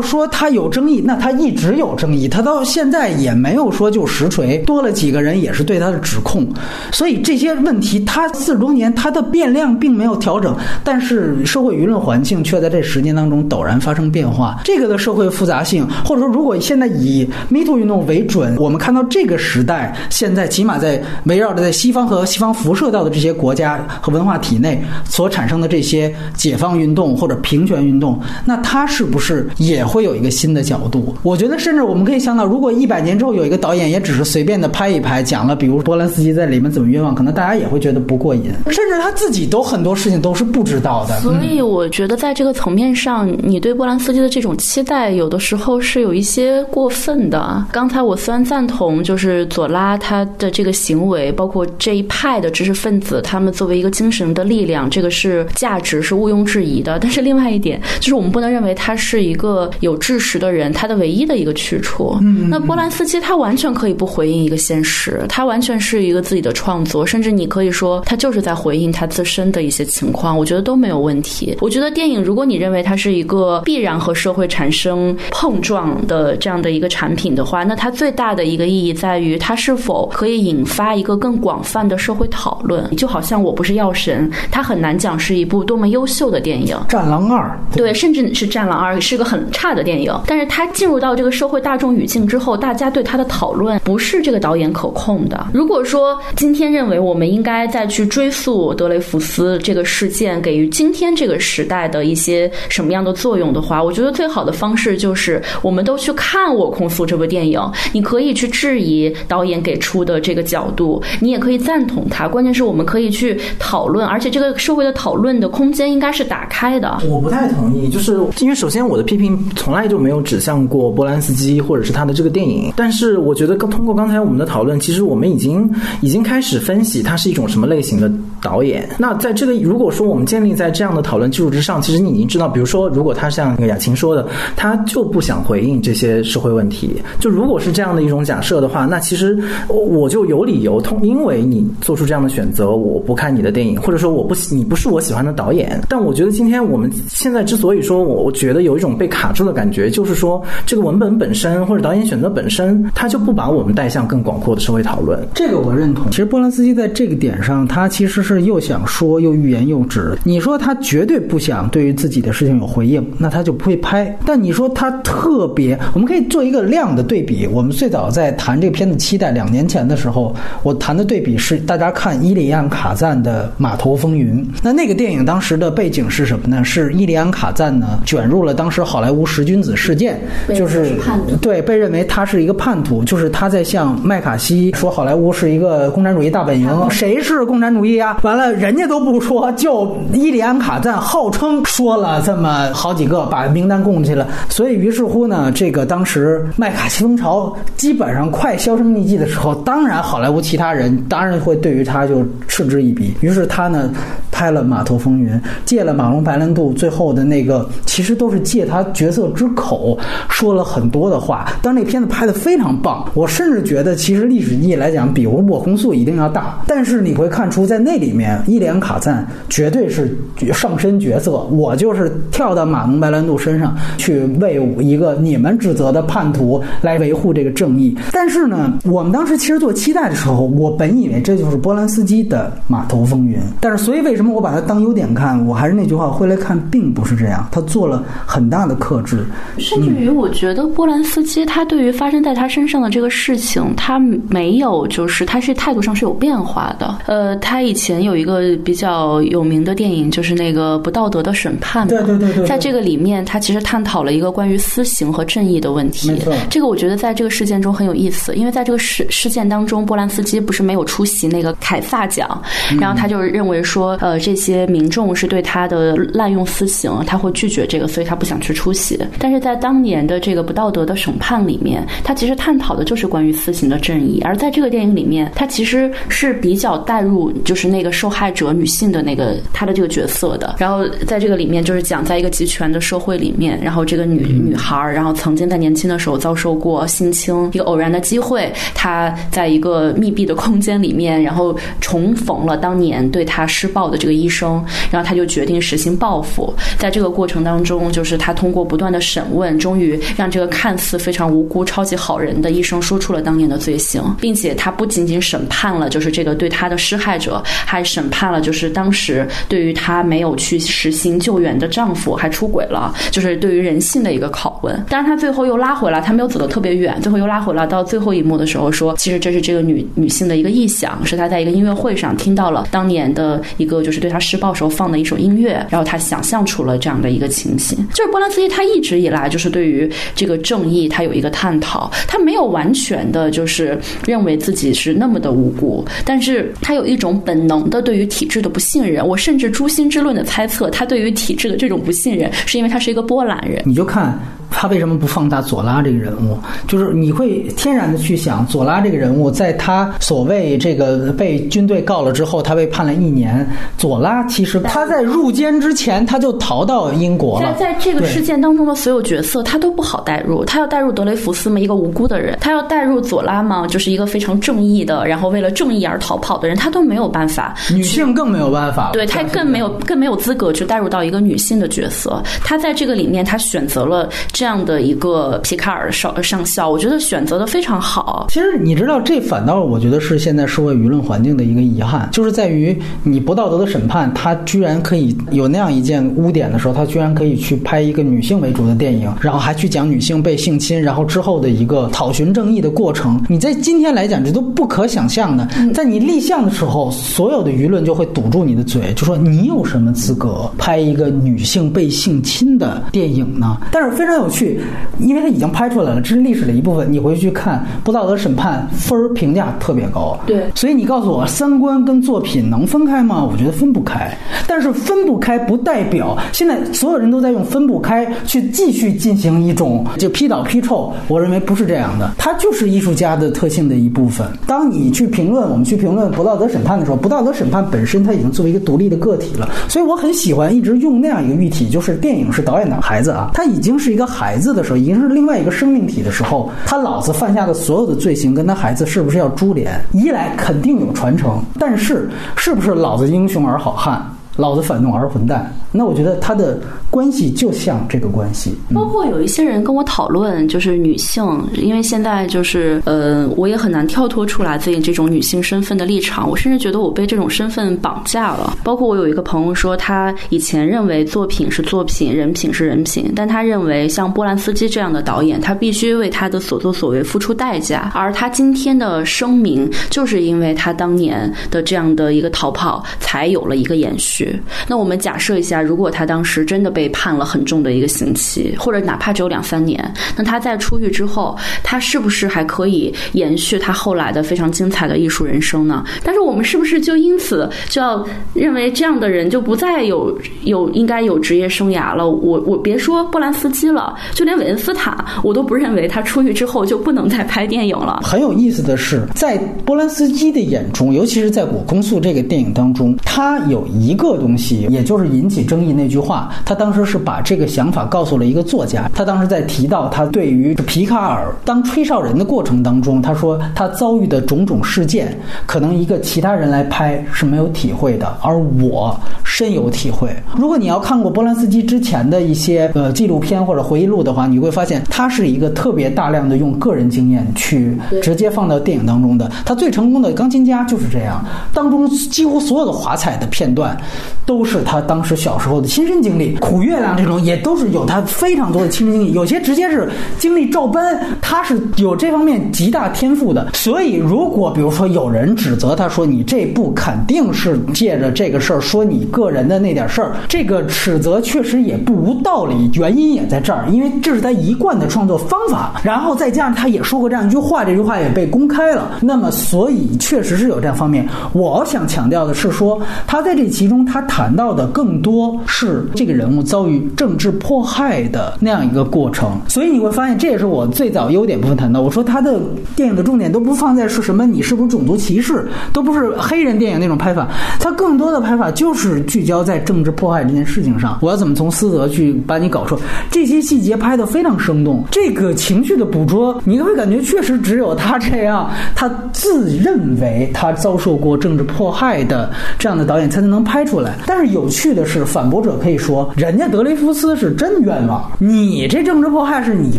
说他有争议，那他一直有争议，他到现在也没有说就实锤，多了几个人也是对他的指控。所以这些问题，他四十多年他的变量并没有调整，但是社会舆论环境却在这十年当中陡然发生变化。这个的社会复杂性，或者说如果现在以 Me Too 运动为准，我们看到这个时代现在起码在围绕着在西方和西方辐射到的这些国家和文化体内所产生的这些解放运动或者平权运动，那它是不是也会有一个新的角度？我觉得，甚至我们可以想到，如果一百年之后有一个导演也只是随便的拍一拍，讲了比如波兰斯基在里面怎么冤枉，可能大家也会觉得不过瘾，甚至他自己都很多事情都是不知道的。所以我觉得在这个层面上，你对波兰斯基的这种期待，有的时候是有一些过分的。刚才我虽然赞同，就是左拉他的这个行为，包括这一派的知识分子，他们作为一个精神的力量，这个是价值是毋庸置疑的。但是另外一点，就是我们不能认为他是一个有知识的人，他的唯一的一个去处。嗯，那波兰斯基他完全可以不回应一个现实，他完全是一个自己的创作，甚至你可以说他就是在回应他自身的一些情况，我觉得都没有问题。我觉得电影，如果你认为它是一个必然和社会产生碰撞的这样的一个产品的话，那它最大的一个意义在于它是否可以引发一个更广泛的社会讨论。就好像我不是药神，它很难讲是一部多么优秀的电影。战狼二，对，甚至是《战狼二》是个很差的电影，但是它进入到这个社会大众语境之后，大家对它的讨论不是这个导演可控的。如果说今天认为我们应该再去追溯德雷福斯这个事件给予今天这个时代的一些什么样的作用的话，我觉得最好的方式就是我们都去看《我控诉》这部电影，你可以去质疑导演给出的这个角度，你也可以赞同他，关键是我们可以去讨论，而且这个社会的讨论的空间应该是打开的。我不太同意，就是因为首先我的批评从来就没有指向过波兰斯基或者是他的这个电影，但是我觉得刚通过刚才我们的讨论，其实我们已经已经开始分析他是一种什么类型的导演。那在这个如果说我们建立在这样的讨论基础之上，其实你已经知道，比如说如果他像雅琴说的，他就不想回应这些社会问题，就如果是这样的一种假设的话，那其实我就有理由通，因为你做出这样的选择，我不看你的电影，或者说我不喜你不是我喜欢的导演。但我觉得今天我们现在之所以说我我觉得有一种被卡住的感觉，就是说这个文本本身或者导演选择本身，他就不把我们带向更广阔的社会讨论。这个我认同。其实波兰斯基在这个点上，他其实是又想说又欲言又止。你说他绝对不想对于自己的事情有回应，那他就不会拍。但你说他特别，我们可以做一个量的对比。我们最早在谈这个片子期待两年前的时候，我谈的对比是大家看伊里安卡赞的《码头风云》。那那个电影当时的背景是什么呢？是伊里安卡赞呢卷入了了当时好莱坞十君子事件，就是对被认为他是一个叛徒，就是他在向麦卡锡说好莱坞是一个共产主义大本营，谁是共产主义啊？完了，人家都不说，就伊里安卡赞号称说了这么好几个，把名单供去了。所以于是乎呢，这个当时麦卡锡风潮基本上快销声匿迹的时候，当然好莱坞其他人当然会对于他他就嗤之以鼻。于是他呢拍了《码头风云》，借了马龙白兰度最后的那个，其实都是借他角色之口说了很多的话。但那片子拍的非常棒，我甚至觉得其实历史意义来讲，比如我控诉一定要大。但是你会看出在那里面，伊莲卡赞绝对是上身角色，我就是跳到马龙白兰度身上去为一个你们指责的叛徒来维护这个正义。但是呢，我们当时其实做期待的时候，我本以为这就是波兰斯基的《码头风云》，但是所以为什么我把它当优点看？我还是那句话，回来看并不是这样，他做了很大的克制。甚至于，我觉得波兰斯基他对于发生在他身上的这个事情，他没有就是他是态度上是有变化的。呃，他以前有一个比较有名的电影，就是那个《不道德的审判》。对对对对，在这个里面，他其实探讨了一个关于私刑和正义的问题。这个我觉得在这个事件中很有意思，因为在这个事事件当中，波兰斯基不是没有出席那个凯撒奖，然后他就认为说，呃，这些民众是对他的滥用私刑，他会拒绝这个，所以他不想去出席。但是在当年的这个不道德的审判里面，他其实探讨的就是关于私刑的正义，而在这个电影里面，他其实是比较带入就是那个受害者女性的那个她的这个角色的。然后在这个里面，就是讲在一个集权的社会里面，然后这个女女孩，然后曾经在年轻的时候遭受过性侵，一个偶然的机会，她在一个密闭的空间里面，然后重逢了当年对她施暴的这个医生，然后他就决定实行报复。在这个过程当中，就是他通过不断的审问，终于让这个看似非常无辜、超级好人的医生说出了当年的罪行，并且他不仅仅审判了就是这个对他的施害者，还审判了就是当时对于他没有去实行救援的丈夫还出轨了，就是对于人性的一个拷问。但是他最后又拉回来，他没有走得特别远，最后又拉回来到最后一幕的时候说，其实这是这个女女性的一个臆想，是他在一个音乐会上听到了当年的一个就是对他施暴时候放的一首音乐，然后他想象出了这样的一个情形。就是波兰斯基他一直以来就是对于这个正义他有一个探讨，他没有完全的就是认为自己是那么的无辜，但是他有一种本能的对于体制的不信任。我甚至诛心之论的猜测，他对于体制的这种不信任，是因为他是一个波兰人。你就看他为什么不放大左拉这个人物，就是你会天然的去想，左拉这个人物在他所谓这个被军队告了之后，他被判了一年。左拉其实他在入监之前，他就逃到英国了。在在这个事件当中的所有角色，他都不好带入。他要带入德雷福斯吗？一个无辜的人；他要带入左拉吗？就是一个非常正义的，然后为了正义而逃跑的人，他都没有办法。女性更没有办法，对他更没有更没有资格去带入到一个女性的角色。他在这个里面，他选择了这样的一个皮卡尔上上校，我觉得选择的非常好。其实你知道，这反倒我觉得是现在社会舆论环境的一个遗憾，就是在于你不道德的审判，他居然可以有那样一件污点的时候，他居然可以去拍一个女性为主的电影，然后还去讲女性被性侵，然后之后的一个讨寻正义的过程。你在今天来讲，这都不可想象的。在你立项的时候，所有的舆论就会堵住你的嘴，就说你有什么资格拍一个女性被性侵的电影呢？但是非常有趣，因为它已经拍出来了，这是历史的一部分。你回去看《不道德审判》，分儿评价特别高。对，所以你告诉我，三观跟作品能分开吗？我觉得分不开。但是分不开不代表现在所有人都在用分不开去继续进行一种就批倒批臭。我认为不是这样的，它就是艺术家的特性的一部分。当你去评论我们去评论不道德审判的时候，不道德审判本身它已经作为一个独立的个体了。所以我很喜欢一直用那样一个喻体，就是电影是导演的孩子啊，他已经是一个孩孩子的时候，已经是另外一个生命体的时候，他老子犯下的所有的罪行跟他孩子是不是要株连？一来肯定有传承，但是是不是老子英雄而好汉？老子反动而混蛋，那我觉得他的关系就像这个关系。包括有一些人跟我讨论，就是女性，因为现在就是呃，我也很难跳脱出来自己这种女性身份的立场。我甚至觉得我被这种身份绑架了。包括我有一个朋友说，他以前认为作品是作品，人品是人品，但他认为像波兰斯基这样的导演，他必须为他的所作所为付出代价。而他今天的声明，就是因为他当年的这样的一个逃跑，才有了一个延续。那我们假设一下，如果他当时真的被判了很重的一个刑期，或者哪怕只有两三年，那他在出狱之后，他是不是还可以延续他后来的非常精彩的艺术人生呢？但是我们是不是就因此就要认为这样的人就不再有有应该有职业生涯了？我我别说波兰斯基了，就连韦恩斯塔，我都不认为他出狱之后就不能再拍电影了。很有意思的是，在波兰斯基的眼中，尤其是在《我控诉》这个电影当中，他有一个东西，也就是引起争议那句话。他当时是把这个想法告诉了一个作家。他当时在提到他对于皮卡尔当吹哨人的过程当中，他说他遭遇的种种事件，可能一个其他人来拍是没有体会的，而我深有体会。如果你要看过波兰斯基之前的一些呃纪录片或者回忆录的话，你会发现他是一个特别大量的用个人经验去直接放到电影当中的。他最成功的钢琴家就是这样，当中几乎所有的华彩的片段，都是他当时小时候的亲身经历。苦月亮这种也都是有他非常多的亲身经历，有些直接是经历照搬，他是有这方面极大天赋的。所以，如果比如说有人指责他说你这部肯定是借着这个事儿说你个人的那点事儿，这个指责确实也不无道理，原因也在这儿，因为这是他一贯的创作方法。然后再加上他也说过这样一句话，这句话也被公开了。那么，所以确实是有这样方面。我想强调的是说，他在这其中他谈到的更多是这个人物遭遇政治迫害的那样一个过程。所以你会发现，这也是我最早优点部分谈到。我说他的电影的重点都不放在是什么，你是不是种族歧视，都不是黑人电影那种拍法，他更多的拍法就是聚焦在政治迫害这件事情上。我要怎么从私德去把你搞出这些细节拍得非常生动，这个情绪的捕捉，你会感觉确实只有他这样，他自认为他遭受过政治迫害的这样的导演才能能拍出来。但是有趣的是，反驳者可以说，人家德雷福斯是真冤枉，你这政治迫害是你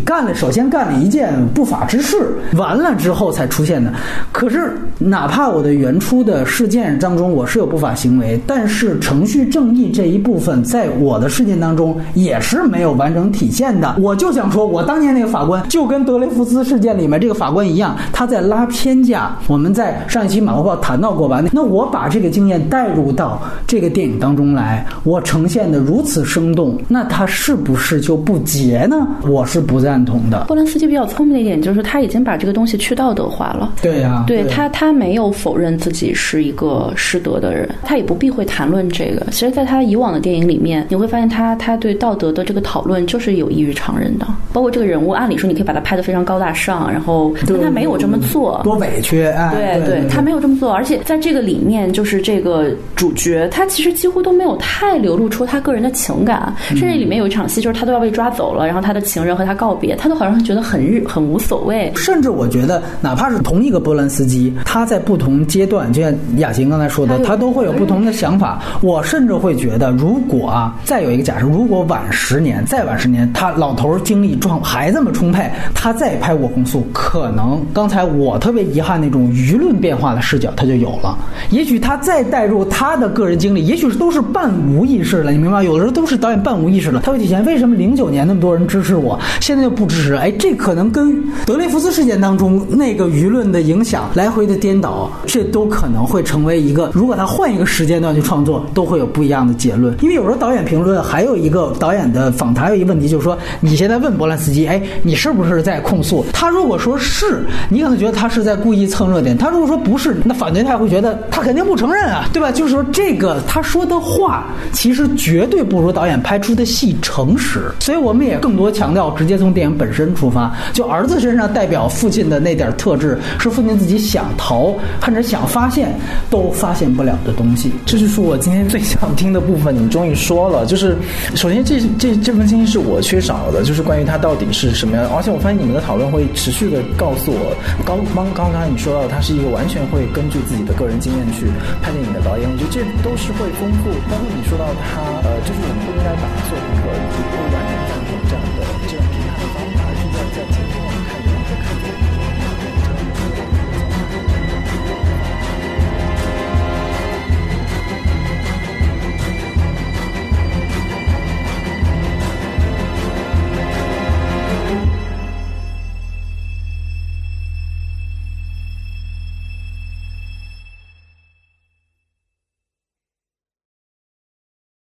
干了，首先干了一件不法之事，完了之后才出现的。可是，哪怕我的原初的事件当中我是有不法行为，但是程序正义这一部分在我的事件当中也是没有完整体现的。我就想说，我当年那个法官就跟德雷福斯事件里面这个法官一样，他在拉偏架。我们在上一期马后炮谈到过吧？那我把这个经验带入到这个电影当中来，我呈现的如此生动，那他是不是就不结呢？我是不赞同的。波兰斯基比较聪明的一点就是他已经把这个东西去道德化了。对呀、对他，他没有否认自己是一个失德的人，他也不避讳谈论这个。其实，在他以往的电影里面，你会发现他他对道德的这个讨论就是有异于常人的。包括这个人物，按理说你可以把他拍得非常高大上，然后但他没有这么做。多委屈，哎，对对，他没有这么做，而且在这个里面，就是这个主角，他其实几乎都没有太流露出他个人的情感，甚至里面有一场戏，就是他都要被抓走了，然后他的情人和他告别，他都好像觉得很日很无所谓。甚至我觉得，哪怕是同一个波兰斯基，他在不同阶段，就像雅琴刚才说的，他都会有不同的想法。我甚至会觉得，如果啊，再有一个假设，如果晚十年，再晚十年，他老头儿精力状还这么充沛，他再拍《我控诉》，可能刚才我特别遗憾那种舆论变化的视角他就有了。也许他再带入他的个人经历，也也许是都是半无意识了，你明白吗？有的时候都是导演半无意识了，他会体现为什么零九年那么多人支持我，现在就不支持。哎，这可能跟德雷福斯事件当中那个舆论的影响来回的颠倒，这都可能会成为一个，如果他换一个时间段去创作，都会有不一样的结论。因为有时候导演评论还有一个导演的访谈，有一个问题就是说，你现在问波兰斯基，哎，你是不是在控诉？他如果说是，你可能觉得他是在故意蹭热点；他如果说不是，那反对派会觉得他肯定不承认啊，对吧？就是说这个他说的话，其实绝对不如导演拍出的戏诚实。所以我们也更多强调直接从电影本身出发，就儿子身上代表父亲的那点特质，是父亲自己想逃或者想发现都发现不了的东西。这就是我今天最想听的部分，你终于说了。就是首先这这这份信息是我缺少的，就是关于他到底是什么样。而且我发现你们的讨论会持续的告诉我，刚刚刚刚你说到他是一个完全会根据自己的个人经验去拍电影的导演，我觉得这都是会丰富。但是你说到他，呃，就是我们不应该把作品和不完全